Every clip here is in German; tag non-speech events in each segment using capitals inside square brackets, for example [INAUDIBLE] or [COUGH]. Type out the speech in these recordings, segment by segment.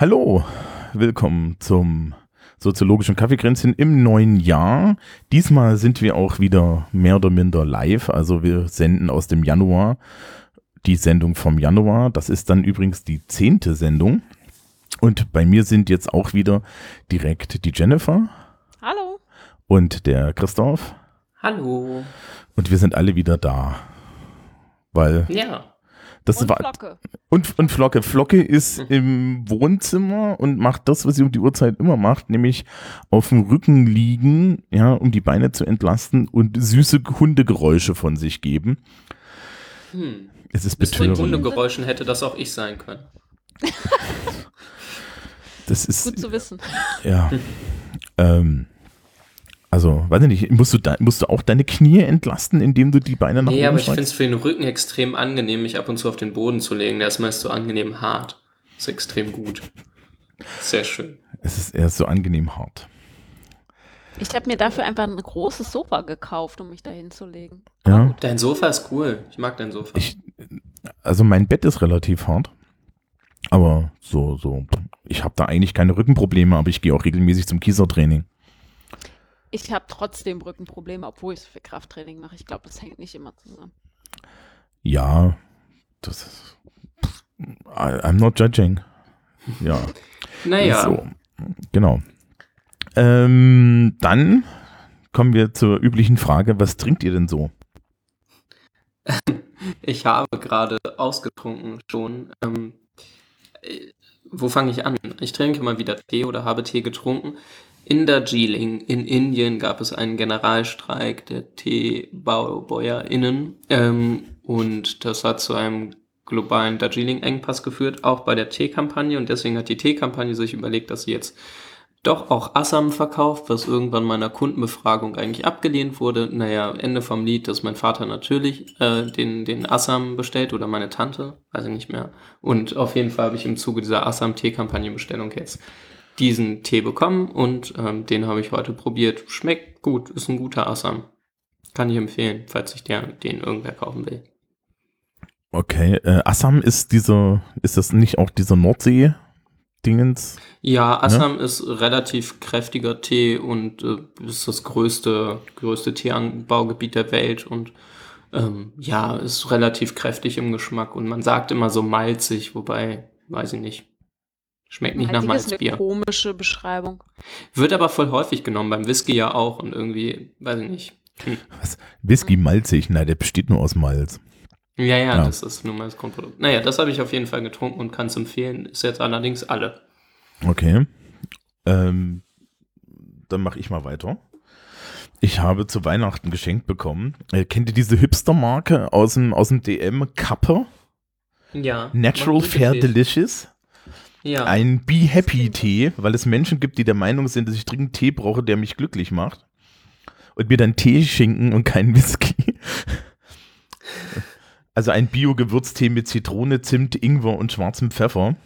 hallo, willkommen zum soziologischen Kaffeekränzchen im neuen Jahr. Diesmal sind wir auch wieder mehr oder minder live, also wir senden aus dem Januar die Sendung vom Januar. Das ist dann übrigens die zehnte Sendung. Und bei mir sind jetzt auch wieder direkt die Jennifer Hallo. und der Christoph. Hallo. Und wir sind alle wieder da. Weil Ja. Das Und war. Flocke. Und, und Flocke. Flocke ist Mhm. im Wohnzimmer und macht das, was sie um die Uhrzeit immer macht, nämlich auf dem Rücken liegen, ja, um die Beine zu entlasten und süße Hundegeräusche von sich geben. Hm. Es ist Bis zu den betörend. Hundegeräuschen hätte das auch ich sein können. Das ist, Gut zu wissen. ja. [LAUGHS] ähm, also, weiß ich nicht, musst du, da, musst du auch deine Knie entlasten, indem du die Beine nach Nee, oben aber ich finde es für den Rücken extrem angenehm, mich ab und zu auf den Boden zu legen. Der ist meist so angenehm hart. Ist extrem gut. Sehr schön. Es ist eher so angenehm hart. Ich habe mir dafür einfach ein großes Sofa gekauft, um mich da hinzulegen. Ja. Dein Sofa ist cool. Ich mag dein Sofa. Ich, also mein Bett ist relativ hart. Aber so, so, ich habe da eigentlich keine Rückenprobleme, aber ich gehe auch regelmäßig zum Kiesertraining. Ich habe trotzdem Rückenprobleme, obwohl ich so viel Krafttraining mache. Ich glaube, das hängt nicht immer zusammen. Ja, das ist. I, I'm not judging. Ja. naja, So, genau. Ähm, dann kommen wir zur üblichen Frage: Was trinkt ihr denn so? [LAUGHS] ich habe gerade ausgetrunken schon. Ähm, äh, wo fange ich an? Ich trinke mal wieder Tee oder habe Tee getrunken. In Darjeeling in Indien gab es einen Generalstreik der TeebauerInnen ähm, und das hat zu einem globalen Darjeeling-Engpass geführt, auch bei der Teekampagne und deswegen hat die Teekampagne sich überlegt, dass sie jetzt doch auch Assam verkauft, was irgendwann meiner Kundenbefragung eigentlich abgelehnt wurde. Naja, Ende vom Lied, dass mein Vater natürlich äh, den, den Assam bestellt oder meine Tante, weiß ich nicht mehr. Und auf jeden Fall habe ich im Zuge dieser Assam-Tee-Kampagnenbestellung jetzt diesen Tee bekommen und ähm, den habe ich heute probiert. Schmeckt gut, ist ein guter Assam. Kann ich empfehlen, falls sich der, den irgendwer kaufen will. Okay, äh, Assam ist dieser, ist das nicht auch dieser Nordsee-Dingens? Ja, Assam ist relativ kräftiger Tee und äh, ist das größte, größte Teeanbaugebiet der Welt und ähm, ja, ist relativ kräftig im Geschmack und man sagt immer so malzig, wobei, weiß ich nicht. Schmeckt nicht nach Malzig ist eine Malzbier. komische Beschreibung. Wird aber voll häufig genommen, beim Whisky ja auch und irgendwie, weiß ich nicht. Hm. Was? Whisky malzig? Nein, der besteht nur aus Malz. Ja, ja, Ja. das ist nun mal das Grundprodukt. Naja, das habe ich auf jeden Fall getrunken und kann es empfehlen. Ist jetzt allerdings alle. Okay. Ähm, dann mache ich mal weiter. Ich habe zu Weihnachten geschenkt bekommen. Äh, kennt ihr diese Hipster-Marke aus dem, aus dem DM? Kappe? Ja. Natural Fair. Delicious? Ja. Ein Be Happy Tee, weil es Menschen gibt, die der Meinung sind, dass ich dringend Tee brauche, der mich glücklich macht. Und mir dann Tee schinken und keinen Whisky. [LAUGHS] Also ein Bio-Gewürztee mit Zitrone, Zimt, Ingwer und schwarzem Pfeffer.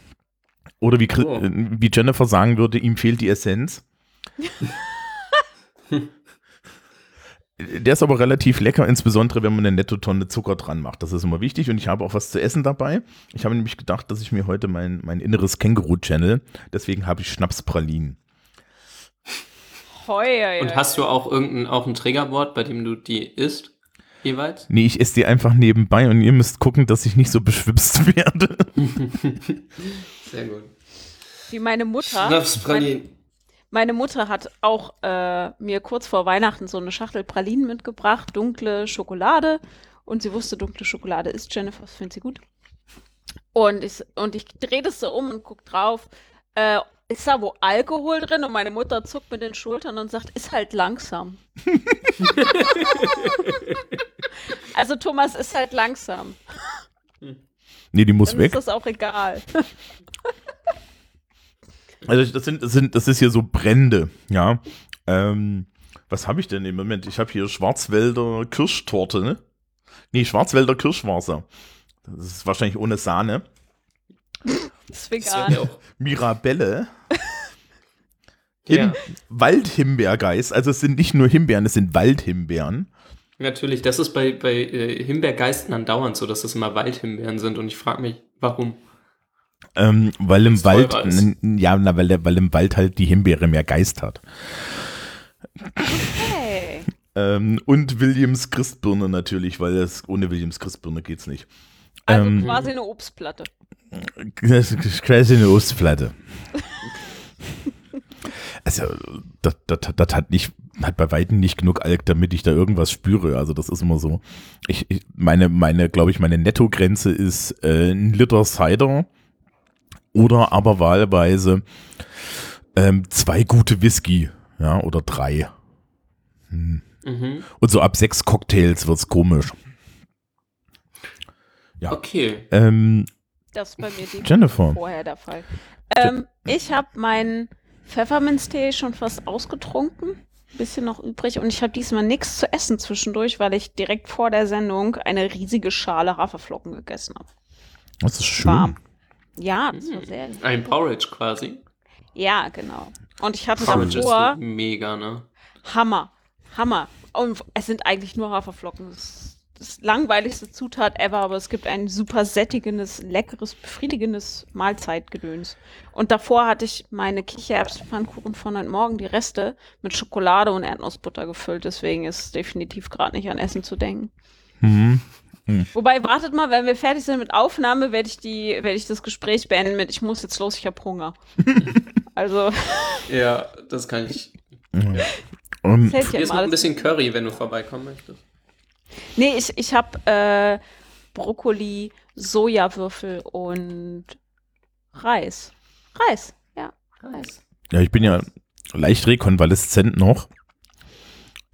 Oder wie, Oh. äh, wie Jennifer sagen würde, ihm fehlt die Essenz. [LAUGHS] [LAUGHS] Der ist aber relativ lecker, insbesondere wenn man eine netto Tonne Zucker dran macht. Das ist immer wichtig und ich habe auch was zu essen dabei. Ich habe nämlich gedacht, dass ich mir heute mein, mein inneres Känguru-Channel, deswegen habe ich Schnapspralinen. Heuer, Und hast du auch irgendein auch ein Triggerwort, bei dem du die isst? Jeweils? Nee, ich esse die einfach nebenbei und ihr müsst gucken, dass ich nicht so beschwipst [LAUGHS] werde. [LAUGHS] Sehr gut. Wie meine Mutter. Schnapspralinen. Meine Mutter hat auch äh, mir kurz vor Weihnachten so eine Schachtel Pralinen mitgebracht, dunkle Schokolade. Und sie wusste, dunkle Schokolade ist Jennifer, das findet sie gut. Und ich, und ich drehe das so um und guck drauf. Äh, ist da wo Alkohol drin? Und meine Mutter zuckt mit den Schultern und sagt, ist halt langsam. [LAUGHS] also Thomas ist halt langsam. Nee, die muss Dann weg. ist das auch egal. [LAUGHS] Also das sind, das sind, das ist hier so Brände, ja. Ähm, was habe ich denn im Moment? Ich habe hier Schwarzwälder Kirschtorte, ne? Nee, Schwarzwälder Kirschwasser. Das ist wahrscheinlich ohne Sahne. Das ist Das vegan. Mirabelle. Him [LAUGHS] Ja. Waldhimbeergeist. Also es sind nicht nur Himbeeren, es sind Waldhimbeeren. Natürlich, das ist bei, bei äh, Himbeergeisten andauernd so, dass es immer Waldhimbeeren sind und ich frage mich, warum? Ähm, weil im Wald, ja, na, weil, weil im Wald halt die Himbeere mehr Geist hat. Hey. Ähm, und Williams Christbirne natürlich, weil es ohne Williams Christbirne geht's nicht. Also Ähm, quasi eine Obstplatte. Das quasi eine Ostplatte. Also, das, das, das hat nicht, hat bei Weitem nicht genug Alk, damit ich da irgendwas spüre. Also, das ist immer so. Ich, ich meine, meine, glaube ich, meine Nettogrenze ist äh, ein Liter Cider oder aber wahlweise ähm, zwei gute Whisky, ja, oder drei. Hm. Mhm. Und so ab sechs Cocktails wird's komisch. Ja. Okay. Ähm, Das ist bei mir die Jennifer. vorher der Fall. Ähm, ich habe meinen Pfefferminztee schon fast ausgetrunken. Bisschen noch übrig. Und ich habe diesmal nichts zu essen zwischendurch, weil ich direkt vor der Sendung eine riesige Schale Haferflocken gegessen habe. Das ist schön. Warm. Ja, das war sehr. Ein Porridge quasi. Ja, genau. Und ich hatte Porridge davor ist mega, ne? Hammer. Hammer. Und es sind eigentlich nur Haferflocken. Das ist das langweiligste Zutat ever, aber es gibt ein super sättigendes, leckeres, befriedigendes Mahlzeitgedöns. Und davor hatte ich meine Kichererbsenpfannkuchen von heute Morgen, die Reste, mit Schokolade und Erdnussbutter gefüllt. Deswegen ist definitiv gerade nicht an Essen zu denken. Mhm. Wobei, wartet mal, wenn wir fertig sind mit Aufnahme, werde ich die, werde ich das Gespräch beenden mit, ich muss jetzt los, ich habe Hunger. [LAUGHS] also, Ja, das kann ich. Ähm, zählt ja Hier ist immer noch ein bisschen Curry, wenn du vorbeikommen möchtest. Nee, ich, ich habe äh, Brokkoli, Sojawürfel und Reis. Reis, ja, Reis. ja, ich bin ja leicht rekonvaleszent noch.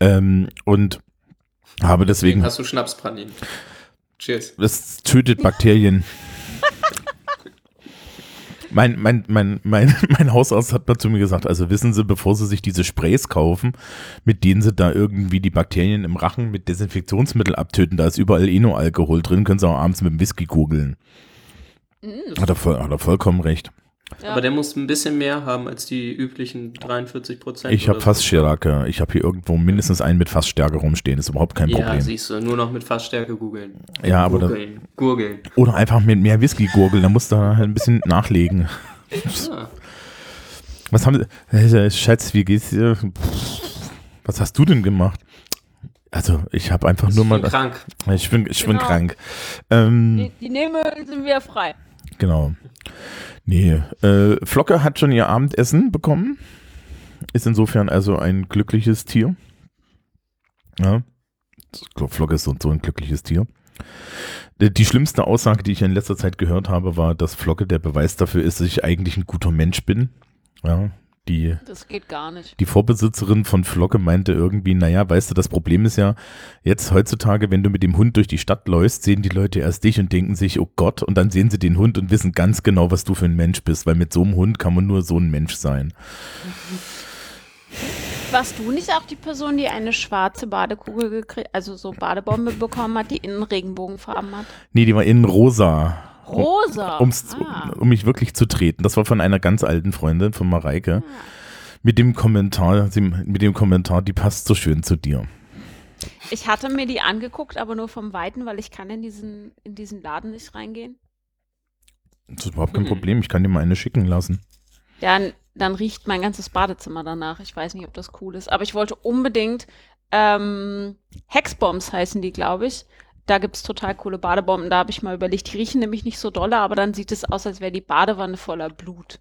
Ähm, und habe deswegen, Hast du Schnapspralinen? Cheers. das tötet Bakterien. Mein, mein, mein, mein, mein Hausarzt hat mal zu mir gesagt, also wissen Sie, bevor Sie sich diese Sprays kaufen, mit denen Sie da irgendwie die Bakterien im Rachen mit Desinfektionsmittel abtöten, da ist überall eh nur Alkohol drin, können Sie auch abends mit dem Whisky kugeln. Mm, Hat er, voll, hat er vollkommen recht. Ja. Aber der muss ein bisschen mehr haben als die üblichen 43 Prozent. Ich habe Fassstärke. Ich habe hier irgendwo mindestens einen mit Fassstärke rumstehen. Ist überhaupt kein Ja, Problem. siehst du, nur noch mit Fassstärke googeln. Ja, aber da- Gurgeln. Gurgeln. Oder einfach mit mehr Whisky gurgeln. Da musst du halt ein bisschen nachlegen. Ja. [LAUGHS] Was haben Sie? Äh, Schatz, wie geht's dir? Was hast du denn gemacht? Also, ich habe einfach nur Ich mal. bin krank. Ich bin, ich bin Genau. krank. Ähm, die, die Nebenhöhlen sind wieder frei. Genau. Nee, äh, Flocke hat schon ihr Abendessen bekommen. Ist insofern also ein glückliches Tier. Ja. Flocke ist so, so ein glückliches Tier. Die die schlimmste Aussage, die ich in letzter Zeit gehört habe, war, dass Flocke der Beweis dafür ist, dass ich eigentlich ein guter Mensch bin. Ja. Die, Das geht gar nicht. die Vorbesitzerin von Flocke meinte irgendwie, naja, weißt du, das Problem ist ja, jetzt heutzutage, wenn du mit dem Hund durch die Stadt läufst, sehen die Leute erst dich und denken sich, oh Gott, und dann sehen sie den Hund und wissen ganz genau, was du für ein Mensch bist, weil mit so einem Hund kann man nur so ein Mensch sein. Warst du nicht auch die Person, die eine schwarze Badekugel gekriegt, also so Badebombe bekommen hat, die innen Regenbogenfarben hat? Nee, die war innen rosa. Rosa. Um's, ah. Um mich wirklich zu treten. Das war von einer ganz alten Freundin, von Mareike. Mit dem Kommentar, mit dem Kommentar, die passt so schön zu dir. Ich hatte mir die angeguckt, aber nur vom Weiten, weil ich kann in diesen, in diesen Laden nicht reingehen. Das ist überhaupt kein Mhm. Problem, ich kann dir mal eine schicken lassen. Ja, dann riecht mein ganzes Badezimmer danach. Ich weiß nicht, ob das cool ist. Aber ich wollte unbedingt ähm, Hexbombs heißen die, glaube ich. Da gibt es total coole Badebomben. Da habe ich mal überlegt. Die riechen nämlich nicht so dolle, aber dann sieht es aus, als wäre die Badewanne voller Blut.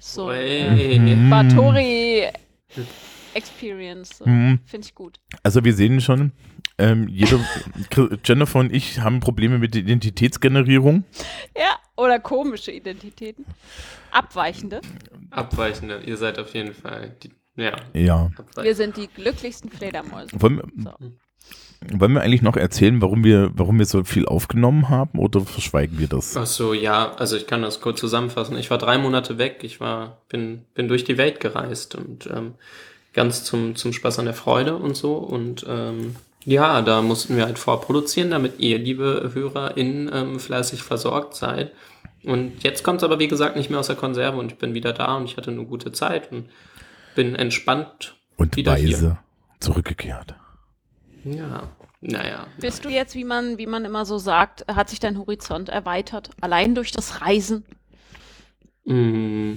So. Ey. Mhm. Batori Experience. So. Mhm. Finde ich gut. Also wir sehen schon, ähm, jeder, Jennifer und ich haben Probleme mit der Identitätsgenerierung. Ja, oder komische Identitäten. Abweichende. Abweichende. Ihr seid auf jeden Fall. Die, ja, Ja. Wir sind die glücklichsten Fledermäuse. Wollen wir, So. Wollen wir eigentlich noch erzählen, warum wir, warum wir so viel aufgenommen haben oder verschweigen wir das? Ach so, ja, also ich kann das kurz zusammenfassen. Ich war drei Monate weg, ich war, bin, bin durch die Welt gereist und ähm, ganz zum, zum Spaß an der Freude und so. Und ähm, ja, da mussten wir halt vorproduzieren, damit ihr, liebe HörerInnen, ähm, fleißig versorgt seid. Und jetzt kommt es aber, wie gesagt, nicht mehr aus der Konserve und ich bin wieder da und ich hatte eine gute Zeit und bin entspannt Und wieder weise hier. zurückgekehrt. Ja, naja. Bist du jetzt, wie man, wie man immer so sagt, hat sich dein Horizont erweitert? Allein durch das Reisen? Mm,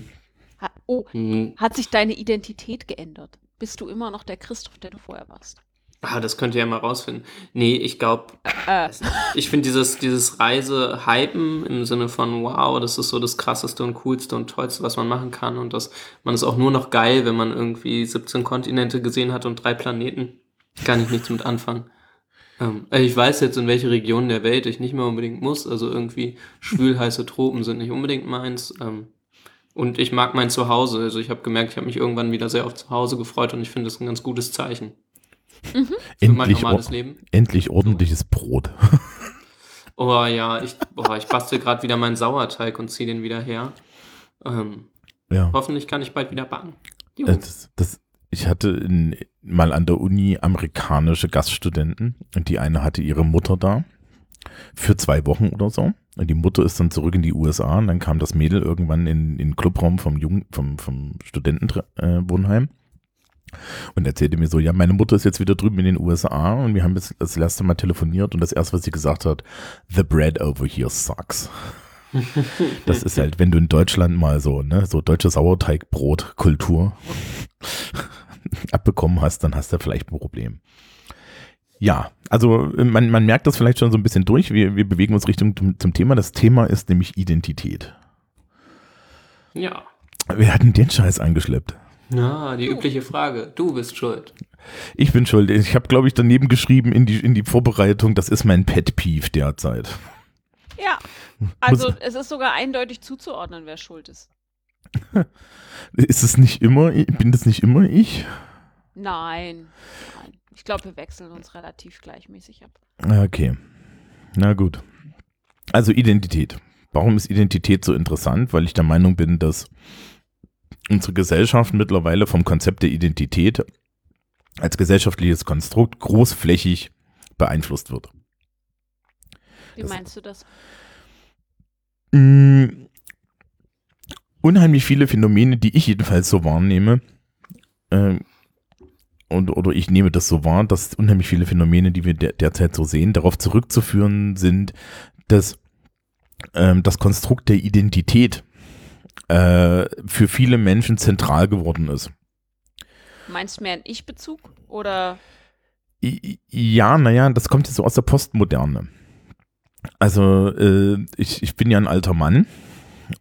Ha oh, mm, hat sich deine Identität geändert? Bist du immer noch der Christoph, der du vorher warst? ah, das könnt ihr ja mal rausfinden. Nee, ich glaube, Äh, ich finde dieses, dieses Reise-Hypen im Sinne von, wow, das ist so das krasseste und coolste und tollste, was man machen kann. Und das, man ist auch nur noch geil, wenn man irgendwie 17 Kontinente gesehen hat und drei Planeten. Kann ich nichts mit anfangen. Ähm, also ich weiß jetzt, in welche Regionen der Welt ich nicht mehr unbedingt muss. Also irgendwie schwülheiße Tropen sind nicht unbedingt meins. Ähm, und ich mag mein Zuhause. Also ich habe gemerkt, ich habe mich irgendwann wieder sehr auf Zuhause gefreut und ich finde das ein ganz gutes Zeichen für mein Endlich, normales or Leben. endlich ordentliches Brot. [LAUGHS] Oh ja, ich, boah, ich bastel gerade wieder meinen Sauerteig und ziehe den wieder her. Ähm, ja. hoffentlich kann ich bald wieder backen. Äh, Das, das, ich hatte in, mal an der Uni amerikanische Gaststudenten und die eine hatte ihre Mutter da für zwei Wochen oder so. Und die Mutter ist dann zurück in die USA und dann kam das Mädel irgendwann in, in den Clubraum vom, Jugend, vom, vom Studentenwohnheim Wohnheim und erzählte mir so, ja, meine Mutter ist jetzt wieder drüben in den USA und wir haben jetzt das erste Mal telefoniert und das erste, was sie gesagt hat, the bread over here sucks. [LAUGHS] Das ist halt, wenn du in Deutschland mal so, ne, so deutsche Sauerteigbrotkultur abbekommen hast, dann hast du vielleicht ein Problem. Ja, also man, man merkt das vielleicht schon so ein bisschen durch. Wir, wir bewegen uns Richtung zum, zum Thema. Das Thema ist nämlich Identität. Ja. Wer hat denn den Scheiß eingeschleppt? Na, die übliche Frage. Du bist schuld. Ich bin schuld. Ich habe, glaube ich, daneben geschrieben in die, in die Vorbereitung, das ist mein Pet Peeve derzeit. ja, also es ist sogar eindeutig zuzuordnen, wer schuld ist. [LAUGHS] Ist es nicht immer, bin das nicht immer ich? Nein, nein. Ich glaube, wir wechseln uns relativ gleichmäßig ab. Ah, Okay. Na gut. Also Identität. Warum ist Identität so interessant? Weil ich der Meinung bin, dass unsere Gesellschaft mittlerweile vom Konzept der Identität als gesellschaftliches Konstrukt großflächig beeinflusst wird. Wie Das- meinst du das? Mm, unheimlich viele Phänomene, die ich jedenfalls so wahrnehme, äh, und, oder ich nehme das so wahr, dass unheimlich viele Phänomene, die wir der, derzeit so sehen, darauf zurückzuführen sind, dass ähm, das Konstrukt der Identität äh, für viele Menschen zentral geworden ist. Meinst du mehr einen Ich-Bezug oder Ja, naja, das kommt jetzt so aus der Postmoderne. Also, äh, ich, ich bin ja ein alter Mann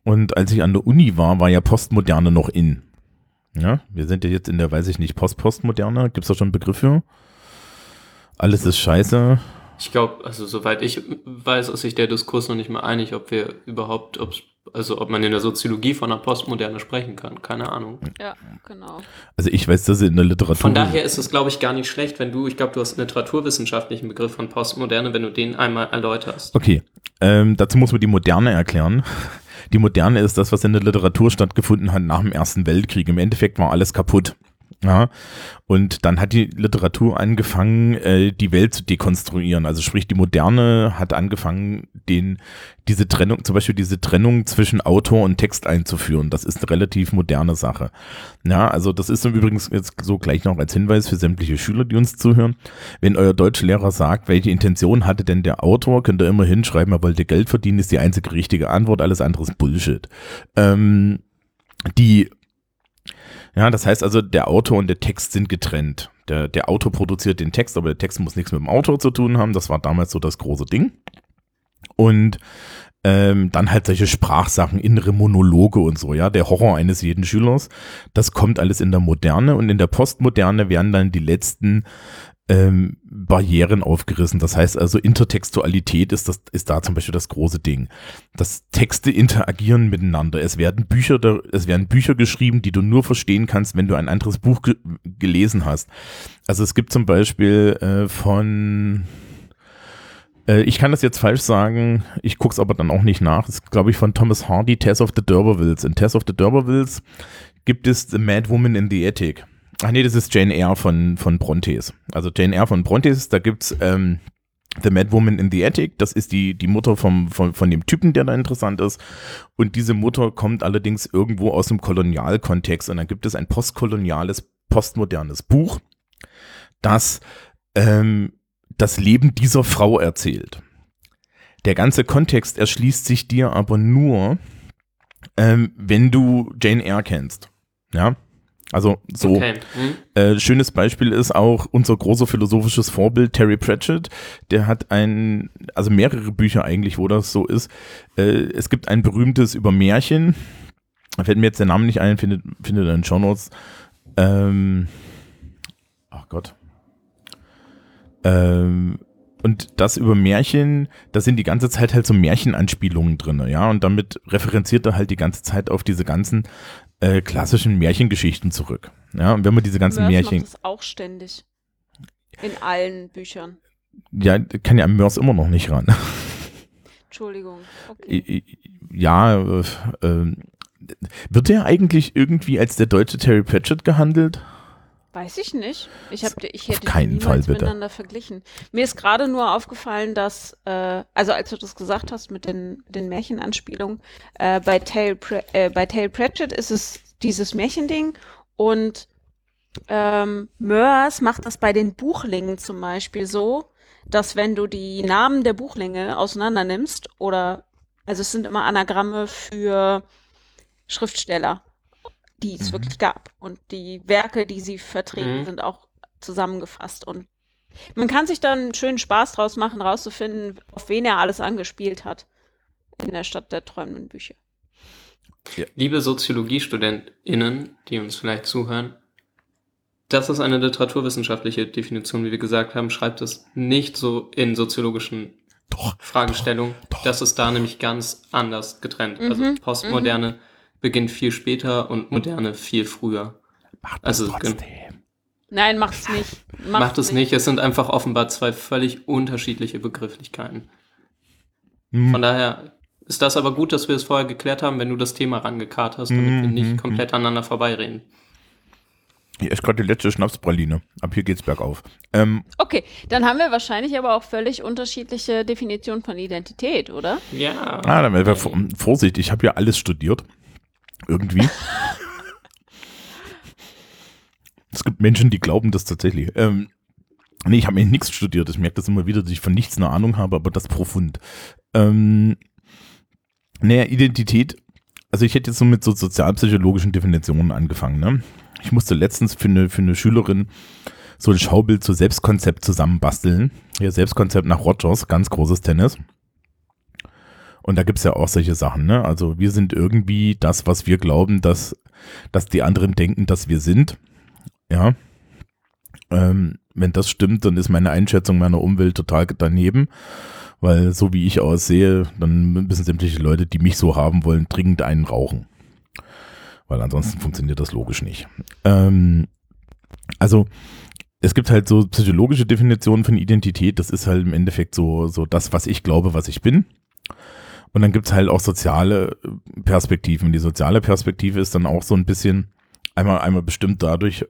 und als ich an der Uni war, war ja Postmoderne noch in. Ja, wir sind ja jetzt in der, weiß ich nicht, Post-Postmoderne. Gibt es da schon einen Begriff für? Alles ist scheiße. Ich glaube, also soweit ich weiß, ist sich der Diskurs noch nicht mal einig, ob wir überhaupt, ob's, also ob man in der Soziologie von einer Postmoderne sprechen kann. Keine Ahnung. ja, genau. Also ich weiß, dass in der Literatur. Von daher ist es, glaube ich, gar nicht schlecht, wenn du, ich glaube, du hast einen literaturwissenschaftlichen Begriff von Postmoderne, wenn du den einmal erläuterst. Okay, ähm, dazu muss man die Moderne erklären. Die Moderne ist das, was in der Literatur stattgefunden hat nach dem Ersten Weltkrieg. Im Endeffekt war alles kaputt. Ja, und dann hat die Literatur angefangen, äh, die Welt zu dekonstruieren. Also sprich, die Moderne hat angefangen, den, diese Trennung, zum Beispiel diese Trennung zwischen Autor und Text einzuführen. Das ist eine relativ moderne Sache. Ja, also das ist im Übrigen jetzt so gleich noch als Hinweis für sämtliche Schüler, die uns zuhören. Wenn euer Deutschlehrer sagt, welche Intention hatte denn der Autor, könnt ihr immer hinschreiben, er wollte Geld verdienen, ist die einzige richtige Antwort, alles andere ist Bullshit. Ähm, die ja, das heißt also, der Autor und der Text sind getrennt. Der, der Autor produziert den Text, aber der Text muss nichts mit dem Autor zu tun haben. Das war damals so das große Ding. Und ähm, dann halt solche Sprachsachen, innere Monologe und so, ja, der Horror eines jeden Schülers. Das kommt alles in der Moderne und in der Postmoderne werden dann die letzten ähm, Barrieren aufgerissen. Das heißt also, Intertextualität ist, das, ist da zum Beispiel das große Ding. Dass Texte interagieren miteinander. Es werden Bücher, es werden Bücher geschrieben, die du nur verstehen kannst, wenn du ein anderes Buch ge gelesen hast. Also es gibt zum Beispiel äh, von äh, ich kann das jetzt falsch sagen, ich gucke es aber dann auch nicht nach. Das ist, glaube ich, von Thomas Hardy, Tess of the D'Urbervilles. In Tess of the D'Urbervilles gibt es The Mad Woman in the Attic. Ach nee, das ist Jane Eyre von, von Brontes. Also Jane Eyre von Brontes, da gibt's ähm, The Mad Woman in the Attic, das ist die, die Mutter vom, von, von dem Typen, der da interessant ist. Und diese Mutter kommt allerdings irgendwo aus dem Kolonialkontext. Und dann gibt es ein postkoloniales, postmodernes Buch, das ähm, das Leben dieser Frau erzählt. Der ganze Kontext erschließt sich dir aber nur, ähm, wenn du Jane Eyre kennst. Ja. Also so. Okay. Hm? Äh, schönes Beispiel ist auch unser großer philosophisches Vorbild Terry Pratchett. Der hat ein, also mehrere Bücher eigentlich, wo das so ist. Äh, es gibt ein berühmtes über Märchen. Da fällt mir jetzt der Name nicht ein, findet, findet er in Show Notes. Ähm, ach Gott. Ähm, und das über Märchen, da sind die ganze Zeit halt so Märchenanspielungen drin, ja, und damit referenziert er halt die ganze Zeit auf diese ganzen äh, klassischen Märchengeschichten zurück. Ja, und wenn man diese ganzen Mörs Märchen, macht das auch ständig. In allen Büchern. ja, kann ja Mörs immer noch nicht ran. Entschuldigung. Okay. ja, äh, äh, wird der eigentlich irgendwie als der deutsche Terry Pratchett gehandelt? Weiß ich nicht. Ich, hab, ich hätte die keinen Fall, bitte. miteinander verglichen. Mir ist gerade nur aufgefallen, dass, äh, also als du das gesagt hast mit den, den Märchenanspielungen, äh, bei, Tale Pra- äh, bei Tale Pratchett ist es dieses Märchending und ähm, Mörs macht das bei den Buchlingen zum Beispiel so, dass wenn du die Namen der Buchlinge auseinander nimmst oder, also es sind immer Anagramme für Schriftsteller, die es Mhm. wirklich gab. Und die Werke, die sie vertreten, Mhm. sind auch zusammengefasst. Und man kann sich dann einen schönen Spaß draus machen, rauszufinden, auf wen er alles angespielt hat in der Stadt der träumenden Bücher. Liebe SoziologiestudentInnen, die uns vielleicht zuhören, das ist eine literaturwissenschaftliche Definition, wie wir gesagt haben. Schreibt es nicht so in soziologischen Doch. Fragestellungen. doch. Das ist da nämlich ganz anders getrennt. Also Mhm, Postmoderne beginnt viel später und Moderne viel früher. Macht Also, trotzdem. Nein, macht's nicht. Macht es nicht. Es sind einfach offenbar zwei völlig unterschiedliche Begrifflichkeiten. Hm. Von daher ist das aber gut, dass wir es vorher geklärt haben, wenn du das Thema rangekarrt hast, damit wir Mhm, nicht mhm. komplett aneinander vorbeireden. Hier ist gerade die letzte Schnapspraline. Ab hier geht's bergauf. Ähm, Okay, dann haben wir wahrscheinlich aber auch völlig unterschiedliche Definitionen von Identität, oder? Ja. ah, dann wäre vor- Vorsicht, ich habe ja alles studiert. Irgendwie. es gibt Menschen, die glauben das tatsächlich. Ähm, nee, ich habe mir nichts studiert. Ich merke das immer wieder, dass ich von nichts eine Ahnung habe, aber das profund. Ähm, naja, Identität. Also ich hätte jetzt so mit so sozialpsychologischen Definitionen angefangen. Ne? Ich musste letztens für eine, für eine Schülerin so ein Schaubild zu Selbstkonzept zusammenbasteln. Ja, Selbstkonzept nach Rogers, ganz großes Tennis. Und da gibt's ja auch solche Sachen, ne? Also wir sind irgendwie das, was wir glauben, dass, dass die anderen denken, dass wir sind. Ja. Ähm, wenn das stimmt, dann ist meine Einschätzung meiner Umwelt total daneben. Weil so wie ich aussehe, dann müssen sämtliche Leute, die mich so haben wollen, dringend einen rauchen. Weil ansonsten funktioniert das logisch nicht. Ähm, also es gibt halt so psychologische Definitionen von Identität. Das ist halt im Endeffekt so, so das, was ich glaube, was ich bin. Und dann gibt's halt auch soziale äh, Perspektiven. Die soziale Perspektive ist dann auch so ein bisschen einmal, einmal bestimmt dadurch,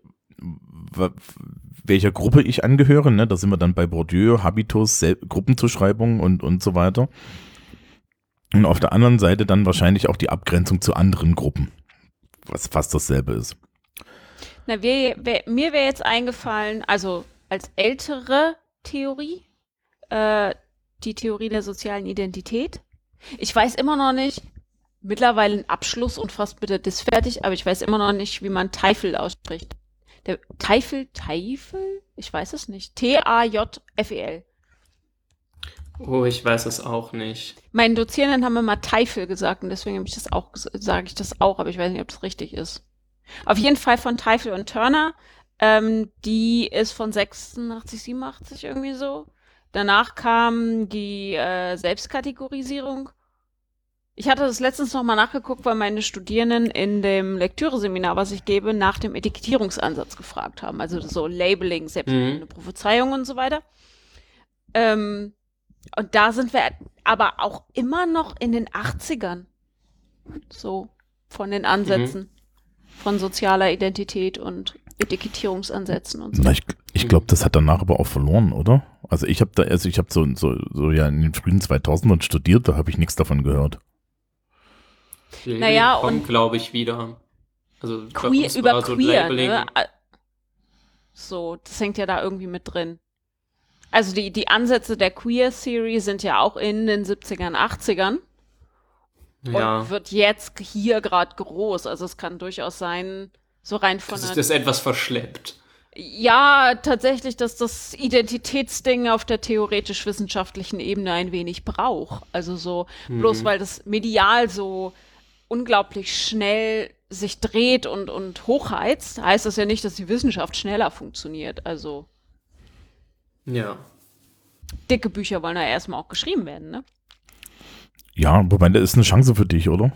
welcher Gruppe ich angehöre. Ne? Da sind wir dann bei Bourdieu, Habitus, Sel Gruppenzuschreibung und, und so weiter. Und auf der anderen Seite dann wahrscheinlich auch die Abgrenzung zu anderen Gruppen, was fast dasselbe ist. Na, wir, wer, mir wäre jetzt eingefallen, also als ältere Theorie, äh, die Theorie der sozialen Identität. Ich weiß immer noch nicht, mittlerweile ein Abschluss und fast bitte das fertig, aber ich weiß immer noch nicht, wie man Teufel ausspricht. Der Teufel, Teufel? Ich weiß es nicht. T-A-J-F-E-L. Oh, ich weiß es auch nicht. Meinen Dozierenden haben immer Teufel gesagt und deswegen habe ich das auch, sage ich das auch, aber ich weiß nicht, ob das richtig ist. Auf jeden Fall von Teufel und Turner. Ähm, die ist von 86, 87 irgendwie so. Danach kam die äh, Selbstkategorisierung. Ich hatte das letztens nochmal nachgeguckt, weil meine Studierenden in dem Lektüreseminar, was ich gebe, nach dem Etikettierungsansatz gefragt haben. Also so Labeling, selbstbestimmte Prophezeiung und so weiter. Ähm, und da sind wir aber auch immer noch in den 80ern. So von den Ansätzen von sozialer Identität und Etikettierungsansätzen und so. Na, ich, Ich glaube, das hat danach aber auch verloren, oder? Also ich habe da, also ich habe so, so, so ja in den frühen 2000ern studiert, da habe ich nichts davon gehört. Labeling Naja, kommt, und- glaube ich, wieder. Also Queer, über so queer, ne? So, das hängt ja da irgendwie mit drin. Also die, die Ansätze der Queer Theory sind ja auch in den 70ern, 80ern Ja. und wird jetzt hier gerade groß. Also es kann durchaus sein, so rein von Das ist das etwas verschleppt. Ja, tatsächlich, dass das Identitätsding auf der theoretisch-wissenschaftlichen Ebene ein wenig braucht. Also so, bloß weil das medial so unglaublich schnell sich dreht und, und hochheizt, heißt das ja nicht, dass die Wissenschaft schneller funktioniert. Also Ja. dicke Bücher wollen ja erstmal auch geschrieben werden, ne? Ja, wobei das ist eine Chance für dich, oder?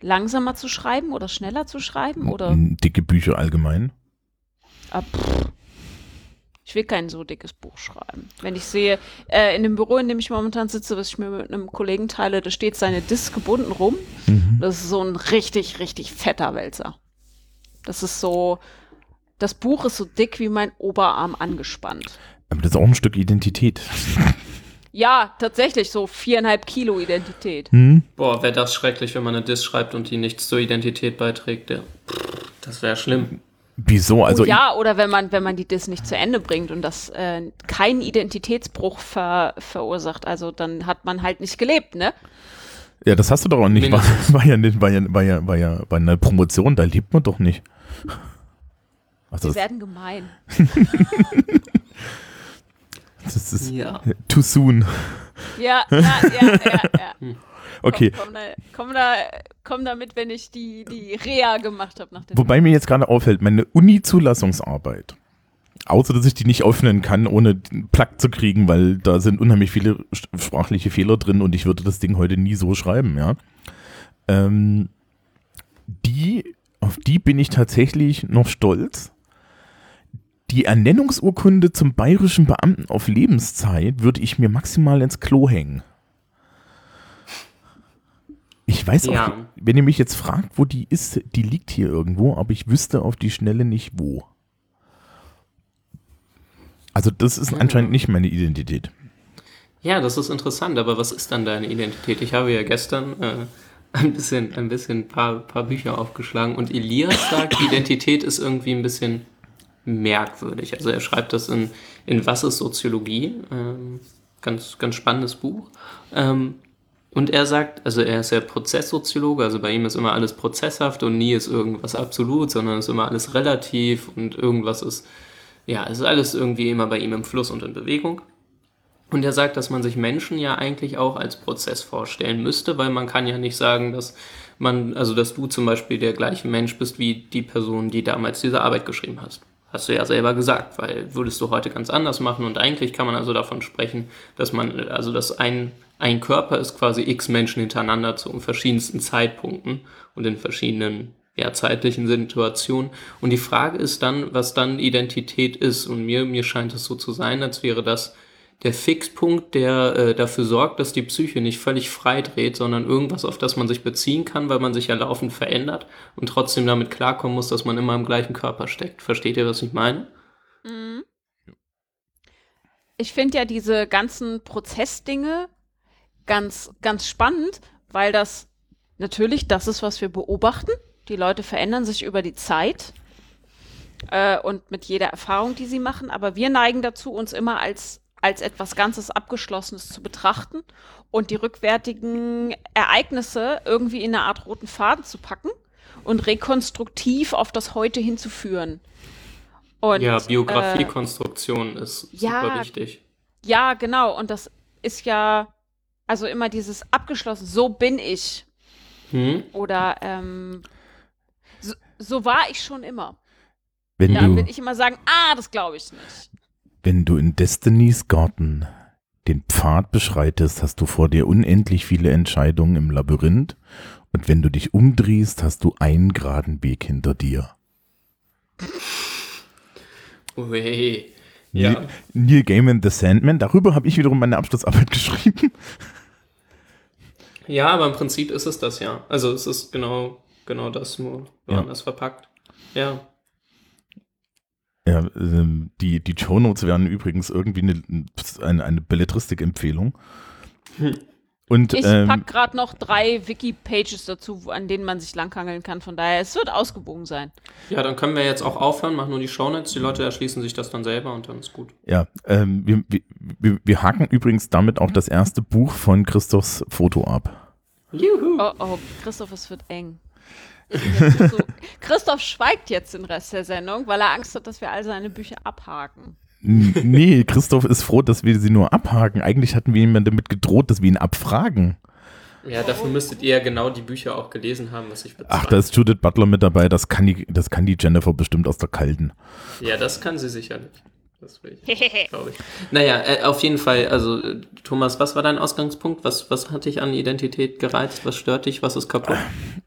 Langsamer zu schreiben oder schneller zu schreiben oder Dicke Bücher allgemein. Ah, pff. Ich will kein so dickes Buch schreiben. Wenn ich sehe, äh, in dem Büro, in dem ich momentan sitze, was ich mir mit einem Kollegen teile, da steht seine Disk gebunden rum. Mhm. Das ist so ein richtig, richtig fetter Wälzer. Das ist so, das Buch ist so dick wie mein Oberarm angespannt. Aber das ist auch ein Stück Identität. Ja, tatsächlich, so viereinhalb Kilo Identität. Hm? Boah, wäre das schrecklich, wenn man eine Diss schreibt und die nichts zur Identität beiträgt. Ja. Das wäre schlimm. Wieso? Also oh, ja, oder wenn man, wenn man die Diss nicht zu Ende bringt und das äh, keinen Identitätsbruch ver, verursacht, also dann hat man halt nicht gelebt, ne? ja, das hast du doch auch nicht. War, war, ja, war, ja, war, ja, war ja bei einer Promotion, da lebt man doch nicht. Also Sie das, werden gemein. [LAUGHS] das ist Ja. too soon. Ja, ja, ja, ja, ja. Okay. Komm, komm, da, komm, da, komm da mit, wenn ich die, die Reha gemacht habe nach dem. Wobei mir jetzt gerade auffällt, meine Uni-Zulassungsarbeit, außer dass ich die nicht öffnen kann, ohne den Plug zu kriegen, weil da sind unheimlich viele sprachliche Fehler drin und ich würde das Ding heute nie so schreiben, ja. Ähm, die, auf die bin ich tatsächlich noch stolz. Die Ernennungsurkunde zum bayerischen Beamten auf Lebenszeit würde ich mir maximal ins Klo hängen. Ich weiß auch, Ja. wenn ihr mich jetzt fragt, wo die ist, die liegt hier irgendwo, aber ich wüsste auf die Schnelle nicht wo. Also das ist anscheinend nicht meine Identität. Ja, das ist interessant, aber was ist dann deine Identität? Ich habe ja gestern äh, ein bisschen, ein bisschen paar, paar Bücher aufgeschlagen und Elias sagt, [COUGHS] Identität ist irgendwie ein bisschen merkwürdig. Also er schreibt das in, in Was ist Soziologie? Ähm, ganz, ganz spannendes Buch. Ähm, und er sagt, also er ist ja Prozesssoziologe, also bei ihm ist immer alles prozesshaft und nie ist irgendwas absolut, sondern ist immer alles relativ und irgendwas ist, ja, es ist alles irgendwie immer bei ihm im Fluss und in Bewegung. Und er sagt, dass man sich Menschen ja eigentlich auch als Prozess vorstellen müsste, weil man kann ja nicht sagen, dass man, also dass du zum Beispiel der gleiche Mensch bist wie die Person, die damals diese Arbeit geschrieben hast. Hast du ja selber gesagt, weil würdest du heute ganz anders machen und eigentlich kann man also davon sprechen, dass man, also dass ein, ein Körper ist quasi x Menschen hintereinander zu verschiedensten Zeitpunkten und in verschiedenen ja, zeitlichen Situationen. Und die Frage ist dann, was dann Identität ist. Und mir, mir scheint es so zu sein, als wäre das der Fixpunkt, der äh, dafür sorgt, dass die Psyche nicht völlig frei dreht, sondern irgendwas, auf das man sich beziehen kann, weil man sich ja laufend verändert und trotzdem damit klarkommen muss, dass man immer im gleichen Körper steckt. Versteht ihr, was ich meine? Mhm. Ich finde ja diese ganzen Prozessdinge ganz, ganz spannend, weil das natürlich das ist, was wir beobachten. Die Leute verändern sich über die Zeit äh, und mit jeder Erfahrung, die sie machen. Aber wir neigen dazu, uns immer als, als etwas Ganzes Abgeschlossenes zu betrachten und die rückwärtigen Ereignisse irgendwie in eine Art roten Faden zu packen und rekonstruktiv auf das Heute hinzuführen. Und, ja, äh, Biografiekonstruktion ist ja, super wichtig. ja, genau. Und das ist ja also immer dieses abgeschlossen, so bin ich. Hm? Oder ähm, so, so war ich schon immer. Wenn Dann du, will ich immer sagen, ah, das glaube ich nicht. wenn du in Destiny's Garten den Pfad beschreitest, hast du vor dir unendlich viele Entscheidungen im Labyrinth und wenn du dich umdrehst, hast du einen geraden Weg hinter dir. Ui. Ja. Neil, Neil Gaiman, The Sandman, darüber habe ich wiederum meine Abschlussarbeit [LAUGHS] geschrieben. Ja, aber im Prinzip ist es das ja. Also es ist genau, genau das, nur Ja. anders verpackt. Ja. Ja, ähm, die, die Shownotes wären übrigens irgendwie eine, eine, eine Belletristik-Empfehlung. Und Ich ähm, pack gerade noch drei Wiki-Pages dazu, an denen man sich langhangeln kann. Von daher, es wird ausgebogen sein. Ja, dann können wir jetzt auch aufhören, machen nur die Shownotes. Die Leute erschließen sich das dann selber und dann ist gut. ja, ähm, wir, wir, wir, wir haken übrigens damit auch das erste Buch von Christophs Foto ab. Juhu. Oh, oh, Christoph, es wird eng. So, [LAUGHS] Christoph schweigt jetzt den Rest der Sendung, weil er Angst hat, dass wir all seine Bücher abhaken. Nee, Christoph ist froh, dass wir sie nur abhaken. Eigentlich hatten wir ihm damit gedroht, dass wir ihn abfragen. Ja, dafür müsstet ihr ja genau die Bücher auch gelesen haben, was ich bezweifle. Ach, da ist Judith Butler mit dabei. Das kann die, das kann die Jennifer bestimmt aus der Kalten. Ja, das kann sie sicherlich. Das will ich, [LAUGHS] glaube ich. Naja, äh, auf jeden Fall, also äh, Thomas, was war dein Ausgangspunkt? Was, was hat dich an Identität gereizt? Was stört dich? Was ist kaputt?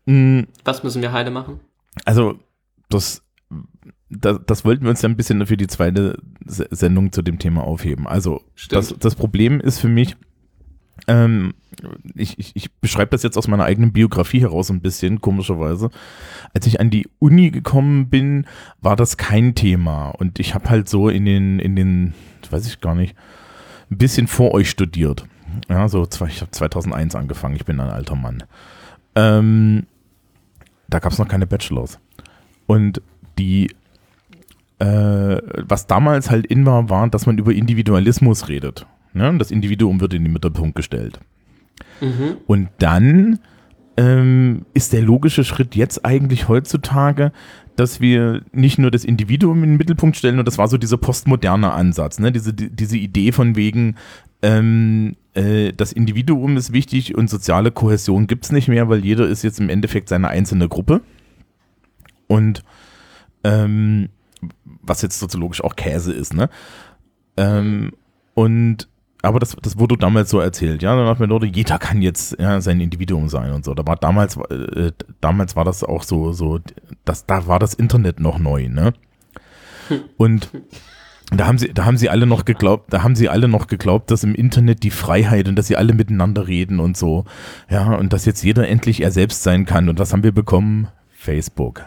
Mm, Was müssen wir heile machen? Also, das, das, das wollten wir uns ja ein bisschen für die zweite Se- Sendung zu dem Thema aufheben. Also, das, das Problem ist für mich, ähm, ich, ich, ich beschreibe das jetzt aus meiner eigenen Biografie heraus ein bisschen, komischerweise. Als ich an die Uni gekommen bin, war das kein Thema. Und ich habe halt so in den, in den, weiß ich gar nicht, ein bisschen vor euch studiert. Ja, so, ich habe 2001 angefangen, ich bin ein alter Mann. Ähm, da gab es noch keine Bachelors. Und die, äh, was damals halt in war, war, dass man über Individualismus redet. Ne? Das Individuum wird in den Mittelpunkt gestellt. Mhm. Und dann ähm, ist der logische Schritt jetzt eigentlich heutzutage, dass wir nicht nur das Individuum in den Mittelpunkt stellen, und das war so dieser postmoderne Ansatz, ne? diese, die, diese Idee von wegen, ähm, äh, das Individuum ist wichtig und soziale Kohäsion gibt es nicht mehr, weil jeder ist jetzt im Endeffekt seine einzelne Gruppe. Und ähm, was jetzt soziologisch auch Käse ist, ne? Ähm, und aber das, das wurde damals so erzählt, ja. Dann hat man Leute, jeder kann jetzt ja, sein Individuum sein und so. Da war damals, äh, damals war das auch so, so, das, da war das Internet noch neu, ne? Und da haben sie, da haben sie alle noch geglaubt, da haben sie alle noch geglaubt, dass im Internet die Freiheit und dass sie alle miteinander reden und so, ja, und dass jetzt jeder endlich er selbst sein kann. Und was haben wir bekommen? Facebook.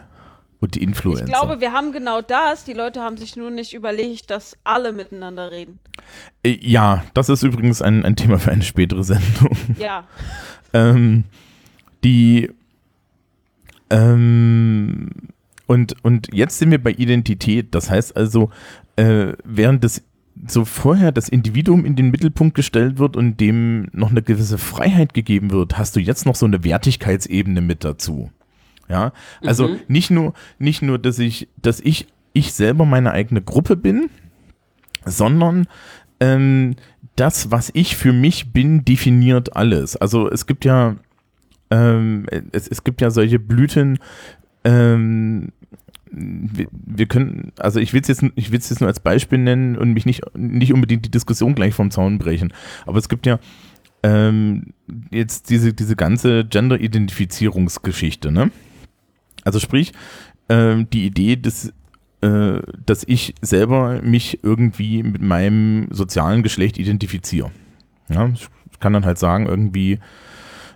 Und die Influencer. Ich glaube, wir haben genau das. Die Leute haben sich nur nicht überlegt, dass alle miteinander reden. Äh, Ja, das ist übrigens ein, ein Thema für eine spätere Sendung. [LAUGHS] Ja. ähm, die ähm, und, und jetzt sind wir bei Identität. Das heißt also, äh, während das so vorher das Individuum in den Mittelpunkt gestellt wird und dem noch eine gewisse Freiheit gegeben wird, hast du jetzt noch so eine Wertigkeitsebene mit dazu. Ja, also Mhm. nicht nur, nicht nur, dass ich, dass ich, ich selber meine eigene Gruppe bin, sondern ähm, das, was ich für mich bin, definiert alles. Also es gibt ja, ähm, es, es gibt ja solche Blüten, ähm, wir, wir können, also ich will es jetzt, ich will es jetzt nur als Beispiel nennen und mich nicht, nicht unbedingt die Diskussion gleich vom Zaun brechen. Aber es gibt ja ähm, jetzt diese, diese ganze Gender-Identifizierungsgeschichte, ne? Also sprich, ähm, die Idee, dass, äh, dass ich selber mich irgendwie mit meinem sozialen Geschlecht identifiziere. Ja, ich kann dann halt sagen, irgendwie,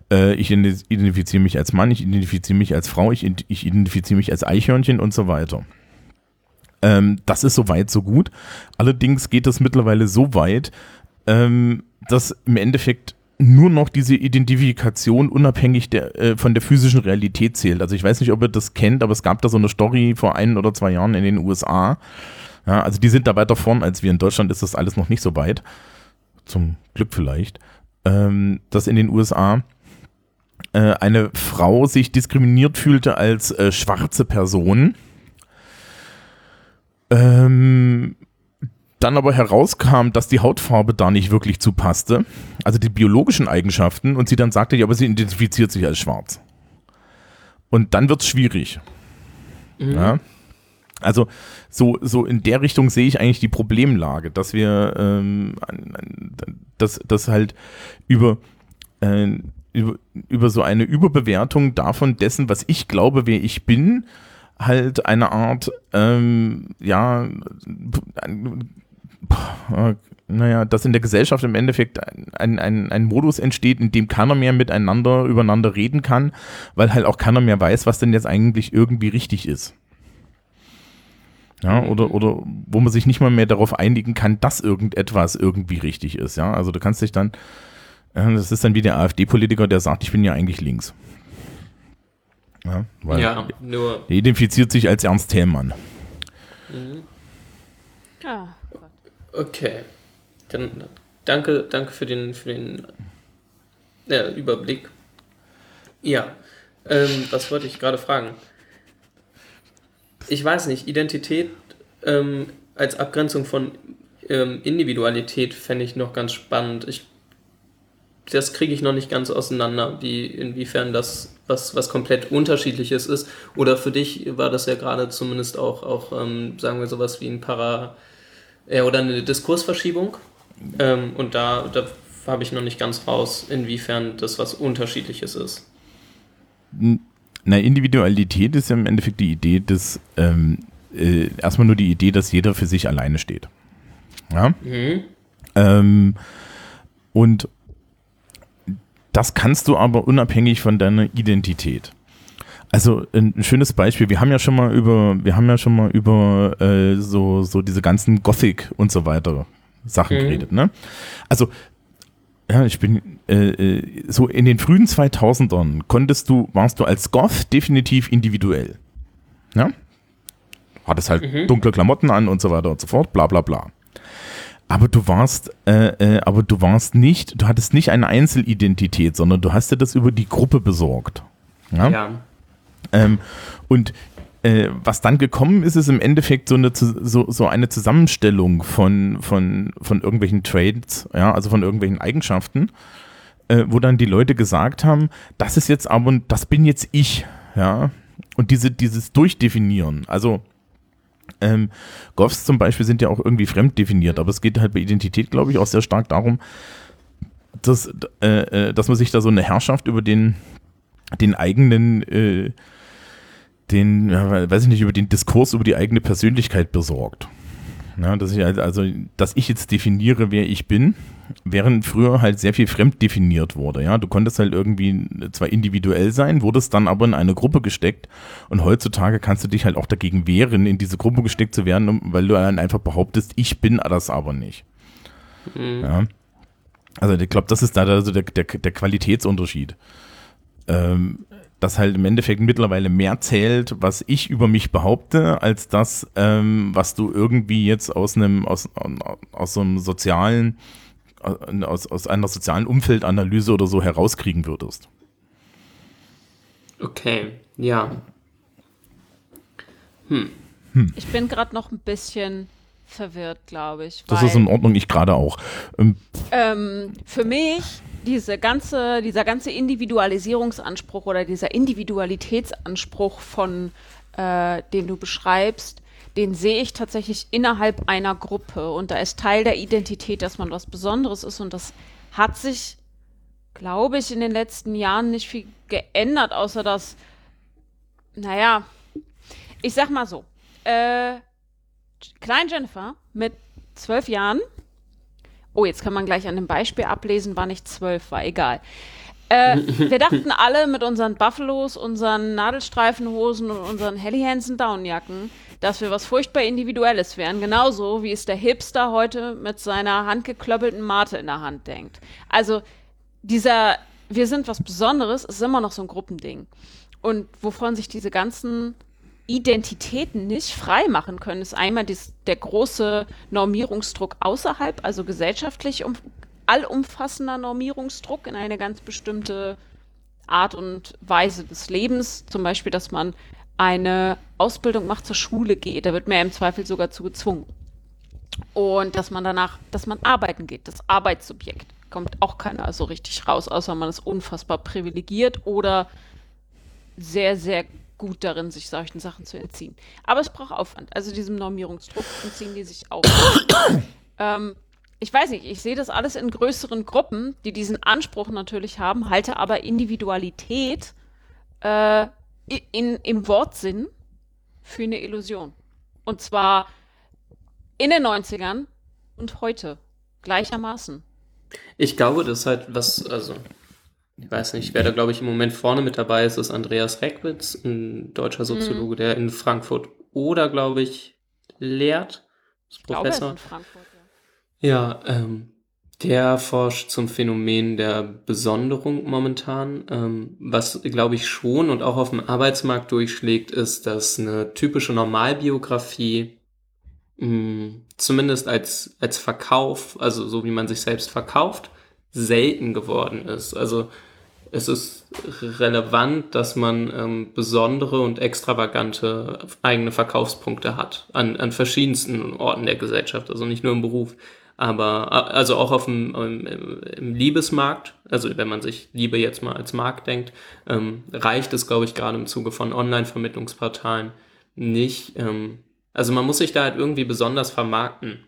äh, ich ident- identifiziere mich als Mann, ich identifiziere mich als Frau, ich, ich identifiziere mich als Eichhörnchen und so weiter. Ähm, das ist soweit so gut. Allerdings geht das mittlerweile so weit, ähm, dass im Endeffekt nur noch diese Identifikation unabhängig der, äh, von der physischen Realität zählt. Also ich weiß nicht, ob ihr das kennt, aber es gab da so eine Story vor ein oder zwei Jahren in den USA. Ja, also die sind da weiter vorn als wir. In Deutschland ist das alles noch nicht so weit. Zum Glück vielleicht. Ähm, dass in den USA äh, eine Frau sich diskriminiert fühlte als äh, schwarze Person. Ähm, dann aber herauskam, dass die Hautfarbe da nicht wirklich zupasste, also die biologischen Eigenschaften, und sie dann sagte, ja, aber sie identifiziert sich als schwarz. Und dann wird's schwierig. Mhm. Ja? Also so, so in der Richtung sehe ich eigentlich die Problemlage, dass wir ähm, dass, dass halt über, äh, über, über so eine Überbewertung davon dessen, was ich glaube, wer ich bin, halt eine Art, ähm, ja, äh, naja, dass in der Gesellschaft im Endeffekt ein, ein, ein Modus entsteht, in dem keiner mehr miteinander übereinander reden kann, weil halt auch keiner mehr weiß, was denn jetzt eigentlich irgendwie richtig ist. Ja, oder, oder wo man sich nicht mal mehr darauf einigen kann, dass irgendetwas irgendwie richtig ist. Ja, also du kannst dich dann, äh, das ist dann wie der AfD-Politiker, der sagt, ich bin ja eigentlich links. Ja, weil Ja, nur. er identifiziert sich als Ernst Thälmann. Ja. Okay. Dann danke, danke für den, für den ja, Überblick. Ja. Ähm, was wollte ich gerade fragen? Ich weiß nicht, Identität ähm, als Abgrenzung von ähm, Individualität fände ich noch ganz spannend. Ich, das kriege ich noch nicht ganz auseinander, wie, inwiefern das was, was komplett unterschiedliches ist. Oder für dich war das ja gerade zumindest auch, auch ähm, sagen wir sowas wie ein Para- äh, oder eine Diskursverschiebung. Ähm, und da, da habe ich noch nicht ganz raus, inwiefern das was Unterschiedliches ist. Na, Individualität ist ja im Endeffekt die Idee des, ähm, äh, erstmal nur die Idee, dass jeder für sich alleine steht. Ja? Mhm. Ähm, und das kannst du aber unabhängig von deiner Identität. Also ein, schönes Beispiel, wir haben ja schon mal über, wir haben ja schon mal über äh, so, so diese ganzen Gothic und so weiter Sachen Mhm. geredet, ne? Also, ja, ich bin äh, äh, so in den frühen 2000ern konntest du, warst du als Goth definitiv individuell. Ja? Hattest halt Mhm. dunkle Klamotten an und so weiter und so fort, bla bla bla. Aber du warst, äh, äh, aber du warst nicht, du hattest nicht eine Einzelidentität, sondern du hast dir das über die Gruppe besorgt. Ja. Ja. Ähm, und äh, was dann gekommen ist, ist im Endeffekt so eine, so, so eine Zusammenstellung von, von, von irgendwelchen Trades, ja, also von irgendwelchen Eigenschaften, äh, wo dann die Leute gesagt haben, das ist jetzt aber, das bin jetzt ich, ja. Und diese, dieses Durchdefinieren, also ähm, Goths zum Beispiel sind ja auch irgendwie fremd definiert, aber es geht halt bei Identität, glaube ich, auch sehr stark darum, dass, äh, äh, dass man sich da so eine Herrschaft über den, den eigenen, äh, den, ja, weiß ich nicht, über den Diskurs über die eigene Persönlichkeit besorgt. Ja, dass ich halt, also, dass ich jetzt definiere, wer ich bin, während früher halt sehr viel fremd definiert wurde. Ja, du konntest halt irgendwie zwar individuell sein, wurdest dann aber in eine Gruppe gesteckt und heutzutage kannst du dich halt auch dagegen wehren, in diese Gruppe gesteckt zu werden, weil du dann einfach behauptest, ich bin das aber nicht. Mhm. Ja. Also ich glaube, das ist da also der, der, der Qualitätsunterschied. Ähm, dass halt im Endeffekt mittlerweile mehr zählt, was ich über mich behaupte, als das, ähm, was du irgendwie jetzt aus einem, aus, aus so einem sozialen, aus, aus einer sozialen Umfeldanalyse oder so herauskriegen würdest. Okay. Ja. Ich bin gerade noch ein bisschen verwirrt, glaube ich. Das weil, ist in Ordnung, ich gerade auch. Ähm, ähm, für mich diese ganze, dieser ganze Individualisierungsanspruch oder dieser Individualitätsanspruch von, äh, den du beschreibst, den sehe ich tatsächlich innerhalb einer Gruppe und da ist Teil der Identität, dass man was Besonderes ist und das hat sich, glaube ich, in den letzten Jahren nicht viel geändert, außer dass, naja, ich sag mal so, äh, Klein Jennifer mit zwölf Jahren. Oh, jetzt kann man gleich an dem Beispiel ablesen, wann ich zwölf war, egal. Äh, [LAUGHS] wir dachten alle mit unseren Buffalos, unseren Nadelstreifenhosen und unseren Helly Hansen Downjacken, dass wir was furchtbar Individuelles wären. Genauso wie es der Hipster heute mit seiner handgeklöppelten Mate in der Hand denkt. Also dieser, wir sind was Besonderes, ist immer noch so ein Gruppending. Und wovon sich diese ganzen Identitäten nicht frei machen können, ist einmal dies, der große Normierungsdruck außerhalb, also gesellschaftlich um, allumfassender Normierungsdruck in eine ganz bestimmte Art und Weise des Lebens. Zum Beispiel, dass man eine Ausbildung macht, zur Schule geht. Da wird man ja im Zweifel sogar zu gezwungen. Und dass man danach, dass man arbeiten geht, das Arbeitssubjekt. Kommt auch keiner so richtig raus, außer man ist unfassbar privilegiert oder sehr, sehr gut darin, sich solchen Sachen zu entziehen. Aber es braucht Aufwand. Also diesem Normierungsdruck entziehen die sich auch. ähm, ich weiß nicht, ich sehe das alles in größeren Gruppen, die diesen Anspruch natürlich haben, halte aber Individualität äh, in, im Wortsinn für eine Illusion. Und zwar in den 90ern und heute gleichermaßen. Ich glaube, das ist halt was, also, ich weiß nicht, wer da, glaube ich, im Moment vorne mit dabei ist, ist Andreas Reckwitz, ein deutscher Soziologe, der in Frankfurt oder, glaube ich, lehrt. Ist Ich glaube, er ist Professor. in Frankfurt. Ja. Ja, ähm, der forscht zum Phänomen der Besonderung momentan. Ähm, was, glaube ich, schon und auch auf dem Arbeitsmarkt durchschlägt, ist, dass eine typische Normalbiografie mh, zumindest als, als Verkauf, also so wie man sich selbst verkauft, selten geworden ist. Also es ist relevant, dass man ähm, besondere und extravagante eigene Verkaufspunkte hat an, an verschiedensten Orten der Gesellschaft, also nicht nur im Beruf, aber äh, also auch auf dem im, im Liebesmarkt, also wenn man sich Liebe jetzt mal als Markt denkt, ähm, reicht es, glaube ich, gerade im Zuge von Online-Vermittlungsportalen nicht. Ähm, also man muss sich da halt irgendwie besonders vermarkten.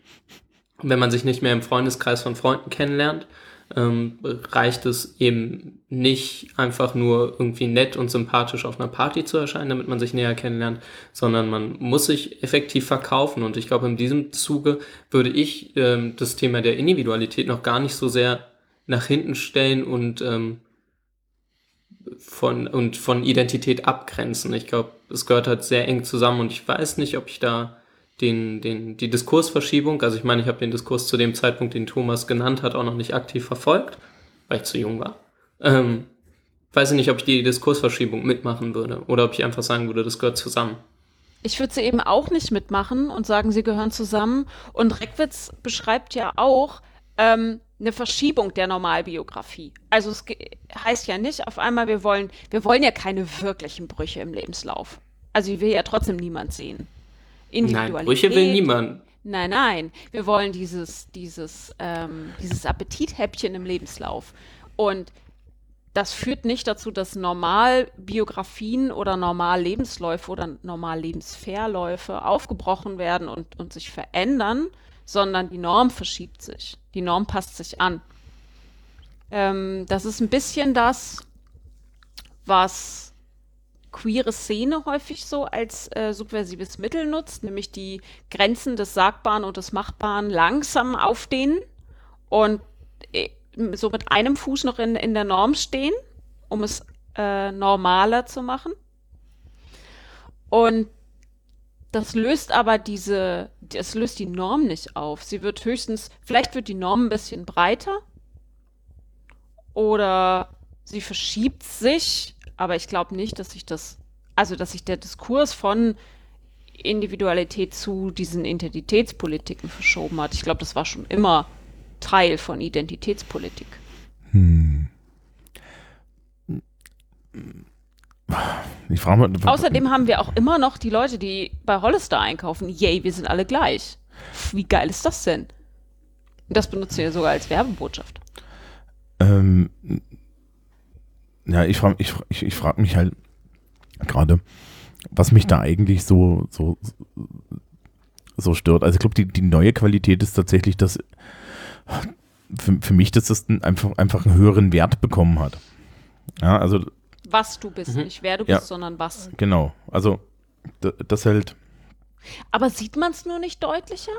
Wenn man sich nicht mehr im Freundeskreis von Freunden kennenlernt, ähm, reicht es eben nicht einfach nur irgendwie nett und sympathisch auf einer Party zu erscheinen, damit man sich näher kennenlernt, sondern man muss sich effektiv verkaufen. Und ich glaube, in diesem Zuge würde ich ähm, das Thema der Individualität noch gar nicht so sehr nach hinten stellen und ähm, von und von Identität abgrenzen. Ich glaube, es gehört halt sehr eng zusammen und ich weiß nicht, ob ich da den, den, die Diskursverschiebung, also ich meine, ich habe den Diskurs zu dem Zeitpunkt, den Thomas genannt hat, auch noch nicht aktiv verfolgt, weil ich zu jung war. Ähm, weiß ich nicht, ob ich die Diskursverschiebung mitmachen würde oder ob ich einfach sagen würde, das gehört zusammen. Ich würde sie eben auch nicht mitmachen und sagen, sie gehören zusammen. Und Reckwitz beschreibt ja auch ähm, eine Verschiebung der Normalbiografie. Also es heißt ja nicht auf einmal, wir wollen, wir wollen ja keine wirklichen Brüche im Lebenslauf. Also die will ja trotzdem niemand sehen. Nein, Brüche will niemand. Nein, nein. Wir wollen dieses, dieses, ähm, dieses Appetithäppchen im Lebenslauf. Und das führt nicht dazu, dass Normalbiografien oder Normallebensläufe oder Normallebensverläufe aufgebrochen werden und, und sich verändern, sondern die Norm verschiebt sich. Die Norm passt sich an. Ähm, das ist ein bisschen das, was queere Szene häufig so als äh, subversives Mittel nutzt, nämlich die Grenzen des Sagbaren und des Machbaren langsam aufdehnen und äh, so mit einem Fuß noch in, in der Norm stehen, um es äh, normaler zu machen. Und das löst aber diese, das löst die Norm nicht auf. Sie wird höchstens, vielleicht wird die Norm ein bisschen breiter oder sie verschiebt sich, aber ich glaube nicht, dass sich das, also dass sich der Diskurs von Individualität zu diesen Identitätspolitiken verschoben hat. Ich glaube, das war schon immer Teil von Identitätspolitik. Ich frage mal. Außerdem haben wir auch immer noch die Leute, die bei Hollister einkaufen. Yay, wir sind alle gleich. Wie geil ist das denn? Das benutzen wir sogar als Werbebotschaft. Ähm, ja, ich frage ich, ich, ich frag mich halt gerade, was mich da eigentlich so, so, so stört. Also ich glaube, die, die neue Qualität ist tatsächlich, dass für, für mich, dass das ein- einfach, einfach einen höheren Wert bekommen hat. Ja, also Was du bist, Mhm. nicht wer du Ja. bist, sondern was. genau. Also d- das halt, Aber sieht man es nur nicht deutlicher?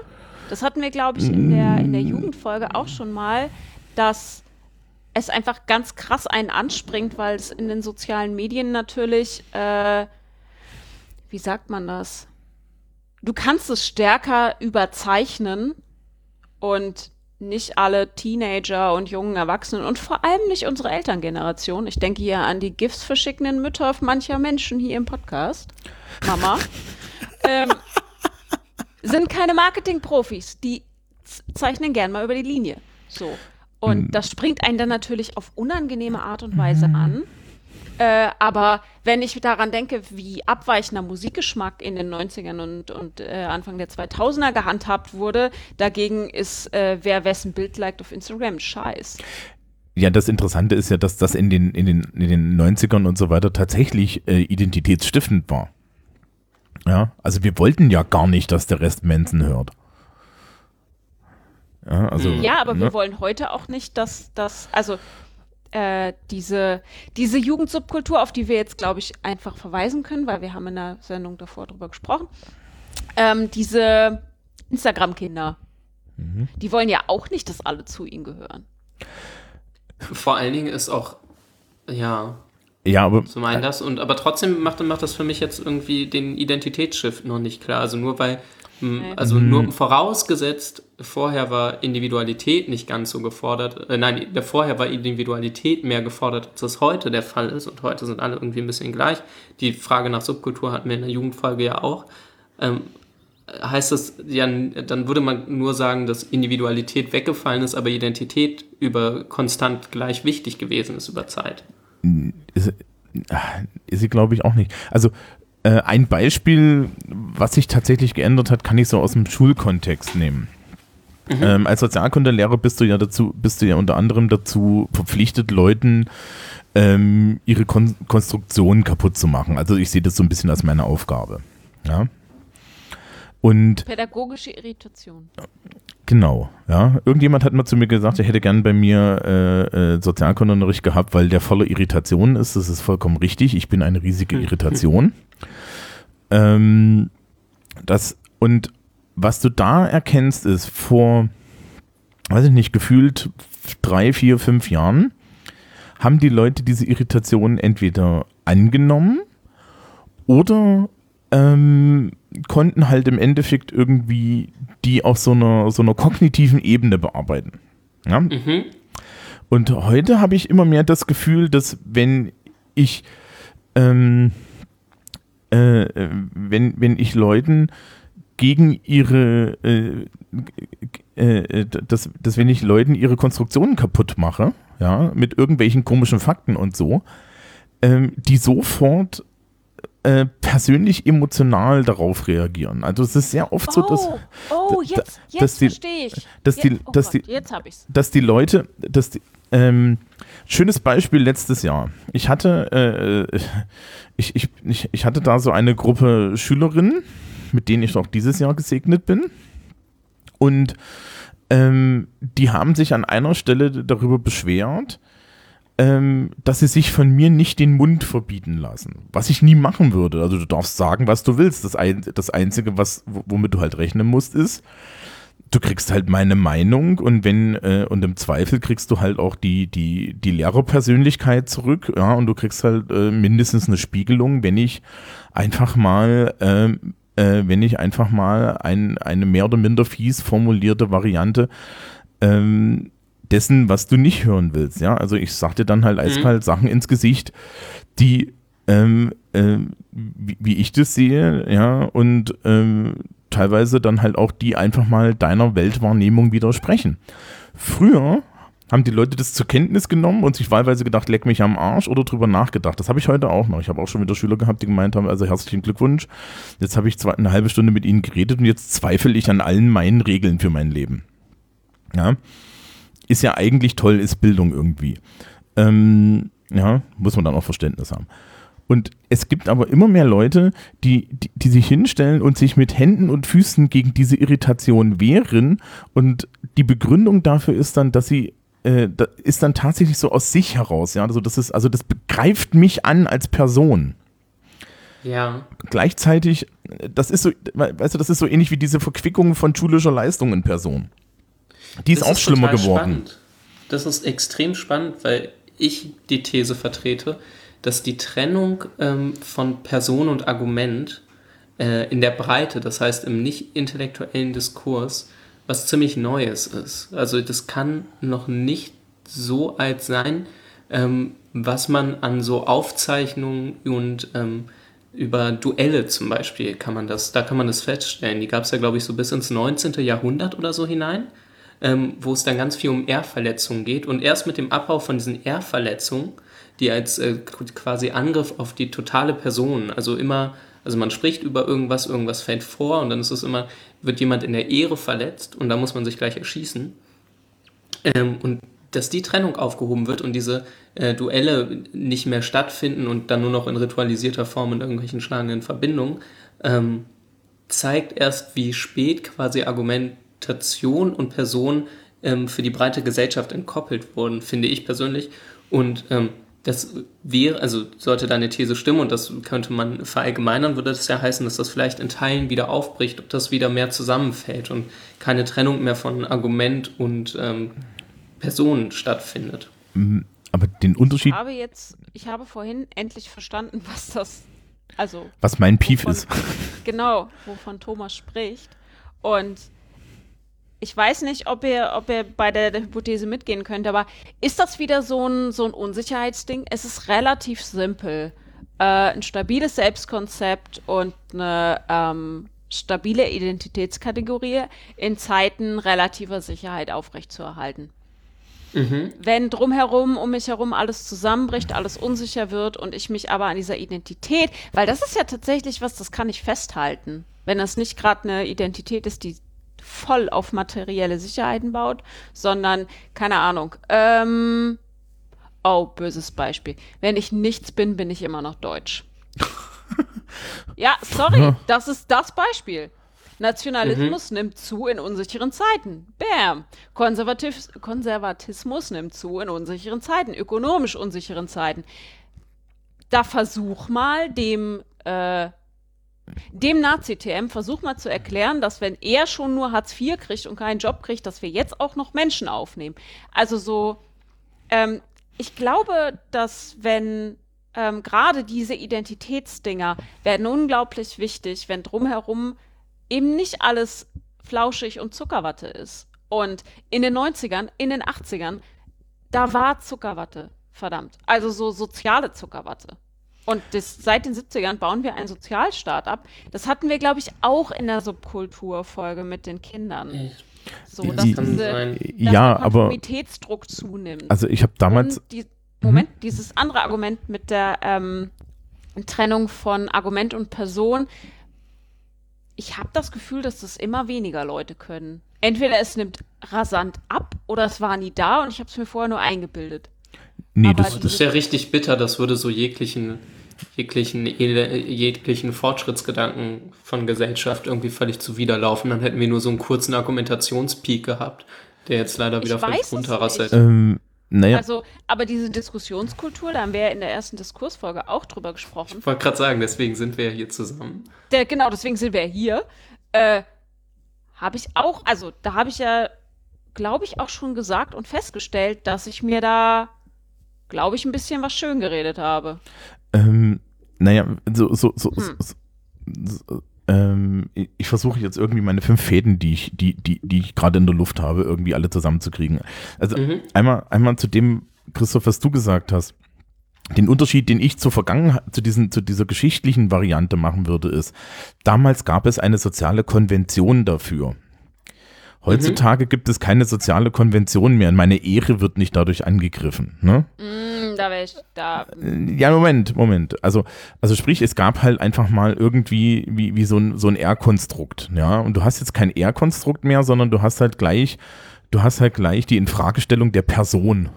Das hatten wir, glaube ich, in der, in der Jugendfolge auch schon mal, dass es einfach ganz krass einen anspringt, weil es in den sozialen Medien natürlich, äh, wie sagt man das? Du kannst es stärker überzeichnen und nicht alle Teenager und jungen Erwachsenen und vor allem nicht unsere Elterngeneration. Ich denke hier an die GIFs verschickenden Mütter mancher Menschen hier im Podcast. Mama. [LAUGHS] ähm, sind keine Marketingprofis. Die zeichnen gern mal über die Linie. So. Und das springt einen dann natürlich auf unangenehme Art und Weise an. Äh, aber wenn ich daran denke, wie abweichender Musikgeschmack in den 90ern und, und äh, Anfang der 2000er gehandhabt wurde, dagegen ist, äh, wer wessen Bild liked auf Instagram, scheiß. ja, das Interessante ist ja, dass das in den, in den, in den 90ern und so weiter tatsächlich äh, identitätsstiftend war. Ja, also wir wollten ja gar nicht, dass der Rest Manson hört. Ja, also, Ja, aber ne? wir wollen heute auch nicht, dass das, also äh, diese, diese Jugendsubkultur, auf die wir jetzt, glaube ich, einfach verweisen können, weil wir haben in der Sendung davor drüber gesprochen, ähm, diese Instagram-Kinder, Mhm. die wollen ja auch nicht, dass alle zu ihnen gehören. Vor allen Dingen ist auch, ja, Ja, aber zum einen das und aber trotzdem macht, macht das für mich jetzt irgendwie den Identitätsshift noch nicht klar. Also nur weil. Also Mhm. nur vorausgesetzt, vorher war Individualität nicht ganz so gefordert. Äh, nein, vorher war Individualität mehr gefordert, als es heute der Fall ist. Und heute sind alle irgendwie ein bisschen gleich. Die Frage nach Subkultur hatten wir in der Jugendfolge ja auch. Ähm, heißt das, ja, dann würde man nur sagen, dass Individualität weggefallen ist, aber Identität über konstant gleich wichtig gewesen ist über Zeit. ist, ist sie, glaube ich, auch nicht. Also äh, ein Beispiel, was sich tatsächlich geändert hat, kann ich so aus dem Schulkontext nehmen. Ähm, als Sozialkundelehrer bist du ja dazu, bist du ja unter anderem dazu verpflichtet, Leuten ähm, ihre Kon Konstruktion kaputt zu machen. Also ich sehe das so ein bisschen als meine Aufgabe. Ja. Und Pädagogische Irritation. Genau, ja. Irgendjemand hat mal zu mir gesagt, er hätte gern bei mir äh, äh, Sozialkundeunterricht gehabt, weil der voller Irritationen ist. Das ist vollkommen richtig. Ich bin eine riesige Irritation. Ähm, das, und was du da erkennst, ist vor, weiß ich nicht, gefühlt drei, vier, fünf Jahren haben die Leute diese Irritationen entweder angenommen oder ähm, konnten halt im Endeffekt irgendwie die auf so einer, so einer kognitiven Ebene bearbeiten. Ja? Mhm. Und heute habe ich immer mehr das Gefühl, dass wenn ich ähm, äh, äh, wenn, wenn ich Leuten gegen ihre äh, äh, äh, dass, dass wenn ich Leuten ihre Konstruktionen kaputt mache, ja, mit irgendwelchen komischen Fakten und so, ähm, die sofort äh, persönlich emotional darauf reagieren. Also es ist sehr oft so, dass oh, oh, da- jetzt, dass jetzt die- verstehe ich. dass die- Jetzt- oh dass die- Gott, jetzt habe ich's. dass die Leute, dass die, ähm, schönes Beispiel letztes Jahr. Ich hatte, äh, ich, ich, ich, ich hatte da so eine Gruppe Schülerinnen, mit denen ich auch dieses Jahr gesegnet bin. Und ähm, die haben sich an einer Stelle darüber beschwert, ähm, dass sie sich von mir nicht den Mund verbieten lassen. Was ich nie machen würde. Also du darfst sagen, was du willst. Das, ein, das Einzige, was, womit du halt rechnen musst, ist, du kriegst halt meine Meinung und wenn, äh, und im Zweifel kriegst du halt auch die, die, die Lehrerpersönlichkeit zurück, ja, und du kriegst halt äh, mindestens eine Spiegelung, wenn ich einfach mal, ähm, äh, wenn ich einfach mal ein, eine mehr oder minder fies formulierte Variante ähm, dessen, was du nicht hören willst, ja. Also ich sag dir dann halt eiskalt Sachen ins Gesicht, die ähm, ähm, wie, wie ich das sehe, ja, und ähm, teilweise dann halt auch die einfach mal deiner Weltwahrnehmung widersprechen. Früher haben die Leute das zur Kenntnis genommen und sich wahlweise gedacht, leck mich am Arsch oder drüber nachgedacht. Das habe ich heute auch noch. Ich habe auch schon wieder Schüler gehabt, die gemeint haben, also herzlichen Glückwunsch. Jetzt habe ich zwei, eine halbe Stunde mit ihnen geredet und jetzt zweifle ich an allen meinen Regeln für mein Leben. Ja. Ist ja eigentlich toll, ist Bildung irgendwie. Ähm, ja, muss man dann auch Verständnis haben. Und es gibt aber immer mehr Leute, die, die, die sich hinstellen und sich mit Händen und Füßen gegen diese Irritation wehren. Und die Begründung dafür ist dann, dass sie äh, ist dann tatsächlich so aus sich heraus, ja. Also das ist, also das begreift mich an als Person. Ja. Gleichzeitig, äh, das ist so, weißt du, das ist so ähnlich wie diese Verquickung von schulischer Leistung in Person. Die ist Das auch schlimmer total geworden. Spannend. Das ist extrem spannend, weil ich die These vertrete, dass die Trennung ähm, von Person und Argument äh, in der Breite, das heißt im nicht intellektuellen Diskurs, was ziemlich Neues ist. Also das kann noch nicht so alt sein, ähm, was man an so Aufzeichnungen und ähm, über Duelle zum Beispiel kann man das, da kann man das feststellen. Die gab es ja, glaube ich, so bis ins 19. Jahrhundert oder so hinein ähm, wo es dann ganz viel um Ehrverletzungen geht. Und erst mit dem Abbau von diesen Ehrverletzungen, die als äh, quasi Angriff auf die totale Person, also immer, also man spricht über irgendwas, irgendwas fällt vor und dann ist es immer, wird jemand in der Ehre verletzt und da muss man sich gleich erschießen. Ähm, und dass die Trennung aufgehoben wird und diese äh, Duelle nicht mehr stattfinden und dann nur noch in ritualisierter Form in irgendwelchen schlagenden Verbindungen, ähm, zeigt erst, wie spät quasi Argumentation und Person ähm, für die breite Gesellschaft entkoppelt wurden, finde ich persönlich. Und ähm, das wäre, also sollte deine These stimmen und das könnte man verallgemeinern, würde das ja heißen, dass das vielleicht in Teilen wieder aufbricht, ob das wieder mehr zusammenfällt und keine Trennung mehr von Argument und ähm, Person stattfindet. Aber den Unterschied, Ich habe jetzt, ich habe vorhin endlich verstanden, [LAUGHS] was das, also was mein Pief wovon- ist. [LAUGHS] Genau, wovon Thomas spricht. Und ich weiß nicht, ob ihr, ob ihr bei der, der Hypothese mitgehen könnt, aber ist das wieder so ein, so ein Unsicherheitsding? Es ist relativ simpel. Äh, ein stabiles Selbstkonzept und eine ähm, stabile Identitätskategorie in Zeiten relativer Sicherheit aufrechtzuerhalten. Mhm. Wenn drumherum, um mich herum alles zusammenbricht, alles unsicher wird und ich mich aber an dieser Identität, weil das ist ja tatsächlich was, das kann ich festhalten. Wenn das nicht gerade eine Identität ist, die voll auf materielle Sicherheiten baut, sondern, keine Ahnung, ähm, oh, böses Beispiel. Wenn ich nichts bin, bin ich immer noch deutsch. [LAUGHS] ja, sorry, das ist das Beispiel. Nationalismus nimmt zu in unsicheren Zeiten. Bam. Konservativ Konservatismus nimmt zu in unsicheren Zeiten, ökonomisch unsicheren Zeiten. Da versuch mal dem äh, dem Nazi-TM versuch mal zu erklären, dass wenn er schon nur Hartz IV kriegt und keinen Job kriegt, dass wir jetzt auch noch Menschen aufnehmen. Also so, ähm, ich glaube, dass wenn ähm, gerade diese Identitätsdinger werden unglaublich wichtig, wenn drumherum eben nicht alles flauschig und Zuckerwatte ist. Und in den 90ern, in den 80ern, da war Zuckerwatte, verdammt. Also so soziale Zuckerwatte. Und das, seit den 70ern bauen wir einen Sozialstaat ab. Das hatten wir, glaube ich, auch in der Subkulturfolge mit den Kindern. So, Ja, dass, die- diese, dass Ja, der aber Konformitätsdruck zunimmt. also ich habe damals, die, Moment, dieses andere Argument mit der ähm, Trennung von Argument und Person. Ich habe das Gefühl, dass das immer weniger Leute können. Entweder es nimmt rasant ab oder es war nie da und ich habe es mir vorher nur eingebildet. nee, aber das, Das ist ja richtig bitter, das würde so jeglichen, jeglichen, jeglichen Fortschrittsgedanken von Gesellschaft irgendwie völlig zuwiderlaufen. Dann hätten wir nur so einen kurzen Argumentationspeak gehabt, der jetzt leider wieder Ich völlig runterrasselt. ähm, naja, Also, aber diese Diskussionskultur, da haben wir ja in der ersten Diskursfolge auch drüber gesprochen. Ich wollte gerade sagen, deswegen sind wir ja hier zusammen. Der, genau, deswegen sind wir hier. Äh, habe ich auch, also da habe ich ja, glaube ich, auch schon gesagt und festgestellt, dass ich mir da, glaube ich, ein bisschen was schön geredet habe. Ähm, naja, so, so, so, Hm. so, so ähm, ich ich versuche jetzt irgendwie meine fünf Fäden, die ich, die, die, die ich gerade in der Luft habe, irgendwie alle zusammenzukriegen. Also Mhm. einmal, einmal zu dem, Christoph, was du gesagt hast. Den Unterschied, den ich zur Vergangenheit, zu, diesen, zu dieser geschichtlichen Variante machen würde, ist, damals gab es eine soziale Konvention dafür. Heutzutage gibt es keine soziale Konvention mehr und meine Ehre wird nicht dadurch angegriffen. Ne? Mm, da wäre ich, da, Äh, Ja, Moment, Moment. Also, also sprich, es gab halt einfach mal irgendwie wie, wie so ein, so ein R-Konstrukt, ja. Und du hast jetzt kein R-Konstrukt mehr, sondern du hast halt gleich, du hast halt gleich die Infragestellung der Person.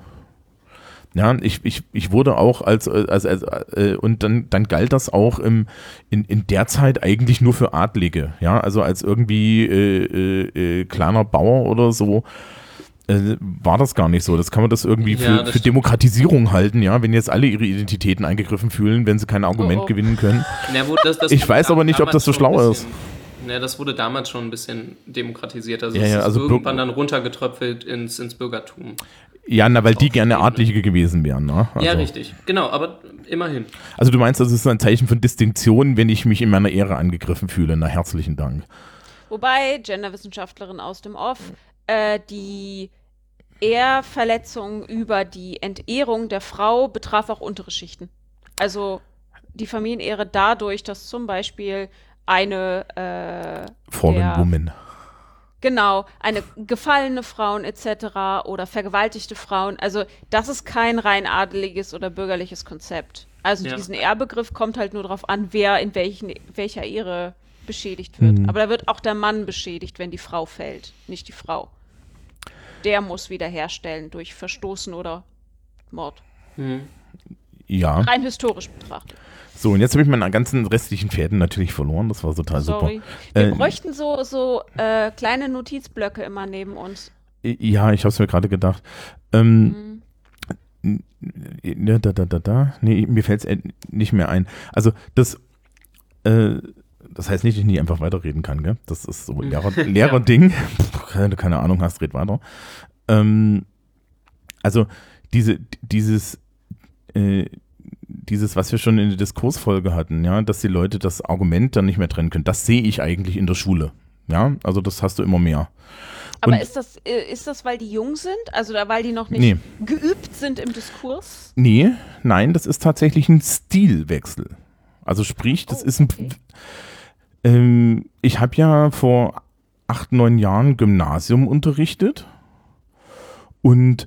Ja, ich, ich, ich wurde auch als, äh, als, als äh, und dann, dann galt das auch im, in, in der Zeit eigentlich nur für Adlige, ja, also als irgendwie äh, äh, äh, kleiner Bauer oder so, äh, war das gar nicht so. Das kann man das irgendwie Ja, für, das für. Demokratisierung halten, ja, wenn jetzt alle ihre Identitäten eingegriffen fühlen, wenn sie kein Argument Oh, oh. gewinnen können. Na, wo das, das Ich weiß aber nicht, ob das so schlau bisschen- Ja, das wurde damals schon ein bisschen demokratisiert. Also Ja, ja, ist also irgendwann dann runtergetröpfelt ins, ins Bürgertum. Ja, na, weil die gerne. Adlige gewesen wären, ne? Also, Ja, richtig. Genau, aber immerhin. Also du meinst, das ist ein Zeichen von Distinktion, wenn ich mich in meiner Ehre angegriffen fühle. Na, herzlichen Dank. Wobei, Genderwissenschaftlerin aus dem Off, äh, die Ehrverletzung über die Entehrung der Frau betraf auch untere Schichten. Also die Familienehre dadurch, dass zum Beispiel eine äh, Fallen der- Woman. Genau, eine gefallene Frauen etc. oder vergewaltigte Frauen. Also das ist kein rein adeliges oder bürgerliches Konzept. Also Ja. diesen Ehrbegriff kommt halt nur darauf an, wer in welchen, welcher Ehre beschädigt wird. Mhm. Aber da wird auch der Mann beschädigt, wenn die Frau fällt, nicht die Frau. Der muss wiederherstellen durch Verstoßen oder Mord. Hm. Ja. Rein historisch betrachtet. So, und jetzt habe ich meine ganzen restlichen Fäden natürlich verloren. Das war total Sorry. super. Wir Äh, bräuchten so, so äh, kleine Notizblöcke immer neben uns. Ja, ich habe es mir gerade gedacht. Ähm, Mhm. da, da, da, da. Nee, mir fällt es nicht mehr ein. Also das, äh, das heißt nicht, dass ich nie einfach weiterreden kann, gell? Das ist so ein [LAUGHS] Lehrer, Lehrer-Ding. keine, keine Ahnung hast, red weiter. Ähm, also diese, dieses, äh, dieses, was wir schon in der Diskursfolge hatten, ja, dass die Leute das Argument dann nicht mehr trennen können, das sehe ich eigentlich in der Schule. Ja, also das hast du immer mehr. Aber Und- ist das, äh, ist das, weil die jung sind? Also da, weil die noch nicht Nee. geübt sind im Diskurs? Nee, nein, das ist tatsächlich ein Stilwechsel. Also sprich, das Oh, ist ein. okay. Ähm, ich habe ja vor acht, neun Jahren Gymnasium unterrichtet und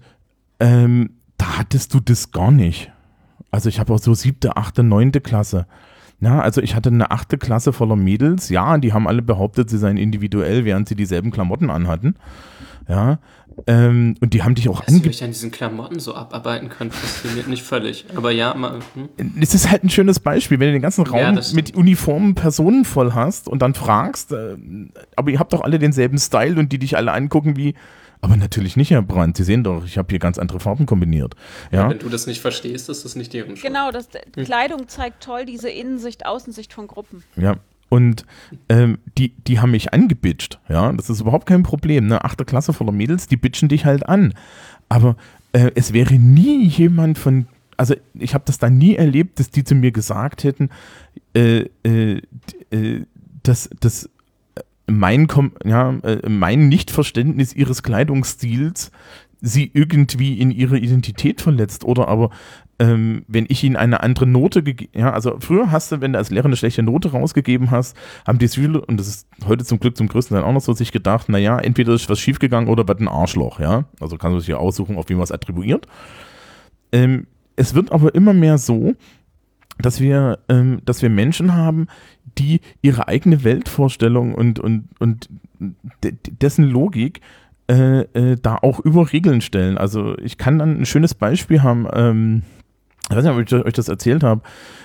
ähm, da hattest du das gar nicht. Also ich habe auch so siebte, achte, neunte Klasse. Ja, also ich hatte eine achte Klasse voller Mädels. Ja, die haben alle behauptet, sie seien individuell, während sie dieselben Klamotten anhatten. Ja, ähm, und die haben dich auch Dass ihr ange euch an diesen Klamotten so abarbeiten könnt, fasziniert nicht völlig. Aber ja, mal, hm? es ist halt ein schönes Beispiel, wenn du den ganzen Ja, Raum stimmt. mit Uniformen Personen voll hast und dann fragst, äh, aber ihr habt doch alle denselben Style und die dich alle angucken wie, aber natürlich nicht, Herr Brandt, Sie sehen doch, ich habe hier ganz andere Farben kombiniert. Ja, wenn du das nicht verstehst, ist das nicht deren Schuld. Genau, das, Hm. Kleidung zeigt toll diese Innensicht, Außensicht von Gruppen. ja. Und ähm, die, die haben mich angebitscht, ja, das ist überhaupt kein Problem, ne, achte Klasse voller Mädels, die bitchen dich halt an, aber äh, es wäre nie jemand von, also ich habe das da nie erlebt, dass die zu mir gesagt hätten, äh, äh, äh, dass das mein, ja, äh, mein Nichtverständnis ihres Kleidungsstils sie irgendwie in ihre Identität verletzt oder aber ähm, wenn ich ihnen eine andere Note gegeben, ja, also früher hast du, wenn du als Lehrer eine schlechte Note rausgegeben hast, haben die Schüler, und das ist heute zum Glück zum größten Teil auch noch so, sich gedacht, naja, entweder ist was schiefgegangen oder was ein Arschloch, ja, also kann man sich ja aussuchen, auf wie man es attribuiert. Ähm, es wird aber immer mehr so, dass wir, ähm, dass wir Menschen haben, die ihre eigene Weltvorstellung und, und, und de dessen Logik äh, äh, da auch über Regeln stellen. Also ich kann dann ein schönes Beispiel haben, ähm, ich weiß nicht, ob ich euch das erzählt habe.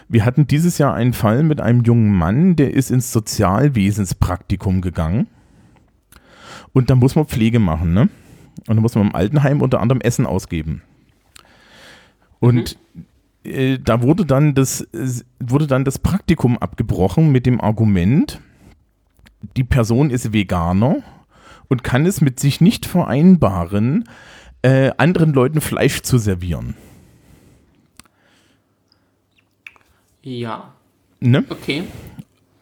Wir hatten dieses Jahr einen Fall mit einem jungen Mann, der ist ins Sozialwesenspraktikum gegangen. Und da muss man Pflege machen, ne? Und da muss man im Altenheim unter anderem Essen ausgeben. Und äh, da wurde dann das äh, wurde dann das Praktikum abgebrochen mit dem Argument, die Person ist Veganer und kann es mit sich nicht vereinbaren, äh, anderen Leuten Fleisch zu servieren. Ja, Ne? okay.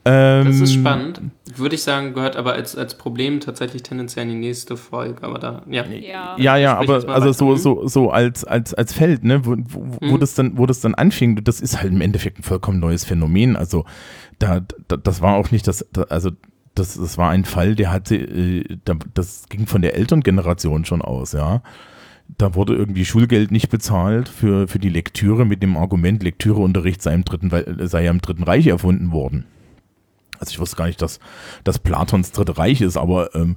Ähm, Das ist spannend. Würde ich sagen, gehört aber als, als Problem tatsächlich tendenziell in die nächste Folge. Aber da, ja. Ja. Ja, ja, aber also so, hm? so, so als, als, als Feld, ne, wo, wo, wo, Mhm. das dann, wo das dann anfing, das ist halt im Endeffekt ein vollkommen neues Phänomen. Also da, da das war auch nicht das, da, also das, das war ein Fall, der hatte, äh, da, das ging von der Elterngeneration schon aus, ja. Da wurde irgendwie Schulgeld nicht bezahlt für, für die Lektüre mit dem Argument, Lektüreunterricht sei, im dritten, sei ja im Dritten Reich erfunden worden. Also ich wusste gar nicht, dass, dass Platons Dritte Reich ist, aber ähm,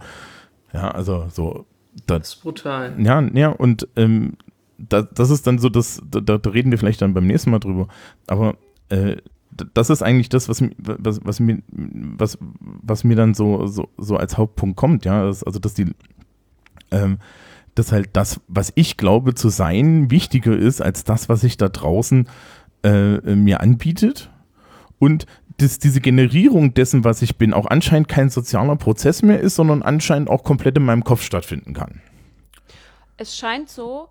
ja, also so, da, Das ist brutal. ja, ja, und ähm, da, das ist dann so, das, da, da reden wir vielleicht dann beim nächsten Mal drüber. Aber äh, das ist eigentlich das, was, was, was, mir, was, was mir dann so, so, so als Hauptpunkt kommt, ja. Also, dass die, ähm, dass halt das, was ich glaube zu sein, wichtiger ist als das, was sich da draußen äh, mir anbietet. Und dass diese Generierung dessen, was ich bin, auch anscheinend kein sozialer Prozess mehr ist, sondern anscheinend auch komplett in meinem Kopf stattfinden kann. Es scheint so,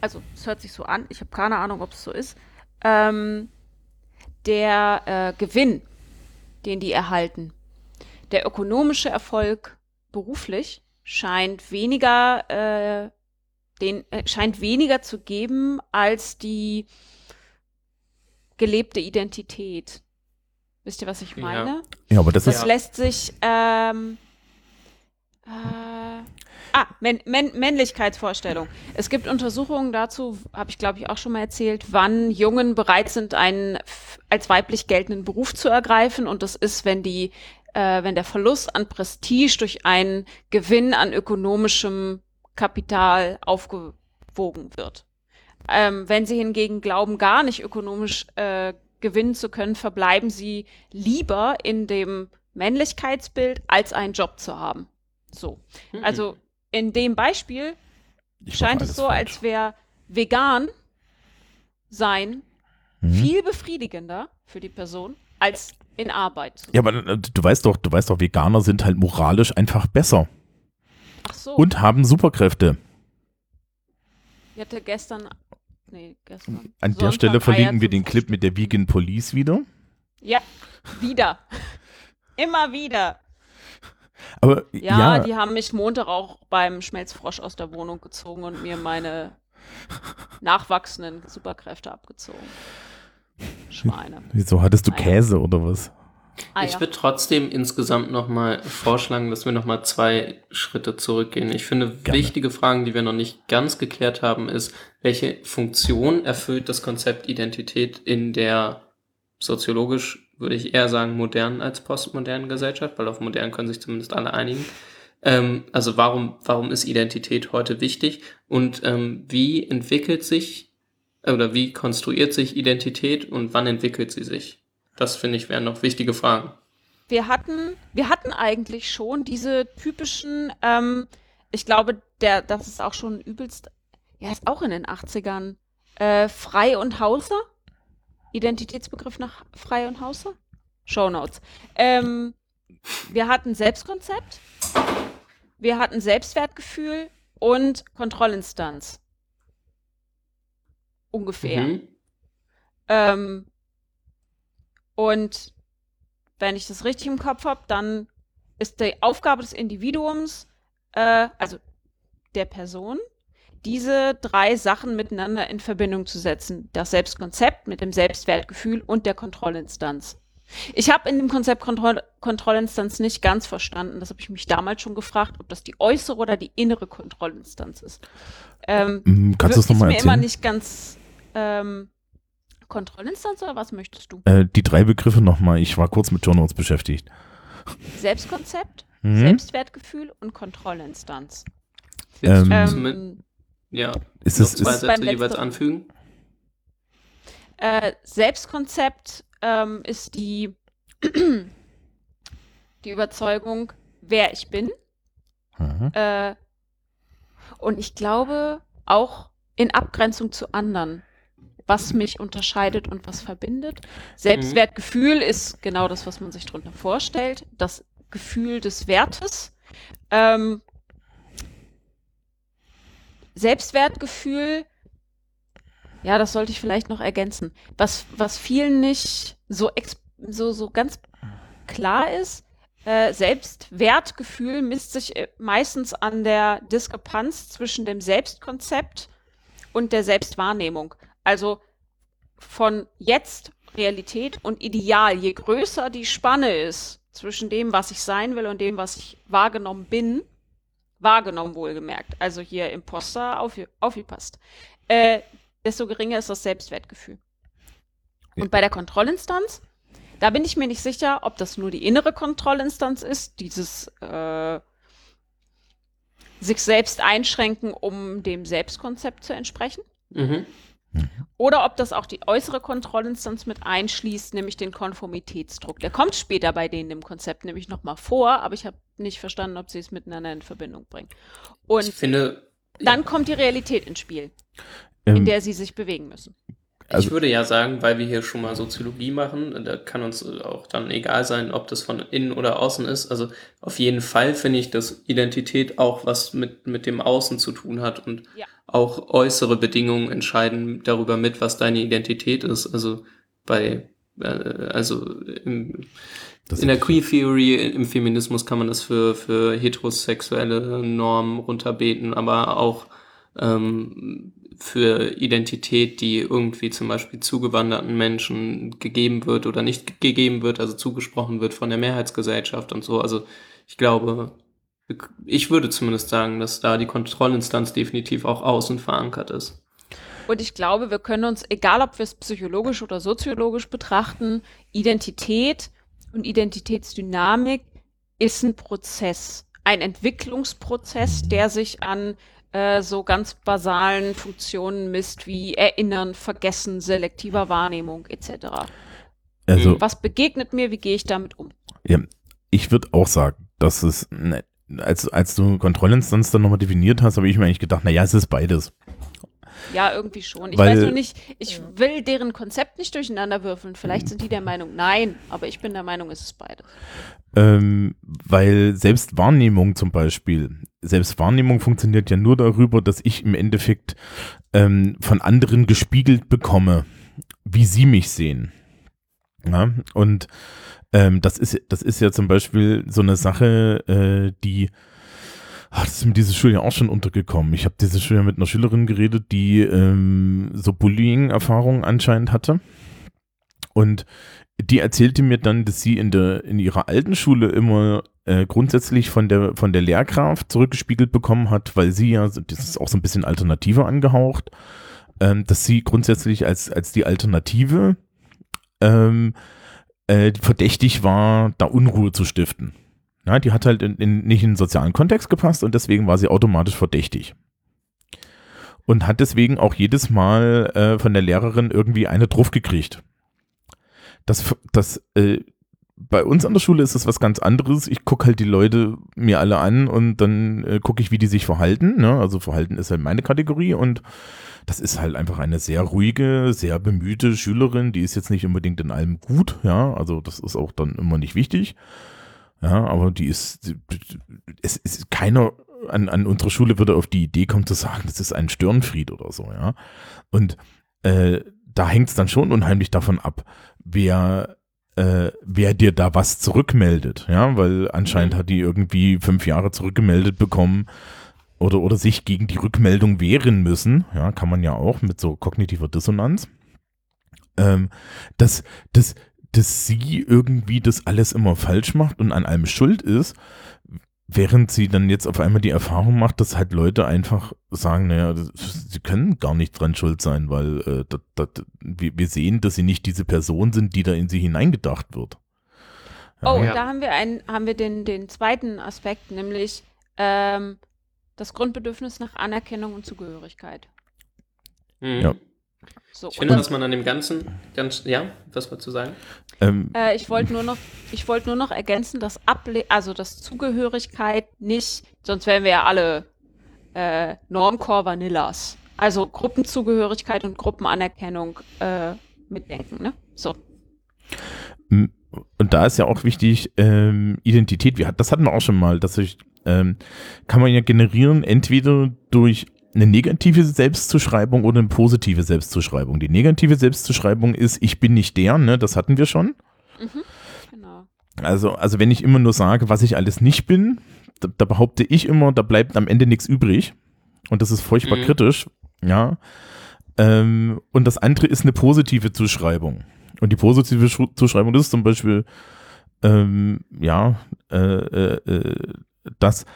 also es hört sich so an, ich habe keine Ahnung, ob es so ist, ähm, der äh, Gewinn, den die erhalten, der ökonomische Erfolg beruflich scheint weniger, äh, den, äh, scheint weniger zu geben als die gelebte Identität. Wisst ihr, was ich Ja. meine? Ja, aber das Das ist, lässt sich. Ähm, äh, ah, Männ Männ Männlichkeitsvorstellung. Es gibt Untersuchungen dazu, habe ich glaube ich auch schon mal erzählt, wann Jungen bereit sind, einen als weiblich geltenden Beruf zu ergreifen. Und das ist, wenn die, äh, wenn der Verlust an Prestige durch einen Gewinn an ökonomischem Kapital aufgewogen wird. Ähm, wenn sie hingegen glauben, gar nicht ökonomisch äh, gewinnen zu können, verbleiben sie lieber in dem Männlichkeitsbild, als einen Job zu haben. So. Mhm. Also in dem Beispiel ich scheint es so, falsch. als wäre vegan sein Mhm. viel befriedigender für die Person als in Arbeit. Ja, aber äh, du weißt doch, du weißt doch, Veganer sind halt moralisch einfach besser Ach so, und haben Superkräfte. ich hatte gestern, nee, gestern. An der Sonntag Stelle verlinken wir den Clip mit der Vegan Police wieder. Ja, wieder. [LAUGHS] Immer wieder. Aber Ja, ja, die haben mich Montag auch beim Schmelzfrosch aus der Wohnung gezogen und mir meine [LAUGHS] nachwachsenden Superkräfte abgezogen. Schweine. wieso hattest du. Käse oder was? Ah, ich ja. würde trotzdem insgesamt nochmal vorschlagen, dass wir nochmal zwei Schritte zurückgehen. Ich finde, Gerne. wichtige Fragen, die wir noch nicht ganz geklärt haben, ist, welche Funktion erfüllt das Konzept Identität in der soziologisch, würde ich eher sagen, modernen als postmodernen Gesellschaft, weil auf modern können sich zumindest alle einigen. Ähm, also warum, warum ist Identität heute wichtig und ähm, wie entwickelt sich oder wie konstruiert sich Identität und wann entwickelt sie sich? Das finde ich wären noch wichtige Fragen. Wir hatten, wir hatten eigentlich schon diese typischen, ähm, ich glaube, der, das ist auch schon übelst, ja, ist auch in den 80ern, äh, Frei und Hauser? Identitätsbegriff nach Frei und Hauser? Shownotes. Ähm, wir hatten Selbstkonzept, wir hatten Selbstwertgefühl und Kontrollinstanz. Ungefähr. Mhm. Ähm, und wenn ich das richtig im Kopf habe, dann ist die Aufgabe des Individuums, äh, also der Person, diese drei Sachen miteinander in Verbindung zu setzen. Das Selbstkonzept mit dem Selbstwertgefühl und der Kontrollinstanz. Ich habe in dem Konzept Kontroll Kontrollinstanz nicht ganz verstanden. Das habe ich mich damals schon gefragt, ob das die äußere oder die innere Kontrollinstanz ist. Ähm, Hm, Kannst du es ist nochmal mir immer erzählen? nicht ganz ähm, Kontrollinstanz oder was möchtest du? Äh, die drei Begriffe nochmal. Ich war kurz mit Notes beschäftigt. Selbstkonzept, Mhm. Selbstwertgefühl und Kontrollinstanz. Ähm, Ähm, ja, Ist es, zwei ist, Sätze jeweils anfügen? äh, Selbstkonzept ähm, ist die, [CLEARS THROAT] die Überzeugung, wer ich bin. Mhm. Äh, und ich glaube auch in Abgrenzung zu anderen, was mich unterscheidet und was verbindet. Selbstwertgefühl ist genau das, was man sich darunter vorstellt. Das Gefühl des Wertes. Ähm, Selbstwertgefühl, ja, das sollte ich vielleicht noch ergänzen. Was, was vielen nicht so, so, so ganz klar ist, äh, Selbstwertgefühl misst sich äh, meistens an der Diskrepanz zwischen dem Selbstkonzept und der Selbstwahrnehmung. Also von jetzt Realität und Ideal. Je größer die Spanne ist zwischen dem, was ich sein will und dem, was ich wahrgenommen bin, wahrgenommen wohlgemerkt, also hier Imposter auf, aufgepasst, äh, desto geringer ist das Selbstwertgefühl. Ja. Und bei der Kontrollinstanz, da bin ich mir nicht sicher, ob das nur die innere Kontrollinstanz ist, dieses äh, sich selbst einschränken, um dem Selbstkonzept zu entsprechen. Mhm. Oder ob das auch die äußere Kontrollinstanz mit einschließt, nämlich den Konformitätsdruck. Der kommt später bei denen im Konzept nämlich nochmal vor, aber ich habe nicht verstanden, ob sie es miteinander in Verbindung bringen. Ich Und finde, dann kommt die Realität ins Spiel, ähm, in der sie sich bewegen müssen. Also- ich würde ja sagen, weil wir hier schon mal Soziologie machen, da kann uns auch dann egal sein, ob das von innen oder außen ist. Also auf jeden Fall finde ich, dass Identität auch was mit, mit dem Außen zu tun hat und Ja. auch äußere Bedingungen entscheiden darüber mit, was deine Identität ist. Also bei, äh, also im, in der Queer Theory, im Feminismus kann man das für, für heterosexuelle Normen runterbeten, aber auch ähm, für Identität, die irgendwie zum Beispiel zugewanderten Menschen gegeben wird oder nicht gegeben wird, also zugesprochen wird von der Mehrheitsgesellschaft und so. Also ich glaube, ich würde zumindest sagen, dass da die Kontrollinstanz definitiv auch außen verankert ist. Und ich glaube, wir können uns, egal ob wir es psychologisch oder soziologisch betrachten, Identität und Identitätsdynamik ist ein Prozess, ein Entwicklungsprozess, der sich an äh, so ganz basalen Funktionen misst wie Erinnern, Vergessen, selektiver Wahrnehmung etc. also Was begegnet mir, wie gehe ich damit um? Ja, ich würde auch sagen, dass es, ne, als, als du Kontrollinstanz dann nochmal definiert hast, habe ich mir eigentlich gedacht, naja, es ist beides. Ja, irgendwie schon. Ich Weil- weiß nur nicht, ich will deren Konzept nicht durcheinander würfeln. Vielleicht sind die der Meinung, nein, aber ich bin der Meinung, es ist beides. Ähm, weil Selbstwahrnehmung zum Beispiel, Selbstwahrnehmung funktioniert ja nur darüber, dass ich im Endeffekt ähm, von anderen gespiegelt bekomme, wie sie mich sehen. Ja? Und Ähm, das, ist, das ist ja zum Beispiel so eine Sache, äh, die, ach, das ist mir Schule ja auch schon untergekommen. Ich habe diese Schule mit einer Schülerin geredet, die ähm, so Bullying-Erfahrungen anscheinend hatte. Und die erzählte mir dann, dass sie in, der, in ihrer alten Schule immer äh, grundsätzlich von der, von der Lehrkraft zurückgespiegelt bekommen hat, weil sie ja, das ist auch so ein bisschen Alternative angehaucht, ähm, dass sie grundsätzlich als, als die Alternative ähm, äh, verdächtig war, da Unruhe zu stiften. Ja, die hat halt in, in, nicht in den sozialen Kontext gepasst und deswegen war sie automatisch verdächtig. Und hat deswegen auch jedes Mal äh, von der Lehrerin irgendwie eine drauf gekriegt. Das, das, äh, bei uns an der Schule ist es was ganz anderes. Ich gucke halt die Leute mir alle an und dann äh, gucke ich, wie die sich verhalten. Ne? Also Verhalten ist halt meine Kategorie und das ist halt einfach eine sehr ruhige, sehr bemühte Schülerin. Die ist jetzt nicht unbedingt in allem gut, ja. Also das ist auch dann immer nicht wichtig. Ja, aber die ist, es ist keiner an, an unserer Schule würde auf die Idee kommen zu sagen, das ist ein Störenfried oder so, ja. Und äh, da hängt es dann schon unheimlich davon ab, wer äh, wer dir da was zurückmeldet, ja, weil anscheinend hat die irgendwie fünf Jahre zurückgemeldet bekommen oder, oder sich gegen die Rückmeldung wehren müssen, ja, kann man ja auch mit so kognitiver Dissonanz, ähm, dass, dass, dass sie irgendwie das alles immer falsch macht und an allem schuld ist, während sie dann jetzt auf einmal die Erfahrung macht, dass halt Leute einfach sagen, naja, das, sie können gar nicht dran schuld sein, weil äh, dat, dat, wir, wir sehen, dass sie nicht diese Person sind, die da in sie hineingedacht wird. Oh, Ja. und da haben wir einen, haben wir den, den zweiten Aspekt, nämlich ähm, das Grundbedürfnis nach Anerkennung und Zugehörigkeit. Mhm. Ja. So, Ich finde, dass man an dem Ganzen ganz, ja, was wolltest du sagen? Ähm, äh, ich wollte nur noch, ich wollte nur noch ergänzen, dass Able also dass Zugehörigkeit nicht, sonst wären wir ja alle äh, Normcore Vanillas. Also Gruppenzugehörigkeit und Gruppenanerkennung äh, mitdenken, ne? So. Und da ist ja auch wichtig, ähm, Identität, das hatten wir auch schon mal, dass ich, ähm, kann man ja generieren, entweder durch eine negative Selbstzuschreibung oder eine positive Selbstzuschreibung. Die negative Selbstzuschreibung ist, ich bin nicht der, ne, das hatten wir schon. Mhm. Genau. Also, also wenn ich immer nur sage, was ich alles nicht bin, da, da behaupte ich immer, da bleibt am Ende nichts übrig. Und das ist furchtbar Mhm. kritisch, ja. Ähm, und das andere ist eine positive Zuschreibung. Und die positive Schu- Zuschreibung ist zum Beispiel, ähm, ja, äh, äh, äh, das,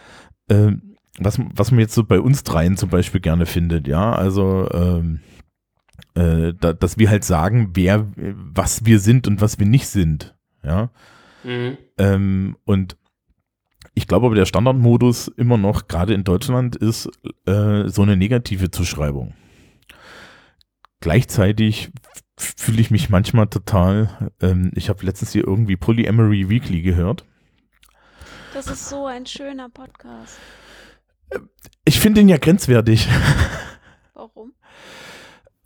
äh, was, was man jetzt so bei uns dreien zum Beispiel gerne findet, ja, also, ähm, äh, da, dass wir halt sagen, wer, was wir sind und was wir nicht sind, ja. Mhm. Ähm, und ich glaube aber, der Standardmodus immer noch, gerade in Deutschland, ist äh, so eine negative Zuschreibung. Gleichzeitig fühle ich mich manchmal total, ähm, ich habe letztens hier irgendwie Polyamory Weekly gehört. Das ist so ein schöner Podcast. Ich finde ihn ja grenzwertig. Warum?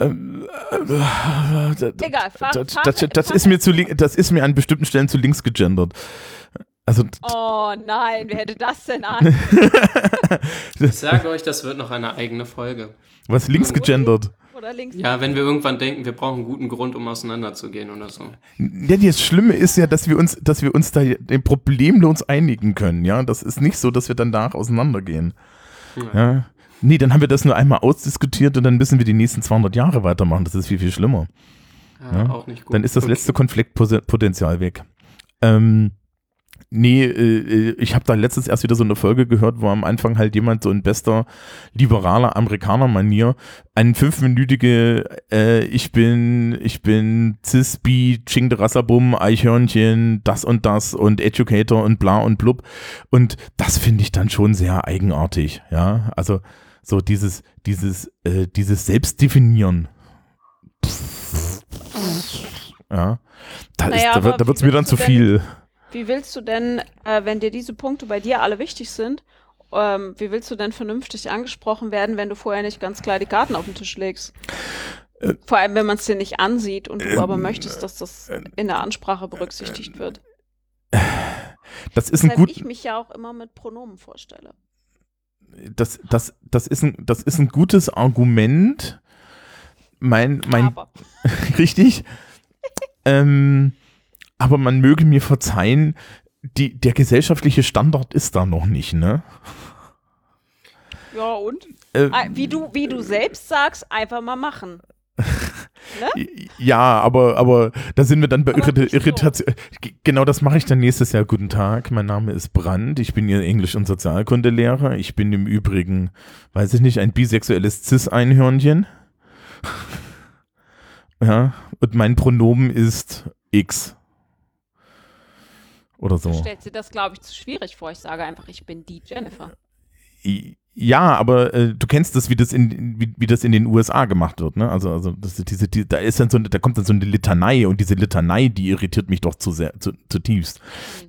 Ähm, äh, das, Egal, fahr, das, fahr, das, das, fahr- ist mir zu link- das ist mir an bestimmten Stellen zu links gegendert. Also Oh nein, wer hätte das denn an? [LAUGHS] Ich sage euch, das wird noch eine eigene Folge. was links gegendert? Oder links? Ja, wenn wir irgendwann denken, wir brauchen einen guten Grund, um auseinanderzugehen oder so. Ja, das Schlimme ist ja, dass wir uns, dass wir uns da den problemlos einigen können, ja. Das ist nicht so, dass wir danach auseinandergehen. Ja. Nee, dann haben wir das nur einmal ausdiskutiert und dann müssen wir die nächsten 200 Jahre weitermachen. Das ist viel, viel schlimmer. Ja, Ja. Auch nicht gut. Dann ist das Okay. letzte Konfliktpotenzial weg. Ähm, nee, äh, ich habe da letztens erst wieder so eine Folge gehört, wo am Anfang halt jemand so in bester liberaler Amerikaner-Manier ein fünfminütige äh, Ich bin, ich bin Cis-Bi, Ching de Rassabum, Eichhörnchen, das und das und Educator und bla und blub. Und das finde ich dann schon sehr eigenartig, ja. Also so dieses, dieses, äh, dieses Selbstdefinieren. Ja. Da, Naja, ist, da, da wird es mir dann zu viel. Wie willst du denn, äh, wenn dir diese Punkte bei dir alle wichtig sind, ähm, wie willst du denn vernünftig angesprochen werden, wenn du vorher nicht ganz klar die Karten auf den Tisch legst? Äh, Vor allem, wenn man es dir nicht ansieht und du ähm, aber möchtest, dass das in der Ansprache berücksichtigt wird. Das ist ein gut, ich mich ja auch immer mit Pronomen vorstelle. das, das, das ist ein, das ist ein gutes Argument. Mein, mein, aber. [LAUGHS] richtig. ähm, aber man möge mir verzeihen, die, der gesellschaftliche Standard ist da noch nicht, ne? Ja, und? Äh, Wie du, wie du selbst sagst, einfach mal machen. [LAUGHS] Ja, aber, aber da sind wir dann bei so. Irritation. G- Genau das mache ich dann nächstes Jahr. Guten Tag, mein Name ist Brandt. Ich bin Ihr Englisch- und Sozialkundelehrer. Ich bin im Übrigen, weiß ich nicht, ein bisexuelles Cis-Einhörnchen. [LAUGHS] ja, und mein Pronomen ist X. Oder so. Du stellst dir das, glaube ich, zu schwierig vor. Ich sage einfach, ich bin die Jennifer. Ja, aber äh, du kennst das, wie das in wie, wie das in den USA gemacht wird, ne? Also also das, diese die, da ist dann so eine- da kommt dann so eine Litanei und diese Litanei, die irritiert mich doch zu sehr zu, zutiefst.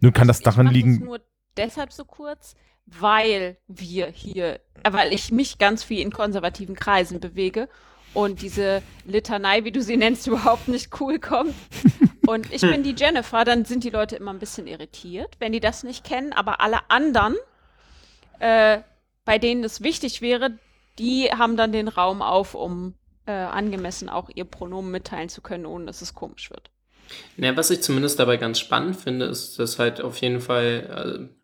Nun kann das Ich daran mach liegen- Das nur deshalb so kurz, weil wir hier, äh, weil ich mich ganz viel in konservativen Kreisen bewege und diese Litanei, wie du sie nennst, [LAUGHS] überhaupt nicht cool kommt. Und ich bin die Jennifer, dann sind die Leute immer ein bisschen irritiert, wenn die das nicht kennen, aber alle anderen, äh, bei denen es wichtig wäre, die haben dann den Raum auf, um äh, angemessen auch ihr Pronomen mitteilen zu können, ohne dass es komisch wird. Ja, was ich zumindest dabei ganz spannend finde, ist, dass halt auf jeden Fall, äh,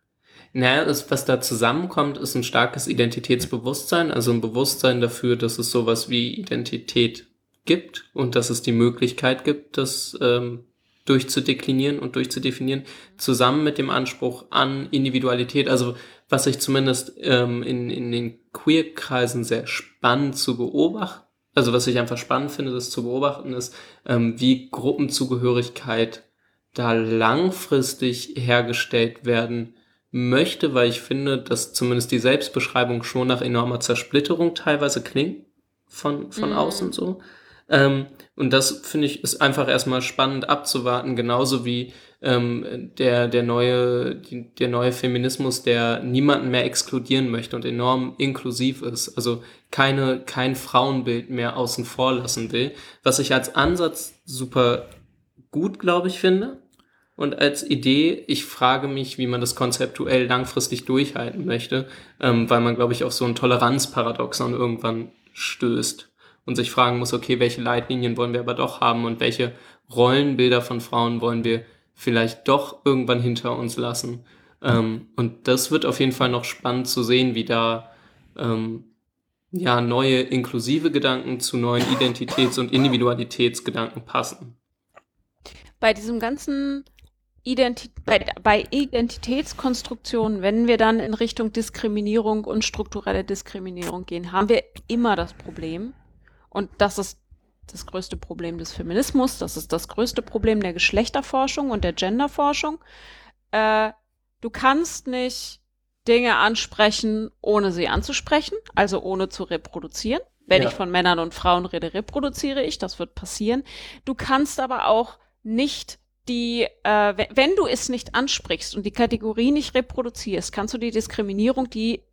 naja, ist, was da zusammenkommt, ist ein starkes Identitätsbewusstsein, also ein Bewusstsein dafür, dass es sowas wie Identität gibt und dass es die Möglichkeit gibt, das ähm, durchzudeklinieren und durchzudefinieren, zusammen mit dem Anspruch an Individualität. Also was ich zumindest ähm, in, in den Queer-Kreisen sehr spannend zu beobachten, also was ich einfach spannend finde, das zu beobachten, ist, ähm, wie Gruppenzugehörigkeit da langfristig hergestellt werden möchte, weil ich finde, dass zumindest die Selbstbeschreibung schon nach enormer Zersplitterung teilweise klingt von, von Mhm. außen so. Ähm, und das finde ich ist einfach erstmal spannend abzuwarten, genauso wie ähm, der, der, neue, die, der neue Feminismus, der niemanden mehr exkludieren möchte und enorm inklusiv ist, also keine, kein Frauenbild mehr außen vor lassen will, was ich als Ansatz super gut, glaube ich, finde. Und als Idee, ich frage mich, wie man das konzeptuell langfristig durchhalten möchte, ähm, weil man, glaube ich, auf so ein Toleranzparadoxon irgendwann stößt und sich fragen muss, okay, welche Leitlinien wollen wir aber doch haben und welche Rollenbilder von Frauen wollen wir vielleicht doch irgendwann hinter uns lassen. Ähm, und das wird auf jeden Fall noch spannend zu sehen, wie da ähm, ja neue inklusive Gedanken zu neuen Identitäts- und Individualitätsgedanken passen. bei diesem ganzen Identi bei, bei Identitätskonstruktionen, wenn wir dann in Richtung Diskriminierung und strukturelle Diskriminierung gehen, haben wir immer das Problem, und das ist das größte Problem des Feminismus, das ist das größte Problem der Geschlechterforschung und der Genderforschung. Äh, du kannst nicht Dinge ansprechen, ohne sie anzusprechen, also ohne zu reproduzieren. Wenn Ja. ich von Männern und Frauen rede, reproduziere ich, das wird passieren. Du kannst aber auch nicht die, äh, we- wenn du es nicht ansprichst und die Kategorie nicht reproduzierst, kannst du die Diskriminierung, die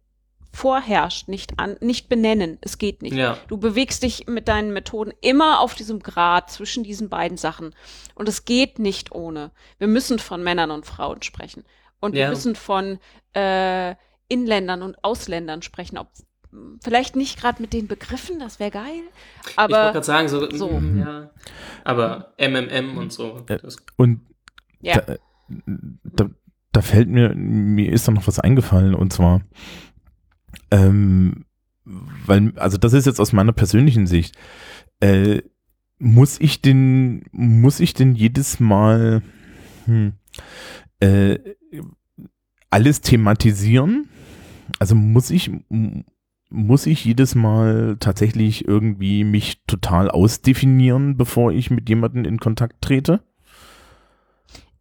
vorherrscht, nicht an, nicht benennen. Es geht nicht. Ja. Du bewegst dich mit deinen Methoden immer auf diesem Grad zwischen diesen beiden Sachen. Und es geht nicht ohne. Wir müssen von Männern und Frauen sprechen. Und wir Ja. müssen von äh, Inländern und Ausländern sprechen. Ob, vielleicht nicht gerade mit den Begriffen, das wäre geil. ich wollte Aber gerade sagen, so, so. mm, ja. Aber MMM und so. Äh, Das, Und ja. da, da, da fällt mir, mir ist da noch was eingefallen und zwar, ähm, weil, also das ist jetzt aus meiner persönlichen Sicht, äh, muss ich denn, muss ich denn jedes Mal hm, äh, alles thematisieren? Also muss ich, muss ich jedes Mal tatsächlich irgendwie mich total ausdefinieren, bevor ich mit jemandem in Kontakt trete?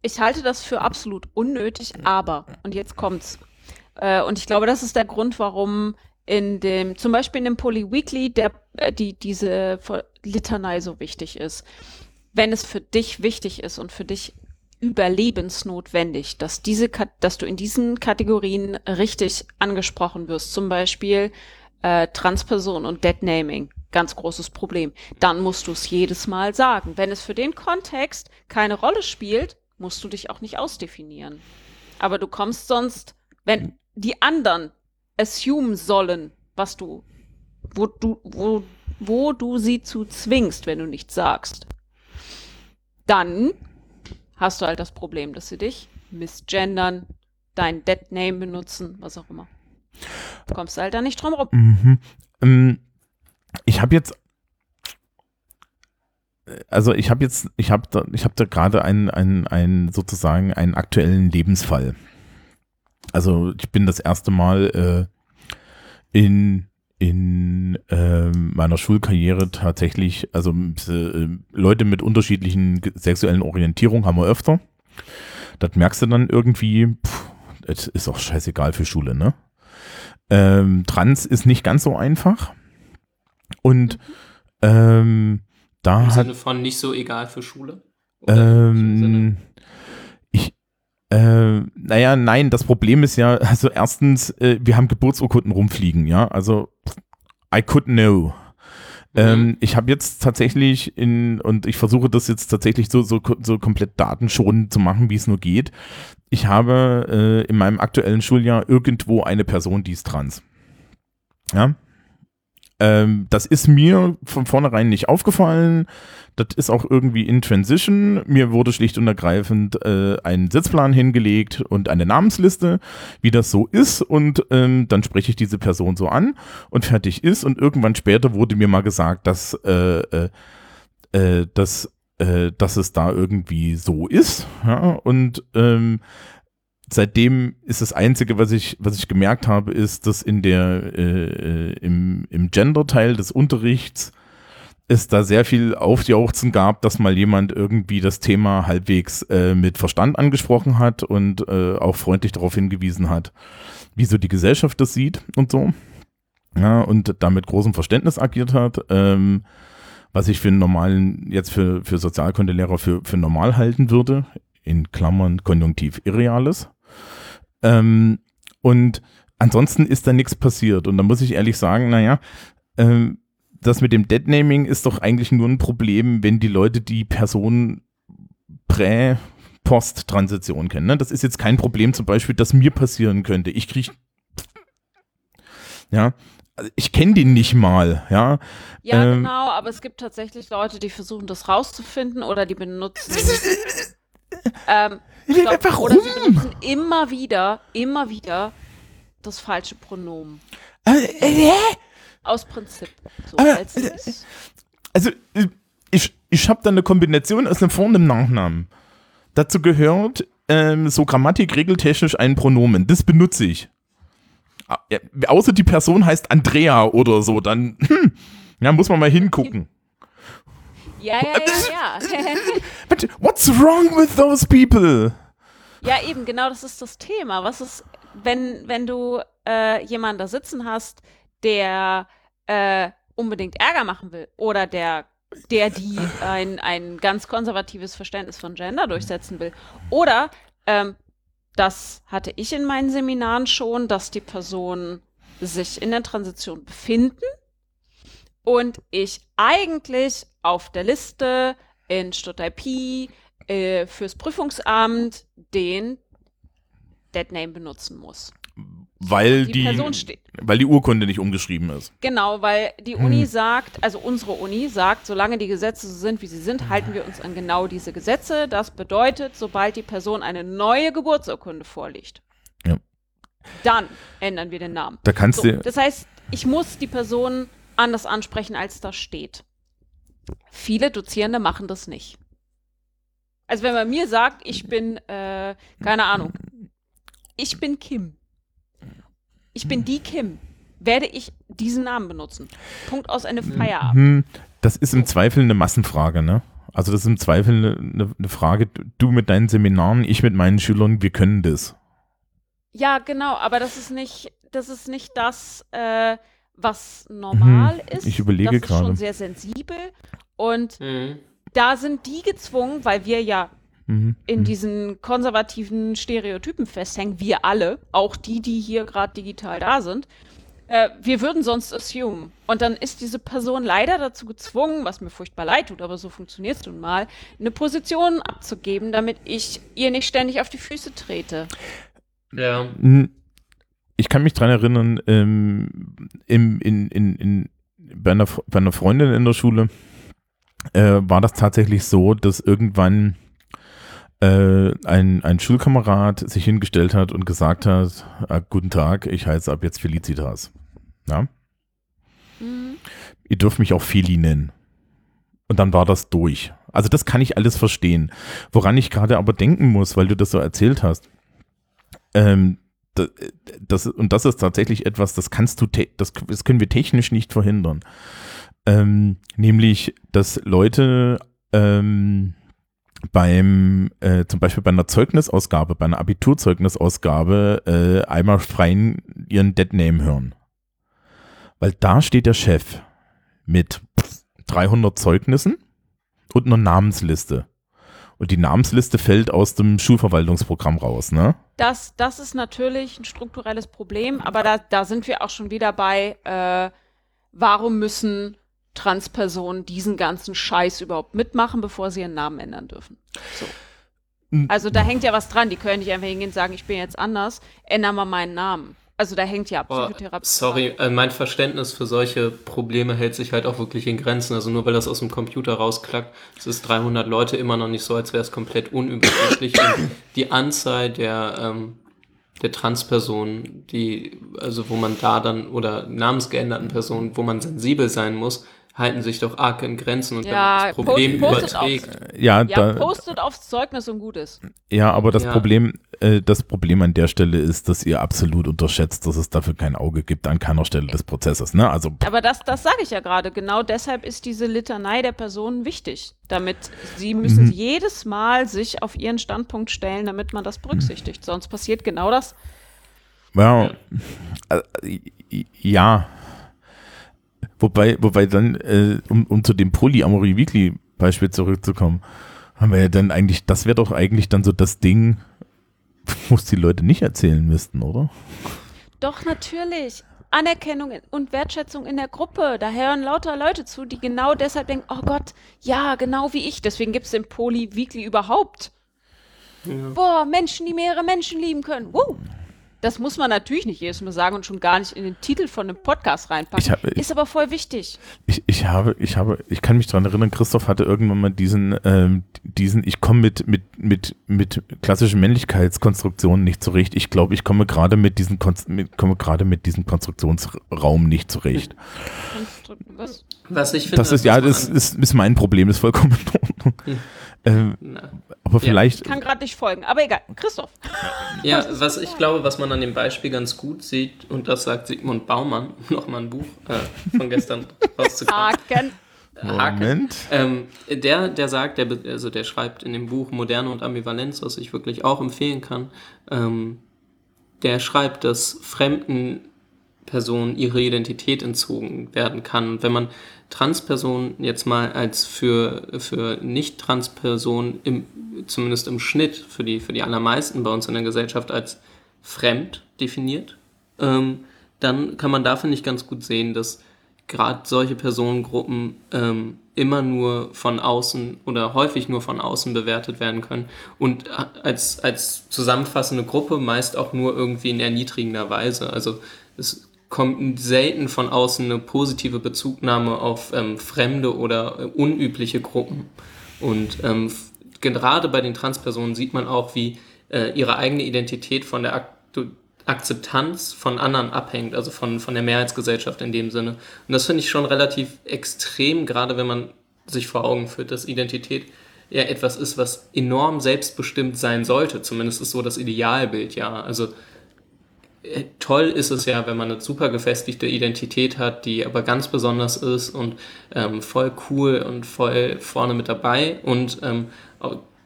Ich halte das für absolut unnötig, aber, und jetzt kommt's. Äh, und ich glaube, das ist der Grund, warum in dem, zum Beispiel in dem Poly Weekly, der, äh, die, diese Litanei so wichtig ist. Wenn es für dich wichtig ist und für dich überlebensnotwendig, dass diese, dass du in diesen Kategorien richtig angesprochen wirst, zum Beispiel äh, Transperson und Deadnaming, ganz großes Problem. Dann musst du es jedes Mal sagen. Wenn es für den Kontext keine Rolle spielt, musst du dich auch nicht ausdefinieren. Aber du kommst sonst, wenn die anderen assume sollen, was du, wo du, wo, wo du sie zu zwingst, wenn du nichts sagst, dann hast du halt das Problem, dass sie dich misgendern, dein Dead Name benutzen, was auch immer. Du kommst halt da nicht drum rum. Mhm. Ähm, ich habe jetzt also ich habe jetzt, ich habe da, ich da gerade einen, einen, einen sozusagen einen aktuellen Lebensfall. Also ich bin das erste Mal äh, in in äh, meiner Schulkarriere tatsächlich, also äh, Leute mit unterschiedlichen sexuellen Orientierungen haben wir öfter. Das merkst du dann irgendwie, es ist auch scheißegal für Schule, ne? Ähm, Trans ist nicht ganz so einfach. Und ähm, da Im hat Sinne von nicht so egal für Schule? Ähm, äh, naja, nein, das Problem ist ja, also erstens, äh, wir haben Geburtsurkunden rumfliegen, ja, also I could know. Ähm, ich habe jetzt tatsächlich in, und ich versuche das jetzt tatsächlich so, so, so komplett datenschonend zu machen, wie es nur geht. Ich habe äh, in meinem aktuellen Schuljahr irgendwo eine Person, die ist trans. Ja. Ähm, das ist mir von vornherein nicht aufgefallen. Das ist auch irgendwie in Transition. Mir wurde schlicht und ergreifend äh, ein Sitzplan hingelegt und eine Namensliste, wie das so ist. Und ähm, dann spreche ich diese Person so an und fertig ist. Und irgendwann später wurde mir mal gesagt, dass, äh, äh, äh, dass, äh, dass es da irgendwie so ist. Ja? Und ähm, seitdem ist das Einzige, was ich, was ich gemerkt habe, ist, dass in der, äh, äh, im, im Gender-Teil des Unterrichts es da sehr viel Aufjauchzen gab, dass mal jemand irgendwie das Thema halbwegs äh, mit Verstand angesprochen hat und äh, auch freundlich darauf hingewiesen hat, wie so die Gesellschaft das sieht und so. Ja, und da mit großem Verständnis agiert hat, ähm, was ich für einen normalen, jetzt für, für Sozialkundelehrer für, für normal halten würde, in Klammern Konjunktiv Irreales. Ähm, und ansonsten ist da nichts passiert. Und da muss ich ehrlich sagen, naja, ähm, das mit dem Deadnaming ist doch eigentlich nur ein Problem, wenn die Leute die Person prä Post-Transition kennen. Ne? Das ist jetzt kein Problem zum Beispiel, das mir passieren könnte. Ich kriege, ja, also ich kenne den nicht mal, ja. Ja, Ähm, genau, aber es gibt tatsächlich Leute, die versuchen, das rauszufinden oder die benutzen. [LAUGHS] ähm, Oder sie benutzen immer wieder, immer wieder das falsche Pronomen. Äh, äh? Aus Prinzip. So, Aber, als äh, Also, äh, ich, ich habe da eine Kombination aus einem Vor- und einem Nachnamen. Dazu gehört ähm, so grammatik-regeltechnisch ein Pronomen. Das benutze ich. Ah, außer die Person heißt Andrea oder so, dann hm, ja, muss man mal hingucken. Ja, ja, ja, [LAUGHS] ja. [LAUGHS] But what's wrong with those people? Ja, eben, genau das ist das Thema. Was ist, wenn, wenn du äh, jemanden da sitzen hast, der äh, unbedingt Ärger machen will oder der, der die [LAUGHS] ein, ein ganz konservatives Verständnis von Gender durchsetzen will. Oder, ähm, das hatte ich in meinen Seminaren schon, dass die Personen sich in der Transition befinden und ich eigentlich auf der Liste in Stuttgart IP äh, fürs Prüfungsamt den Deadname benutzen muss. Weil Die, die, Person steht. weil die Urkunde nicht umgeschrieben ist. Genau, weil die Uni sagt, also unsere Uni sagt, solange die Gesetze so sind, wie sie sind, halten wir uns an genau diese Gesetze. Das bedeutet, sobald die Person eine neue Geburtsurkunde vorliegt, Ja. dann ändern wir den Namen. Da kannst So, du. das heißt, ich muss die Person anders ansprechen, als da steht. Viele Dozierende machen das nicht. Also wenn man mir sagt, ich bin, äh, keine Ahnung, ich bin Kim. Ich bin die Kim. Werde ich diesen Namen benutzen. Punkt aus Ende Feierabend. Hm, das ist im Zweifel eine Massenfrage, ne? Also das ist im Zweifel eine, eine, eine Frage, du mit deinen Seminaren, ich mit meinen Schülern, wir können das. Ja, genau, aber das ist nicht, das ist nicht das, äh, was normal Mhm, ist. ich überlege das ist gerade. schon sehr sensibel. Und Mhm. da sind die gezwungen, weil wir ja Mhm. in diesen konservativen Stereotypen festhängen, wir alle, auch die, die hier gerade digital da sind. Äh, wir würden sonst assume. Und dann ist diese Person leider dazu gezwungen, was mir furchtbar leid tut, aber so funktioniert es nun mal, eine Position abzugeben, damit ich ihr nicht ständig auf die Füße trete. Ja. Ich kann mich dran erinnern, ähm, im, in, in, in, bei, einer, bei einer Freundin in der Schule äh, war das tatsächlich so, dass irgendwann äh, ein, ein Schulkamerad sich hingestellt hat und gesagt hat, ah, guten Tag, ich heiße ab jetzt Felicitas. Ja? Mhm. Ihr dürft mich auch Feli nennen. Und dann war das durch. Also das kann ich alles verstehen. Woran ich gerade aber denken muss, weil du das so erzählt hast, ähm, das, und das ist tatsächlich etwas, das kannst du, das, das können wir technisch nicht verhindern. Ähm, nämlich, dass Leute ähm, beim, äh, zum Beispiel bei einer Zeugnisausgabe, bei einer Abiturzeugnisausgabe, äh, einmal freien ihren Deadname hören. Weil da steht der Chef mit 300 Zeugnissen und einer Namensliste. Und die Namensliste fällt aus dem Schulverwaltungsprogramm raus, ne? Das, das ist natürlich ein strukturelles Problem, aber da, da sind wir auch schon wieder bei, äh, warum müssen Transpersonen diesen ganzen Scheiß überhaupt mitmachen, bevor sie ihren Namen ändern dürfen? So. Also da hängt ja was dran. Die können nicht einfach hingehen und sagen, ich bin jetzt anders, ändern wir meinen Namen. Also da hängt ja Boah, Psychotherapie. sorry, dran. äh, mein Verständnis für solche Probleme hält sich halt auch wirklich in Grenzen. Also nur weil das aus dem Computer rausklackt, es ist 300 Leute immer noch nicht so, als wäre es komplett unübersichtlich. Die Anzahl der, ähm, der Transpersonen, die, also wo man da dann, oder namensgeänderten Personen, wo man sensibel sein muss, halten sich doch arg in Grenzen und wenn Ja, man das Problem post- postet überträgt. Ja, Ja, da, postet aufs Zeugnis und gut ist. ja aber das Ja. Problem, äh, das Problem an der Stelle ist, dass ihr absolut unterschätzt, dass es dafür kein Auge gibt an keiner Stelle des Prozesses, ne? Also, Aber das, das sage ich ja gerade. Genau deshalb ist diese Litanei der Personen wichtig. Damit sie müssen Mhm. jedes Mal sich auf ihren Standpunkt stellen, damit man das berücksichtigt. Sonst passiert genau das. ja, äh, ja. Wobei, wobei dann, äh, um, um zu dem Polyamory Weekly Beispiel zurückzukommen, haben wir ja dann eigentlich, das wäre doch eigentlich dann so das Ding, [LAUGHS] wo es die Leute nicht erzählen müssten, oder? Doch, natürlich. Anerkennung und Wertschätzung in der Gruppe. Da hören lauter Leute zu, die genau deshalb denken, oh Gott, ja, genau wie ich. Deswegen gibt es den Poly Weekly überhaupt. Boah, Menschen, die mehrere Menschen lieben können. Woo. Das muss man natürlich nicht jedes Mal sagen und schon gar nicht in den Titel von einem Podcast reinpacken. Hab- Ist aber voll wichtig. Ich, ich habe, ich habe, ich kann mich daran erinnern, Christoph hatte irgendwann mal diesen, ähm, diesen, ich komme mit, mit, mit, mit klassischen Männlichkeitskonstruktionen nicht zurecht. Ich glaube, ich komme gerade mit diesem, Konst- mit, komme gerade mit diesem Konstruktionsraum nicht zurecht. Was? Was ich finde, Das ist, ja, das ist, ist mein Problem, ist vollkommen in Ordnung. Ähm, Na. aber vielleicht, Ich kann gerade nicht folgen, aber egal. Christoph. Ja, was ich glaube, was man an dem Beispiel ganz gut sieht, und das sagt Sigmund Baumann, [LAUGHS] nochmal ein Buch äh, von gestern [LAUGHS] rauszukommen. Haken. Haken. Moment. Ähm, der, der sagt, der, also der schreibt in dem Buch Moderne und Ambivalenz, was ich wirklich auch empfehlen kann, ähm, der schreibt, dass fremden Personen ihre Identität entzogen werden kann. Und wenn man Transpersonen jetzt mal als für, für Nicht-Trans-Personen, im, zumindest im Schnitt, für die, für die allermeisten bei uns in der Gesellschaft als fremd definiert, ähm, dann kann man da, finde ich, ganz gut sehen, dass gerade solche Personengruppen ähm, immer nur von außen oder häufig nur von außen bewertet werden können und als, als zusammenfassende Gruppe meist auch nur irgendwie in erniedrigender Weise. Also es kommt selten von außen eine positive Bezugnahme auf ähm, fremde oder äh, unübliche Gruppen. Und ähm, gerade bei den Transpersonen sieht man auch, wie äh, ihre eigene Identität von der Aktu Akzeptanz von anderen abhängt, also von, von der Mehrheitsgesellschaft in dem Sinne. Und das finde ich schon relativ extrem, gerade wenn man sich vor Augen führt, dass Identität ja etwas ist, was enorm selbstbestimmt sein sollte. Zumindest ist so das Idealbild, ja. Also toll ist es ja, wenn man eine super gefestigte Identität hat, die aber ganz besonders ist und ähm, voll cool und voll vorne mit dabei. Und ähm,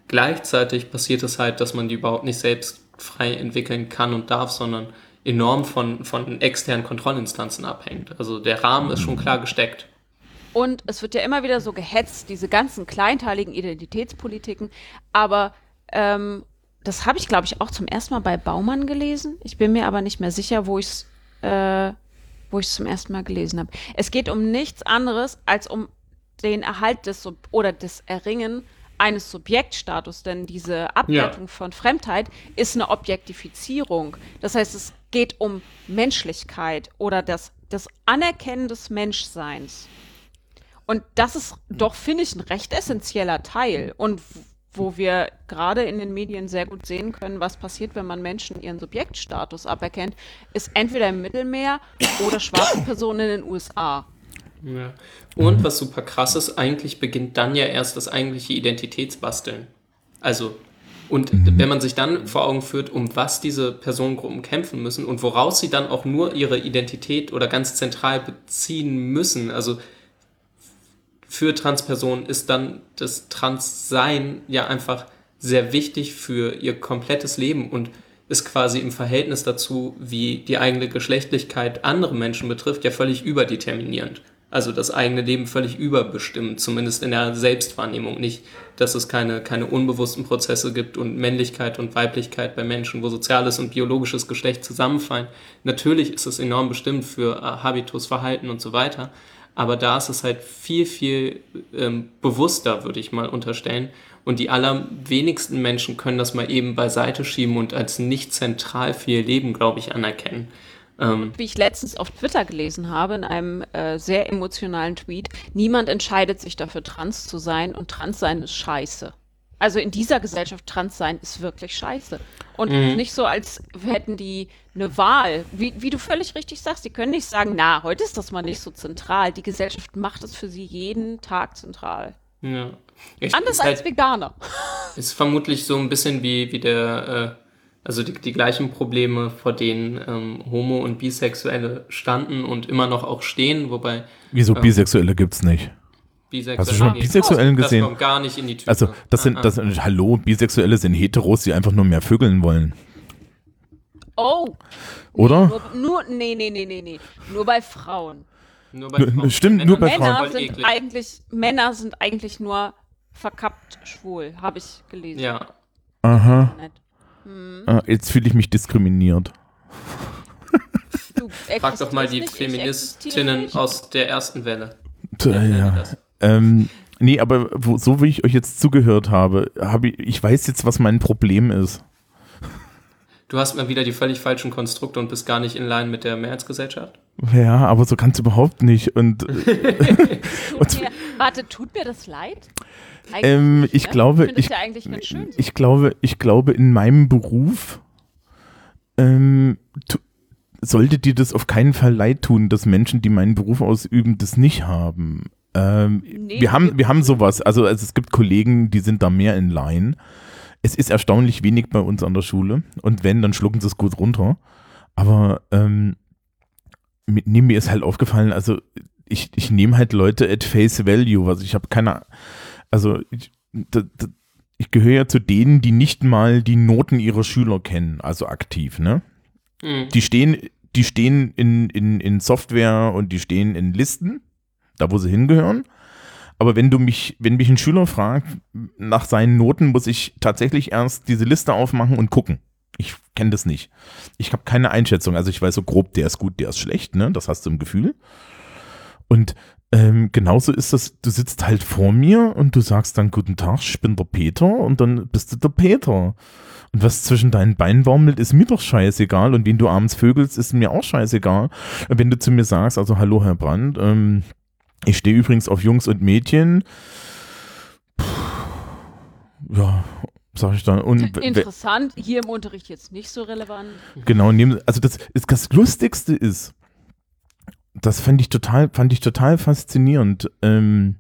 gleichzeitig passiert es halt, dass man die überhaupt nicht selbst frei entwickeln kann und darf, sondern enorm von, von externen Kontrollinstanzen abhängt. Also der Rahmen ist schon klar gesteckt. Und es wird ja immer wieder so gehetzt, diese ganzen kleinteiligen Identitätspolitiken. Aber ähm, das habe ich, glaube ich, auch zum ersten Mal bei Baumann gelesen. Ich bin mir aber nicht mehr sicher, wo ich es äh, wo ich zum ersten Mal gelesen habe. Es geht um nichts anderes als um den Erhalt des Sub oder das Erringen eines Subjektstatus, denn diese Abwertung von Fremdheit ist eine Objektifizierung. Das heißt, es geht um Menschlichkeit oder das, das Anerkennen des Menschseins. Und das ist doch, finde ich, ein recht essentieller Teil. Und wo wir gerade in den Medien sehr gut sehen können, was passiert, wenn man Menschen ihren Subjektstatus aberkennt, ist entweder im Mittelmeer oder schwarze Personen in den USA. Ja. Und was super krass ist, eigentlich beginnt dann ja erst das eigentliche Identitätsbasteln. Also, und wenn man sich dann vor Augen führt, um was diese Personengruppen kämpfen müssen und woraus sie dann auch nur ihre Identität oder ganz zentral beziehen müssen, also für Transpersonen ist dann das Transsein ja einfach sehr wichtig für ihr komplettes Leben und ist quasi im Verhältnis dazu, wie die eigene Geschlechtlichkeit andere Menschen betrifft, ja völlig überdeterminierend. Also das eigene Leben völlig überbestimmt, zumindest in der Selbstwahrnehmung. Nicht, dass es keine, keine unbewussten Prozesse gibt und Männlichkeit und Weiblichkeit bei Menschen, wo soziales und biologisches Geschlecht zusammenfallen. Natürlich ist es enorm bestimmt für äh, Habitus, Verhalten und so weiter. Aber da ist es halt viel, viel ähm, bewusster, würde ich mal unterstellen. Und die allerwenigsten Menschen können das mal eben beiseite schieben und als nicht zentral für ihr Leben, glaube ich, anerkennen. Ähm, Wie ich letztens auf Twitter gelesen habe, in einem äh, sehr emotionalen Tweet, niemand entscheidet sich dafür, trans zu sein und trans sein ist scheiße. Also in dieser Gesellschaft trans sein ist wirklich scheiße. Und Mhm. nicht so, als hätten die eine Wahl. Wie, wie du völlig richtig sagst, die können nicht sagen, na, heute ist das mal nicht so zentral. Die Gesellschaft macht es für sie jeden Tag zentral. ja. Ich, Anders ist als halt, Veganer. [LAUGHS] ist vermutlich so ein bisschen wie, wie der, äh, also die, die gleichen Probleme, vor denen ähm, Homo- und Bisexuelle standen und immer noch auch stehen, wobei Wieso Ähm, Bisexuelle gibt's nicht? Bisexuelle. Hast du schon mal Nee, Bisexuellen das gesehen? kommt gar nicht in die Tüte. Also, das sind, Ah, ah. das sind, hallo, Bisexuelle sind Heteros, die einfach nur mehr vögeln wollen. Oh, Oder? nur, nur, nee, nee, nee, nee, nee. Nur bei Frauen. Nur bei Frauen. stimmt, Männern nur bei Männer voll sind eklig. eigentlich, Männer sind eigentlich nur verkappt schwul, habe ich gelesen. Ja, Aha. Hm. Ah, jetzt fühle ich mich diskriminiert. Du frag doch mal die Feministinnen aus der ersten Welle. Tja, ja. Ähm, nee, aber wo, so wie ich euch jetzt zugehört habe, habe ich, ich weiß jetzt, was mein Problem ist. Du hast mal wieder die völlig falschen Konstrukte und bist gar nicht in line mit der Mehrheitsgesellschaft. Ja, aber so ganz überhaupt nicht. Und [LAUGHS] äh, Tut mir, warte, tut mir das leid? Ähm, nicht, ich ne? glaube, ich, ja eigentlich ganz schön. so. ich glaube, ich glaube, in meinem Beruf ähm, tu, sollte dir das auf keinen Fall leid tun, dass Menschen, die meinen Beruf ausüben, das nicht haben. Ähm, Nee, wir haben, wir- haben sowas. Also, also es gibt Kollegen, die sind da mehr in Line. Es ist erstaunlich wenig bei uns an der Schule. Und wenn, dann schlucken sie es gut runter. Aber ähm, mit, nee, mir ist halt aufgefallen, also ich, ich nehme halt Leute at face value. Also ich habe keine, also ich, da, da, ich gehöre ja zu denen, die nicht mal die Noten ihrer Schüler kennen, also aktiv, ne? Mhm. Die stehen, die stehen in, in, in Software und die stehen in Listen, da wo sie hingehören. Aber wenn du mich, wenn mich ein Schüler fragt nach seinen Noten, muss ich tatsächlich erst diese Liste aufmachen und gucken. Ich kenne das nicht. Ich habe keine Einschätzung. Also ich weiß so grob, der ist gut, der ist schlecht, ne? Das hast du im Gefühl. Und ähm, genauso ist das, du sitzt halt vor mir und du sagst dann, guten Tag, ich bin der Peter und dann bist du der Peter. Und was zwischen deinen Beinen baumelt, ist mir doch scheißegal. Und wen du abends vögelst, ist mir auch scheißegal. Wenn du zu mir sagst, also hallo Herr Brandt, ähm, ich stehe übrigens auf Jungs und Mädchen. Puh, ja, sag ich dann. Und Interessant, hier im Unterricht jetzt nicht so relevant. Genau, also das, ist, das Lustigste ist, das fand ich total, fand ich total faszinierend. Ähm,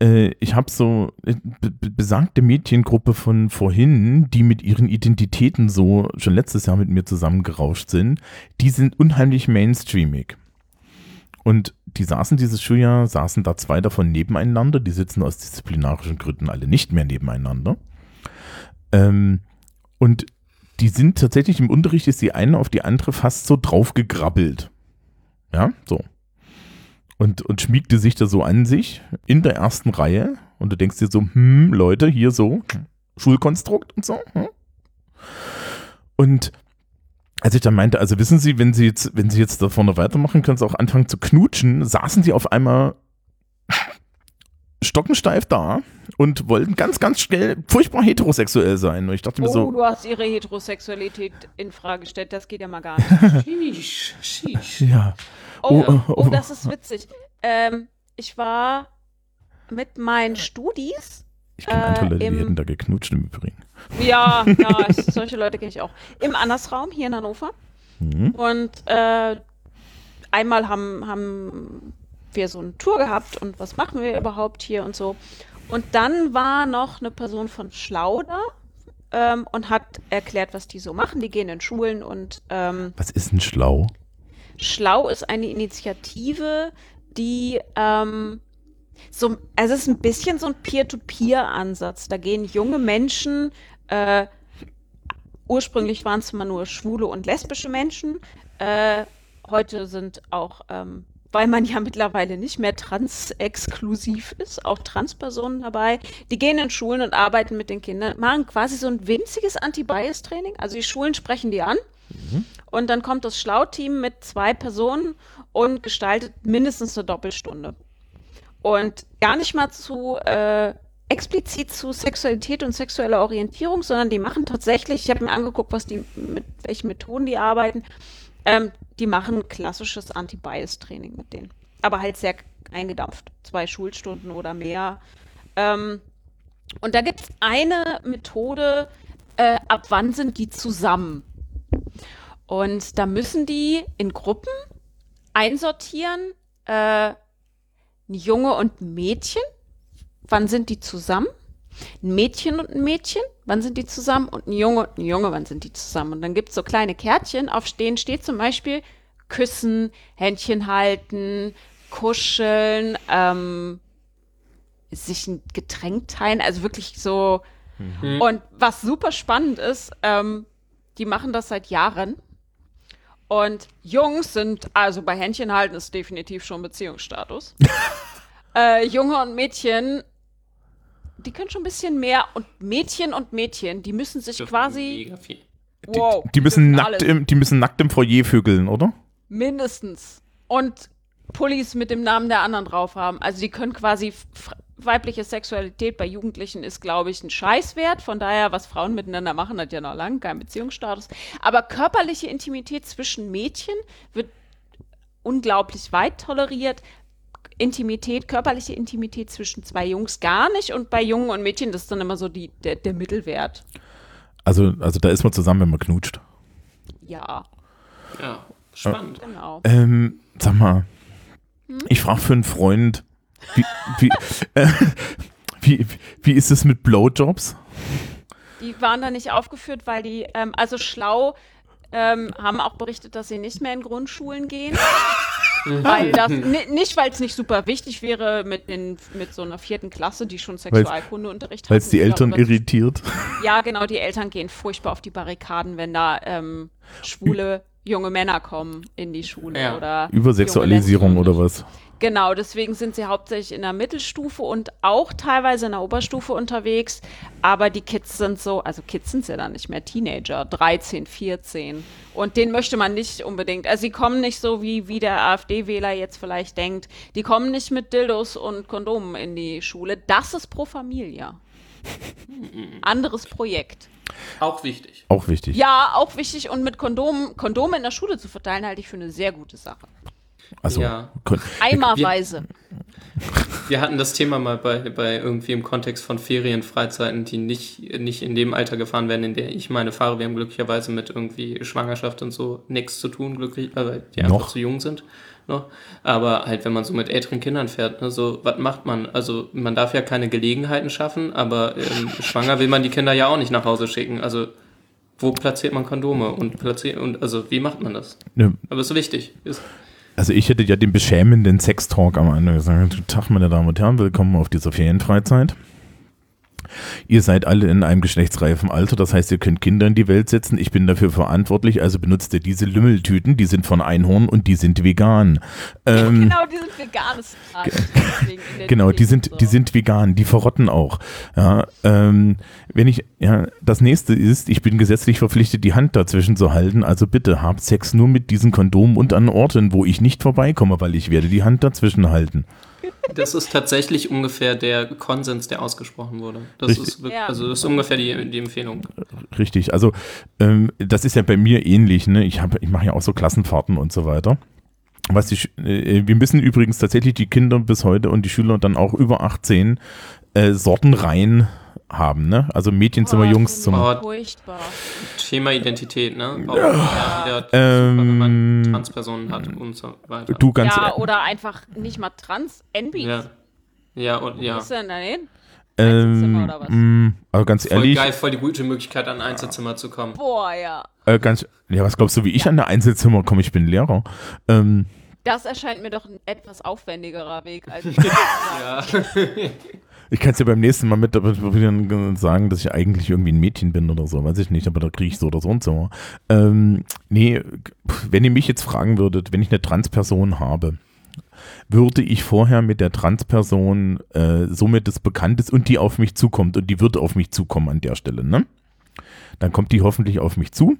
äh, ich habe so äh, be be- besagte Mädchengruppe von vorhin, die mit ihren Identitäten so schon letztes Jahr mit mir zusammengerauscht sind, die sind unheimlich mainstreamig. Und die saßen dieses Schuljahr, saßen da zwei davon nebeneinander, die sitzen aus disziplinarischen Gründen alle nicht mehr nebeneinander. Ähm, und die sind tatsächlich im Unterricht, ist die eine auf die andere fast so draufgegrabbelt. Ja, so. Und, und schmiegte sich da so an sich in der ersten Reihe. Und du denkst dir so, hm, Leute, hier so, Schulkonstrukt und so. Hm? Und als ich dann meinte, also wissen Sie, wenn Sie jetzt, wenn Sie jetzt da vorne weitermachen, können Sie auch anfangen zu knutschen, saßen sie auf einmal stockensteif da und wollten ganz, ganz schnell furchtbar heterosexuell sein. Und ich dachte mir Oh, so, du hast ihre Heterosexualität in Frage gestellt, das geht ja mal gar [LAUGHS] nicht. Sheesh, sheesh. ja. Oh, Oh, oh, oh, oh. das ist witzig. Ähm, ich war mit meinen Studis Ich kenne andere Äh, Leute, die hätten da geknutscht im Übrigen. Ja, [LAUGHS] ja, solche Leute kenne ich auch. Im Andersraum hier in Hannover. Mhm. Und äh, einmal haben, haben wir so eine Tour gehabt und was machen wir überhaupt hier und so. Und dann war noch eine Person von Schlau da ähm, und hat erklärt, was die so machen. Die gehen in Schulen und ähm, Was ist denn schlau? Schlau ist eine Initiative, die ähm, so, also es ist ein bisschen so ein Peer-to-Peer-Ansatz. Da gehen junge Menschen, äh, ursprünglich waren es mal nur schwule und lesbische Menschen, äh, heute sind auch, ähm, weil man ja [LAUGHS] mittlerweile nicht mehr trans-exklusiv ist, auch Transpersonen dabei. Die gehen in Schulen und arbeiten mit den Kindern, machen quasi so ein winziges Anti-Bias-Training. Also die Schulen sprechen die an und dann kommt das Schlau-Team mit zwei Personen und gestaltet mindestens eine Doppelstunde. Und gar nicht mal zu äh, explizit zu Sexualität und sexueller Orientierung, sondern die machen tatsächlich, ich habe mir angeguckt, was die, mit welchen Methoden die arbeiten, ähm, die machen klassisches Anti-Bias-Training mit denen. Aber halt sehr eingedampft. Zwei Schulstunden oder mehr. Ähm, und da gibt es eine Methode, äh, ab wann sind die zusammen? Und da müssen die in Gruppen einsortieren, äh, ein Junge und ein Mädchen. Wann sind die zusammen? Ein Mädchen und ein Mädchen, wann sind die zusammen? Und ein Junge und ein Junge, wann sind die zusammen? Und dann gibt es so kleine Kärtchen, auf denen steht zum Beispiel Küssen, Händchen halten, kuscheln, ähm, sich ein Getränk teilen, also wirklich so. Und was super spannend ist, ähm, die machen das seit Jahren. Und Jungs sind, also bei Händchen halten ist definitiv schon Beziehungsstatus. [LAUGHS] äh, Junge und Mädchen, die können schon ein bisschen mehr. Und Mädchen und Mädchen, die müssen sich Dürfen quasi. Mega viel. Die, Wow, die, müssen dürfen nackt alles. im, die müssen nackt im Foyer vögeln, oder? Mindestens. Und Pullis mit dem Namen der anderen drauf haben. Also die können quasi weibliche Sexualität bei Jugendlichen ist, glaube ich, ein Scheißwert. Von daher, was Frauen miteinander machen, hat ja noch lange keinen Beziehungsstatus. Aber körperliche Intimität zwischen Mädchen wird unglaublich weit toleriert. Intimität, körperliche Intimität zwischen zwei Jungs gar nicht. Und bei Jungen und Mädchen, das ist dann immer so die, der, der Mittelwert. Also, also da ist man zusammen, wenn man knutscht. Ja, Ja, spannend. genau. Ähm, sag mal, ich frage für einen Freund, wie, wie, [LAUGHS] äh, wie, wie ist es mit Blowjobs? Die waren da nicht aufgeführt, weil die, ähm, also schlau, ähm, haben auch berichtet, dass sie nicht mehr in Grundschulen gehen. [LAUGHS] weil das, ni- nicht, weil es nicht super wichtig wäre mit, den, mit so einer vierten Klasse, die schon Sexualkundeunterricht Weil es die Eltern glaube, irritiert. Ja, genau, die Eltern gehen furchtbar auf die Barrikaden, wenn da ähm, schwule junge Männer kommen in die Schule Ja. oder Übersexualisierung junge oder was? Genau, deswegen sind sie hauptsächlich in der Mittelstufe und auch teilweise in der Oberstufe unterwegs. Aber die Kids sind so, also Kids sind ja dann nicht mehr Teenager, 13, 14. Und den möchte man nicht unbedingt. Also sie kommen nicht so, wie, wie der AfD-Wähler jetzt vielleicht denkt. Die kommen nicht mit Dildos und Kondomen in die Schule. Das ist Pro Familia. [LAUGHS] Anderes Projekt. Auch wichtig. Auch wichtig. Ja, auch wichtig. Und mit Kondomen, Kondome in der Schule zu verteilen, halte ich für eine sehr gute Sache. Also, Ja. Eimerweise. Wir hatten das Thema mal bei, bei irgendwie im Kontext von Ferien, Freizeiten, die nicht, nicht in dem Alter gefahren werden, in der ich meine fahre. Wir haben glücklicherweise mit irgendwie Schwangerschaft und so nichts zu tun, glücklich, weil die einfach Noch. zu jung sind. Noch. Aber halt, wenn man so mit älteren Kindern fährt, ne, so, was macht man? Also, man darf ja keine Gelegenheiten schaffen, aber ähm, schwanger will man die Kinder ja auch nicht nach Hause schicken. Also, wo platziert man Kondome und platziert, und also, wie macht man das? ne, Aber es ist wichtig. Ist, also ich hätte ja den beschämenden Sextalk am Ende gesagt. Guten Tag, meine Damen und Herren, willkommen auf dieser Ferienfreizeit. Ihr seid alle in einem geschlechtsreifen Alter, das heißt, ihr könnt Kinder in die Welt setzen. Ich bin dafür verantwortlich, also benutzt ihr diese Lümmeltüten, die sind von Einhorn und die sind vegan. Ähm, Genau, die sind Tag. Deswegen [LAUGHS] Genau, die sind, die sind vegan, die verrotten auch. Ja, ähm, wenn ich, ja, das nächste ist, ich bin gesetzlich verpflichtet, die Hand dazwischen zu halten. Also bitte habt Sex nur mit diesen Kondomen und an Orten, wo ich nicht vorbeikomme, weil ich werde die Hand dazwischen halten. Das ist tatsächlich ungefähr der Konsens, der ausgesprochen wurde. Das Richtig. ist, wirklich, Ja. also das ist ungefähr die, die Empfehlung. Richtig. Also ähm, das ist ja bei mir ähnlich. Ne? Ich habe, ich mache ja auch so Klassenfahrten und so weiter. was die, Sch- äh, wir müssen übrigens tatsächlich die Kinder bis heute und die Schüler dann auch über 18 äh, Sortenreihen haben, ne? Also Mädchenzimmer, Oh, Jungszimmer. Oh. Furchtbar. Thema Identität, ne? Auch ja. wieder Ähm, wenn man Transpersonen hat und so weiter. Du ganz Ja, äh, oder einfach nicht mal trans, NBs. Ja. Ja, und ja. Was ist denn da hin? ähm, Einzelzimmer oder was? mh, also ganz Voll ehrlich, geil, voll die gute Möglichkeit, an ein Einzelzimmer zu kommen. Boah, ja. äh, ganz, ja, was glaubst du, wie ich an der Einzelzimmer komme? Ich bin Lehrer. Ähm, Das erscheint mir doch ein etwas aufwendigerer Weg als. [LAUGHS] Ja. [LAUGHS] ich kann es ja beim nächsten Mal mit probieren sagen, dass ich eigentlich irgendwie ein Mädchen bin oder so, weiß ich nicht, aber da kriege ich so oder so ein Zimmer. Ähm, nee, wenn ihr mich jetzt fragen würdet, wenn ich eine Transperson habe, würde ich vorher mit der Transperson äh, somit das bekannt ist und die auf mich zukommt und die wird auf mich zukommen an der Stelle, ne? Dann kommt die hoffentlich auf mich zu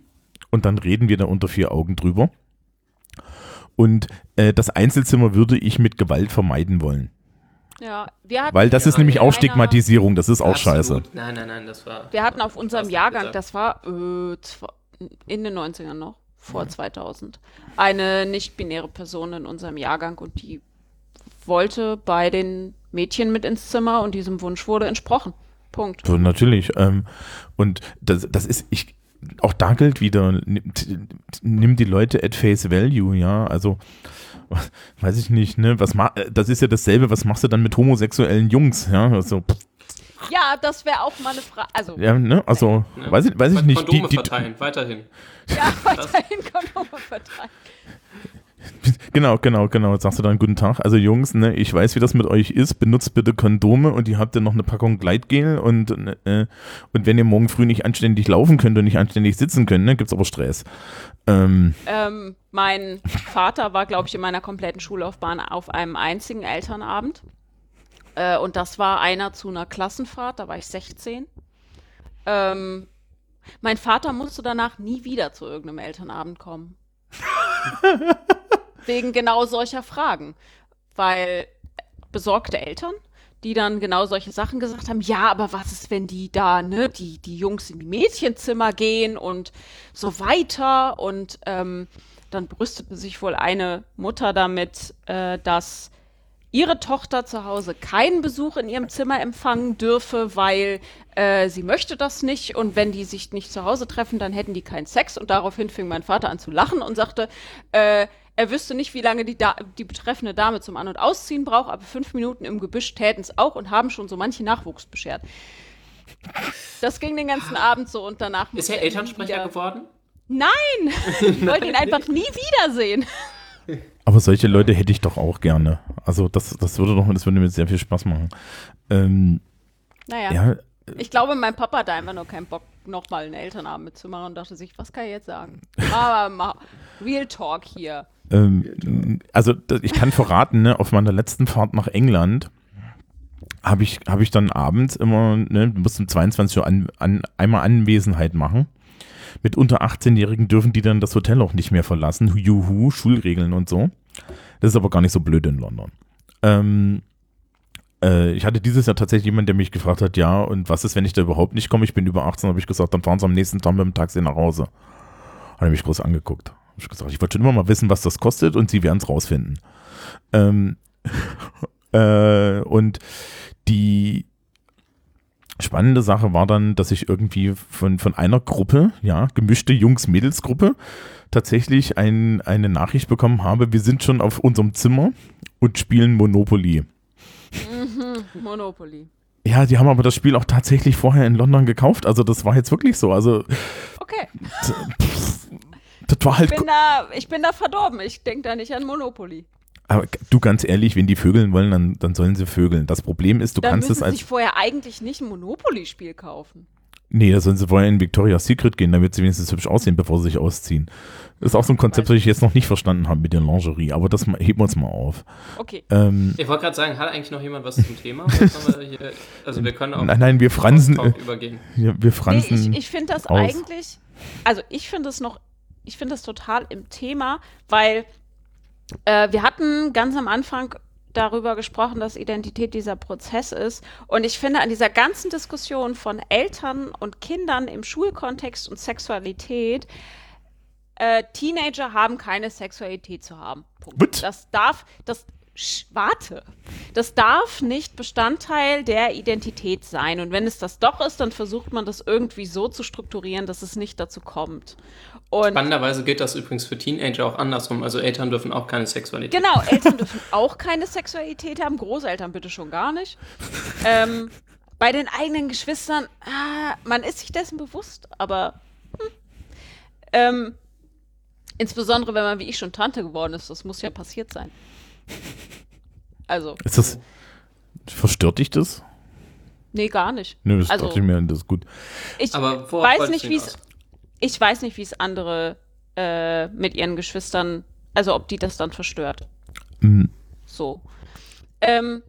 und dann reden wir da unter vier Augen drüber. Und äh, das Einzelzimmer würde ich mit Gewalt vermeiden wollen. Ja, wir hatten, Weil das ist Ja, nämlich ja. auch Stigmatisierung, das ist auch scheiße. Absolut. Nein, nein, nein, das war. wir hatten auf unserem Jahrgang, gesagt. das war äh, in den 90ern noch, vor 2000, eine nicht-binäre Person in unserem Jahrgang und die wollte bei den Mädchen mit ins Zimmer und diesem Wunsch wurde entsprochen. Punkt. So, natürlich. Ähm, und das, das ist, ich, auch da gilt wieder, nimm, nimm die Leute at face value, ja, also [LAUGHS] weiß ich nicht, ne, was ma das ist ja dasselbe, was machst du dann mit homosexuellen Jungs, ja, also, Ja, das wäre auch mal eine Frage. Also, ja, ne, also, Ja. weiß ich, weiß ich nicht, die, Kondome die, verteilen, weiterhin. ja, weiterhin Kondome verteilen. [LAUGHS] genau, genau, genau, jetzt sagst du dann guten Tag, also Jungs, ne, ich weiß, wie das mit euch ist, benutzt bitte Kondome und ihr habt ja noch eine Packung Gleitgel und, äh, und wenn ihr morgen früh nicht anständig laufen könnt und nicht anständig sitzen könnt, ne, gibt's aber Stress. Ähm, Ähm, mein Vater war, glaube ich, in meiner kompletten Schullaufbahn auf einem einzigen Elternabend. Äh, und das war einer zu einer Klassenfahrt, da war ich 16. Ähm, mein Vater musste danach nie wieder zu irgendeinem Elternabend kommen. [LAUGHS] Wegen genau solcher Fragen. Weil besorgte Eltern, die dann genau solche Sachen gesagt haben, ja, aber was ist, wenn die da, ne, die, die Jungs in die Mädchenzimmer gehen und so weiter. Und ähm, dann brüstete sich wohl eine Mutter damit, äh, dass ihre Tochter zu Hause keinen Besuch in ihrem Zimmer empfangen dürfe, weil äh, sie möchte das nicht. Und wenn die sich nicht zu Hause treffen, dann hätten die keinen Sex. Und daraufhin fing mein Vater an zu lachen und sagte, äh, er wüsste nicht, wie lange die, da die betreffende Dame zum An- und Ausziehen braucht, aber fünf Minuten im Gebüsch täten es auch und haben schon so manche Nachwuchs beschert. Das ging den ganzen Abend so und danach Ist er Elternsprecher geworden? Nein! Ich [LAUGHS] wollte ihn einfach nie wiedersehen. Aber solche Leute hätte ich doch auch gerne. Also das, das würde doch, das würde mir sehr viel Spaß machen. Ähm, Naja. ja, Ich glaube, mein Papa hatte einfach nur keinen Bock, nochmal einen Elternabend mitzumachen und dachte sich, was kann ich jetzt sagen? Aber mal Real Talk hier. Ähm, also ich kann verraten, ne, auf meiner letzten Fahrt nach England habe ich, habe ich dann abends immer, ne, du musst um 22 Uhr an, an, einmal Anwesenheit machen. Mit unter 18-Jährigen dürfen die dann das Hotel auch nicht mehr verlassen. Juhu, Schulregeln und so. Das ist aber gar nicht so blöd in London. Ähm, äh, ich hatte dieses Jahr tatsächlich jemanden, der mich gefragt hat, ja, und was ist, wenn ich da überhaupt nicht komme? Ich bin über 18, habe ich gesagt, dann fahren sie am nächsten Tag mit dem Taxi nach Hause. Hat er mich groß angeguckt. Ich gesagt, ich wollte schon immer mal wissen, was das kostet und sie werden es rausfinden. Ähm, [LAUGHS] äh, und die spannende Sache war dann, dass ich irgendwie von, von einer Gruppe, ja, gemischte Jungs-Mädels-Gruppe, tatsächlich ein, eine Nachricht bekommen habe, wir sind schon auf unserem Zimmer und spielen Monopoly. Mhm, Monopoly. Ja, die haben aber das Spiel auch tatsächlich vorher in London gekauft. Also das war jetzt wirklich so. Also Okay. Das war halt. Ich bin da, ich bin da verdorben. Ich denke da nicht an Monopoly. Aber du ganz ehrlich, wenn die vögeln wollen, dann, dann sollen sie vögeln. Das Problem ist, du Dann kannst es als. sich vorher eigentlich nicht ein Monopoly-Spiel kaufen. Nee, da sollen sie vorher in Victoria's Secret gehen, damit sie wenigstens hübsch aussehen, bevor sie sich ausziehen. Das ist auch so ein Konzept, das ich jetzt noch nicht verstanden habe mit der Lingerie, aber das heben wir uns mal auf. Okay. Ähm, Ich wollte gerade sagen, hat eigentlich noch jemand was zum Thema? Wir hier? Also wir können auch nein, nein, wir fransen, Talk übergehen. ja, wir Nee, fransen. ich ich finde das aus. eigentlich, also ich finde es noch, ich finde das total im Thema, weil äh, wir hatten ganz am Anfang darüber gesprochen, dass Identität dieser Prozess ist. Und ich finde an dieser ganzen Diskussion von Eltern und Kindern im Schulkontext und Sexualität äh, Teenager haben keine Sexualität zu haben. Punkt. Das darf, das, sch, warte, das darf nicht Bestandteil der Identität sein. Und wenn es das doch ist, dann versucht man das irgendwie so zu strukturieren, dass es nicht dazu kommt. Und Spannenderweise gilt das übrigens für Teenager auch andersrum. Also Eltern dürfen auch keine Sexualität. Genau, Eltern dürfen [LAUGHS] auch keine Sexualität haben, Großeltern bitte schon gar nicht. Ähm, bei den eigenen Geschwistern, ah, man ist sich dessen bewusst, aber hm. ähm, insbesondere wenn man wie ich schon Tante geworden ist, das muss ja passiert sein. Also, Ist das. Verstört dich das? nee, gar nicht. Nö, das Also- dachte ich mir, das ist gut. Ich Aber weiß nicht, wie es? Ich weiß nicht, wie es andere äh, mit ihren Geschwistern, also ob die das dann verstört. Mm, So. Ähm,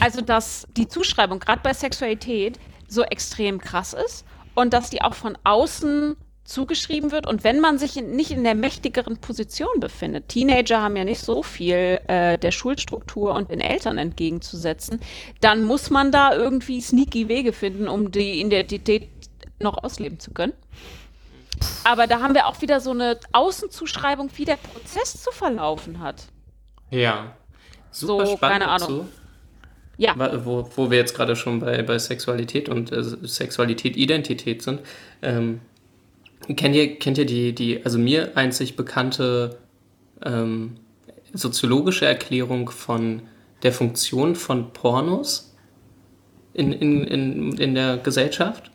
also, dass die Zuschreibung gerade bei Sexualität so extrem krass ist und dass die auch von außen zugeschrieben wird und wenn man sich in, nicht in der mächtigeren Position befindet. Teenager haben ja nicht so viel äh, der Schulstruktur und den Eltern entgegenzusetzen, dann muss man da irgendwie sneaky Wege finden, um die Identität noch ausleben zu können. Aber da haben wir auch wieder so eine Außenzuschreibung, wie der Prozess zu verlaufen hat. Ja. Super So, spannend keine Ahnung. dazu. Ja. Wo, wo wir jetzt gerade schon bei, bei Sexualität und äh, Sexualität, Identität sind. Ähm, kennt ihr, kennt ihr die, die, also mir einzig bekannte ähm, soziologische Erklärung von der Funktion von Pornos in, in, in, in der Gesellschaft?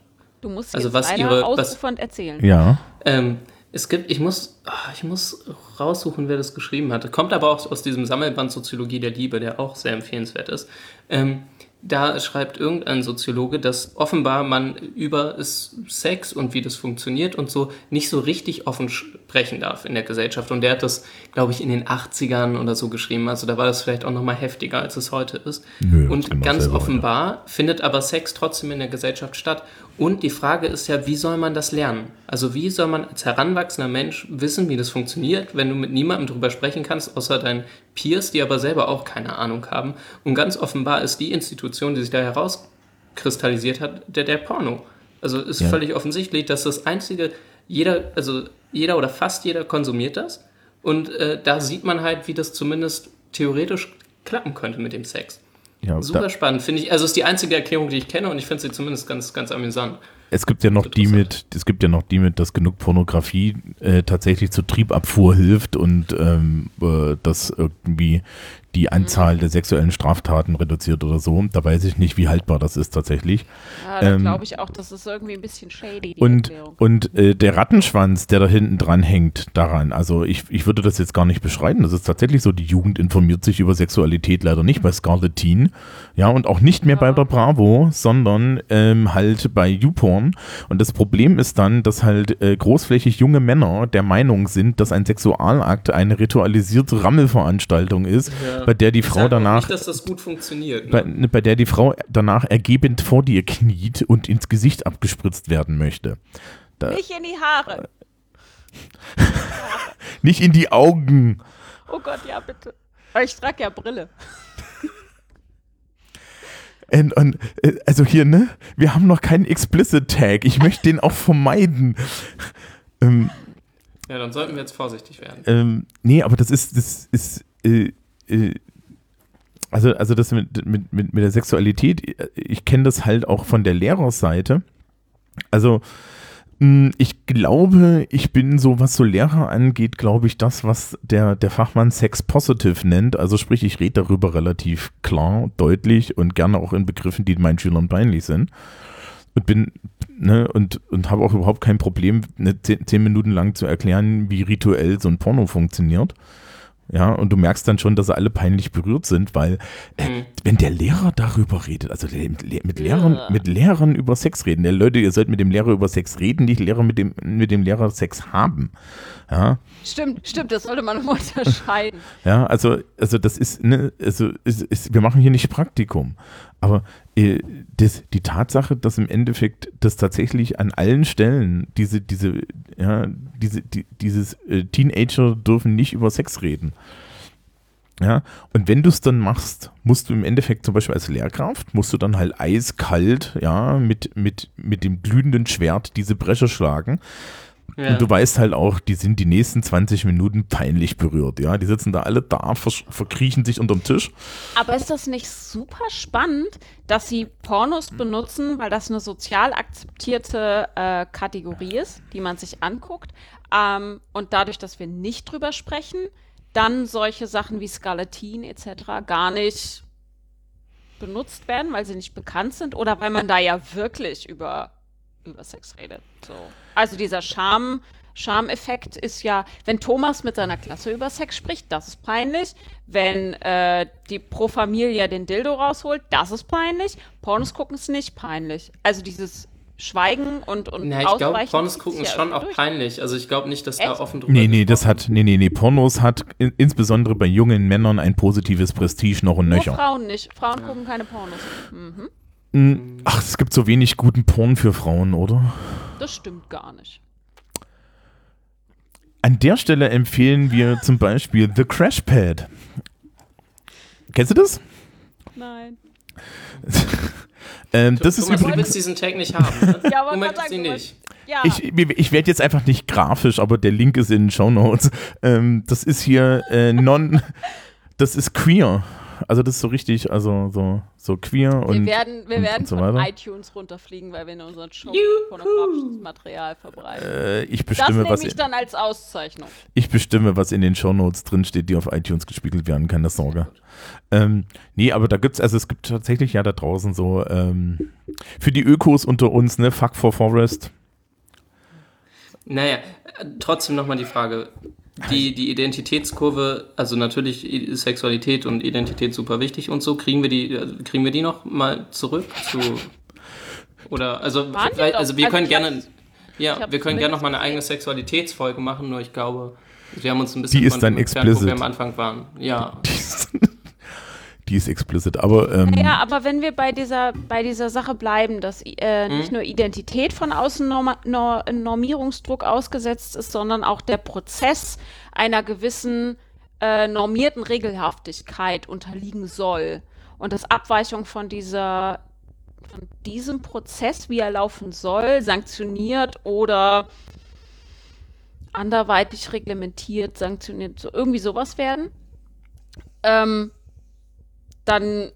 Du musst Also jetzt was ihre- was- ausufernd erzählen. Ja. Ähm, es gibt, ich muss, ah, ich muss raussuchen, wer das geschrieben hat. Kommt aber auch aus diesem Sammelband Soziologie der Liebe, der auch sehr empfehlenswert ist. Ähm, da schreibt irgendein Soziologe, dass offenbar man über Sex und wie das funktioniert und so nicht so richtig offen sprechen darf in der Gesellschaft. Und der hat das, glaube ich, in den 80ern oder so geschrieben. Also da war das vielleicht auch noch mal heftiger, als es heute ist. Nö, und ganz offenbar findet aber Sex trotzdem in der Gesellschaft statt. Und die Frage ist ja, wie soll man das lernen? Also wie soll man als heranwachsender Mensch wissen, wie das funktioniert, wenn du mit niemandem drüber sprechen kannst, außer deinen Peers, die aber selber auch keine Ahnung haben. Und ganz offenbar ist die Institution, die sich da herauskristallisiert hat, der, der Porno. Also ist Ja. völlig offensichtlich, dass das einzige, jeder, also jeder oder fast jeder konsumiert das. Und äh, da sieht man halt, wie das zumindest theoretisch klappen könnte mit dem Sex. ja Super spannend, finde ich. Also ist die einzige Erklärung, die ich kenne und ich finde sie zumindest ganz, ganz amüsant. Es gibt ja noch die mit, es gibt ja noch die mit, dass genug Pornografie äh, tatsächlich zur Triebabfuhr hilft und ähm, äh, das irgendwie die Anzahl der sexuellen Straftaten reduziert oder so. Da weiß ich nicht, wie haltbar das ist tatsächlich. Ja, da Ähm, glaube ich auch, das ist irgendwie ein bisschen shady, die Und, Erklärung. und äh, der Rattenschwanz, der da hinten dran hängt, daran, also ich, ich würde das jetzt gar nicht beschreiben. Das ist tatsächlich so, die Jugend informiert sich über Sexualität leider nicht bei Scarlet Teen, ja, und auch nicht mehr bei der Bravo, sondern ähm, halt bei YouPorn. Und das Problem ist dann, dass halt äh, großflächig junge Männer der Meinung sind, dass ein Sexualakt eine ritualisierte Rammelveranstaltung ist, bei der die Frau danach Nicht, dass das gut funktioniert. bei, Ne? bei der die Frau danach ergebend vor dir kniet und ins Gesicht abgespritzt werden möchte. Da, Nicht in die Haare. [LAUGHS] nicht in die Augen. Oh Gott, ja, bitte. Aber ich trage ja Brille. Und, und, äh, also hier, ne? Wir haben noch keinen Explicit Tag. Ich möchte den auch vermeiden. Ähm, Ja, dann sollten wir jetzt vorsichtig werden. ähm, nee, aber das ist, das ist, äh, also, also das mit, mit, mit, mit der Sexualität, äh, ich kenne das halt auch von der Lehrerseite. Also, ich glaube, ich bin so, was so Lehrer angeht, glaube ich, das, was der, der Fachmann Sex Positive nennt. Also sprich, ich rede darüber relativ klar, deutlich und gerne auch in Begriffen, die meinen Schülern peinlich sind. Und bin, ne, und, und habe auch überhaupt kein Problem, ne, zehn, zehn Minuten lang zu erklären, wie rituell so ein Porno funktioniert. Ja, und du merkst dann schon, dass sie alle peinlich berührt sind, weil äh, Mhm. wenn der Lehrer darüber redet, also mit, Le- mit Lehrern, Ja. mit Lehrern über Sex reden, der Leute, ihr sollt mit dem Lehrer über Sex reden, nicht Lehrer mit dem, mit dem Lehrer Sex haben. Ja, Stimmt, stimmt, das sollte man [LAUGHS] unterscheiden. ja, also, also das ist, ne, also ist, ist, wir machen hier nicht Praktikum. Aber äh, das, die Tatsache, dass im Endeffekt das tatsächlich an allen Stellen diese, diese, ja, diese, die, dieses äh, Teenager dürfen nicht über Sex reden. Ja, und wenn du es dann machst, musst du im Endeffekt zum Beispiel als Lehrkraft, musst du dann halt eiskalt, ja, mit, mit, mit dem glühenden Schwert diese Bresche schlagen. Ja. Und du weißt halt auch, die sind die nächsten 20 Minuten peinlich berührt, ja. Die sitzen da alle da, verkriechen sich unterm Tisch. Aber ist das nicht super spannend, dass sie Pornos benutzen, weil das eine sozial akzeptierte äh, Kategorie ist, die man sich anguckt? Ähm, und dadurch, dass wir nicht drüber sprechen, dann solche Sachen wie Skeletin etc. gar nicht benutzt werden, weil sie nicht bekannt sind oder weil man da ja wirklich über, über Sex redet. So. Also dieser Scham, Schameffekt ist ja, wenn Thomas mit seiner Klasse über Sex spricht, das ist peinlich. Wenn äh, die Pro Familia den Dildo rausholt, das ist peinlich. Pornos gucken ist nicht peinlich. Also dieses Schweigen und, und Na, ich glaube, Pornos gucken ist ja schon auch durch. peinlich. Also ich glaube nicht, dass da Echt? offen drüber Nee, nee, das hat, nee, nee, nee, Pornos hat in, insbesondere bei jungen Männern ein positives Prestige noch und Nur nöcher. Frauen nicht. Frauen gucken keine Pornos. Mhm. Mm, Ach, es gibt so wenig guten Porn für Frauen, oder? Das stimmt gar nicht. An der Stelle empfehlen wir zum Beispiel The Crash Pad. Kennst du das? Nein. Ähm, das ist Thomas, du übrigens. willst diesen Tag nicht haben. Ne? [LAUGHS] Ja, aber du man möchtest ihn du nicht. Ja. Ich, ich werde jetzt einfach nicht grafisch, aber der Link ist in den Show Notes. Ähm, das ist hier äh, non. Das ist queer. Also das ist so richtig, also so, so queer wir und. werden, wir und- werden und so von iTunes runterfliegen, weil wir in unseren Show pornografisches Material verbreiten. Äh, ich das bestimme, nehme was ich in, dann als Auszeichnung. ich bestimme, was in den Show Notes drinsteht, die auf iTunes gespiegelt werden, keine Sorge. Ähm, nee, aber da gibt's, also es gibt tatsächlich ja da draußen so, ähm, für die Ökos unter uns, ne, Fuck for Forest. Naja, äh, trotzdem nochmal die Frage. Die, die Identitätskurve, also natürlich Sexualität und Identität super wichtig und so, kriegen wir die, äh, kriegen wir die noch mal zurück zu oder also also wir Also können gerne ja, wir können gerne noch mal eine eigene Sexualitätsfolge machen, nur ich glaube, wir haben uns ein bisschen Die ist von dann dem entfernt, wo explicit. wir am Anfang waren. Ja. Die ist, die ist explicit, aber ähm, Ja, aber wenn wir bei dieser, bei dieser Sache bleiben, dass äh, nicht nur Identität von außen Normierungsdruck ausgesetzt ist, sondern auch der Prozess einer gewissen äh, normierten Regelhaftigkeit unterliegen soll. Und dass Abweichung von dieser von diesem Prozess, wie er laufen soll, sanktioniert oder anderweitig reglementiert, sanktioniert, so irgendwie sowas werden. Ähm, dann,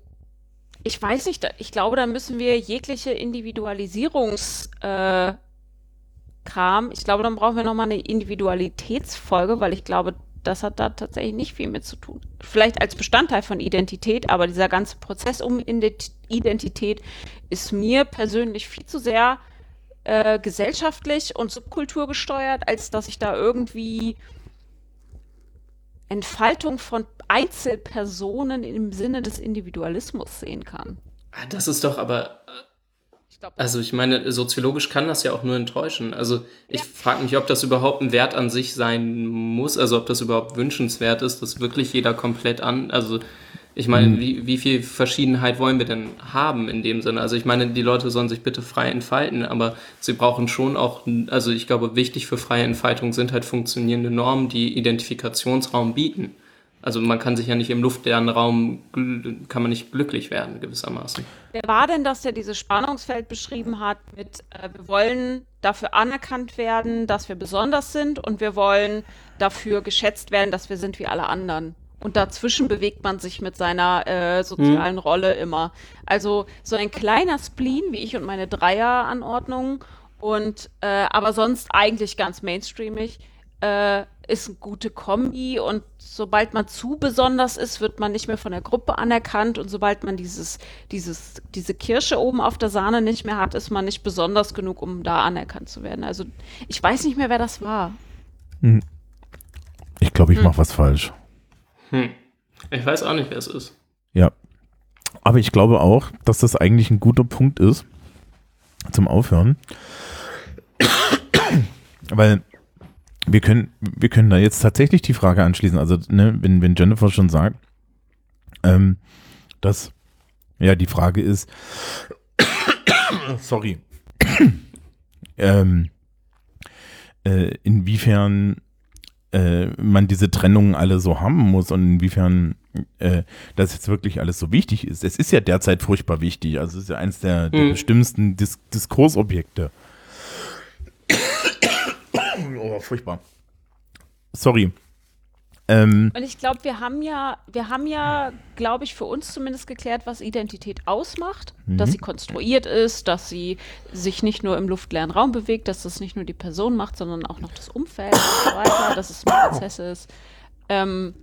ich weiß nicht, ich glaube, da müssen wir jegliche Individualisierungs äh, Kram, ich glaube, dann brauchen wir nochmal eine Individualitätsfolge, weil ich glaube, das hat da tatsächlich nicht viel mit zu tun. Vielleicht als Bestandteil von Identität, aber dieser ganze Prozess um Ident- Identität ist mir persönlich viel zu sehr äh, gesellschaftlich und subkulturgesteuert, als dass ich da irgendwie Entfaltung von Einzelpersonen im Sinne des Individualismus sehen kann. Ah, Das ist doch aber Also ich meine, soziologisch kann das ja auch nur enttäuschen. Also ich frage mich, ob das überhaupt ein Wert an sich sein muss, also ob das überhaupt wünschenswert ist, dass wirklich jeder komplett an, also ich meine, wie, wie viel Verschiedenheit wollen wir denn haben in dem Sinne? Also ich meine, die Leute sollen sich bitte frei entfalten, aber sie brauchen schon auch, also ich glaube, wichtig für freie Entfaltung sind halt funktionierende Normen, die Identifikationsraum bieten. Also man kann sich ja nicht im luftleeren Raum, kann man nicht glücklich werden gewissermaßen. Wer war denn das, der dieses Spannungsfeld beschrieben hat mit, äh, wir wollen dafür anerkannt werden, dass wir besonders sind und wir wollen dafür geschätzt werden, dass wir sind wie alle anderen. Und dazwischen bewegt man sich mit seiner äh, sozialen Rolle immer. Also so ein kleiner Spleen, wie ich und meine Dreieranordnung und äh, aber sonst eigentlich ganz mainstreamig, äh, ist eine gute Kombi und sobald man zu besonders ist, wird man nicht mehr von der Gruppe anerkannt und sobald man dieses, dieses, diese Kirsche oben auf der Sahne nicht mehr hat, ist man nicht besonders genug, um da anerkannt zu werden. Also ich weiß nicht mehr, wer das war. ich glaube, ich mache was falsch. Hm. Ich weiß auch nicht, wer es ist. Ja. Aber ich glaube auch, dass das eigentlich ein guter Punkt ist zum Aufhören. [COUGHS] Weil wir können, wir können da jetzt tatsächlich die Frage anschließen. Also, ne, wenn, wenn Jennifer schon sagt, ähm, dass ja die Frage ist, [COUGHS] sorry, [COUGHS] ähm, äh, inwiefern äh, man diese Trennungen alle so haben muss und inwiefern äh, das jetzt wirklich alles so wichtig ist. Es ist ja derzeit furchtbar wichtig. Also es ist ja eines der, der Mhm. bestimmsten Dis Diskursobjekte. Oh, furchtbar. Sorry. Ähm, Und ich glaube, wir haben ja, wir haben ja, glaube ich, für uns zumindest geklärt, was Identität ausmacht, dass sie konstruiert ist, dass sie sich nicht nur im luftleeren Raum bewegt, dass das nicht nur die Person macht, sondern auch noch das Umfeld und so weiter, dass es ein Prozess ist. Ähm,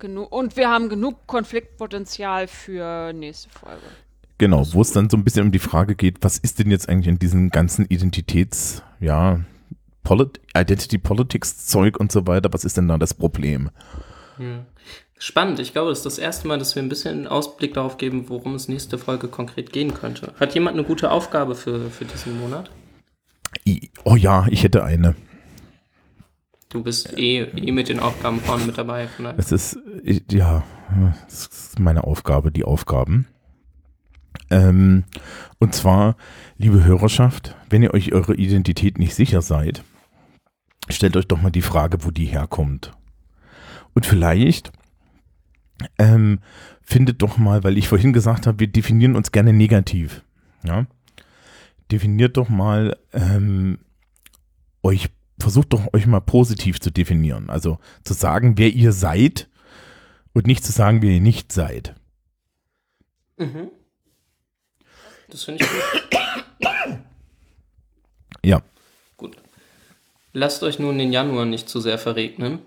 und wir haben genug Konfliktpotenzial für nächste Folge. Genau, wo es dann so ein bisschen um die Frage geht, was ist denn jetzt eigentlich in diesem ganzen Identitäts, ja, Polit Identity Politics Zeug und so weiter, was ist denn da das Problem? Ja. Spannend. Ich glaube, das ist das erste Mal, dass wir ein bisschen einen Ausblick darauf geben, worum es nächste Folge konkret gehen könnte. Hat jemand eine gute Aufgabe für, für diesen Monat? I oh ja, ich hätte eine. Du bist eh, eh mit den Aufgaben vorne mit dabei. Es ist, ich, ja, es ist meine Aufgabe, die Aufgaben. Ähm, und zwar, liebe Hörerschaft, wenn ihr euch eure Identität nicht sicher seid, stellt euch doch mal die Frage, wo die herkommt. Und vielleicht ähm, findet doch mal, weil ich vorhin gesagt habe, wir definieren uns gerne negativ. Ja? Definiert doch mal ähm, euch, versucht doch euch mal positiv zu definieren. Also zu sagen, wer ihr seid und nicht zu sagen, wer ihr nicht seid. Mhm. Das finde ich gut. [COUGHS] Ja. gut. Lasst euch nun den Januar nicht zu sehr verregnen.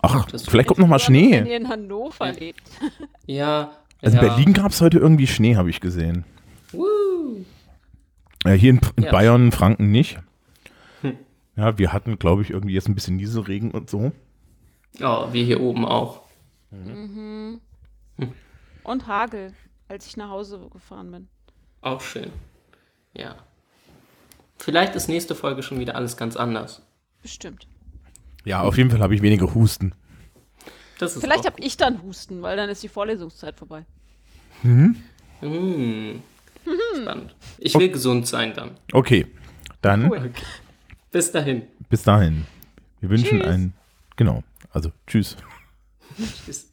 Ach, Das- vielleicht kommt noch mal Oder Wenn Schnee. ihr in Hannover lebt. [LAUGHS] Ja. Also in ja. Berlin gab es heute irgendwie Schnee, habe ich gesehen. Woo. Äh, hier in, in Ja. Bayern, Franken nicht. Hm. Ja, wir hatten, glaube ich, irgendwie jetzt ein bisschen Nieselregen und so. Ja, wir hier oben auch. Und Hagel, als ich nach Hause gefahren bin. Auch schön. Ja. Vielleicht ist nächste Folge schon wieder alles ganz anders. Bestimmt. Ja, auf jeden Fall habe ich weniger Husten. Das ist Vielleicht habe ich dann Husten, weil dann ist die Vorlesungszeit vorbei. Hm. Spannend. Ich will gesund sein dann. Okay, dann Cool. Bis dahin. bis dahin. Wir wünschen Tschüss. ein, genau, also tschüss. Tschüss.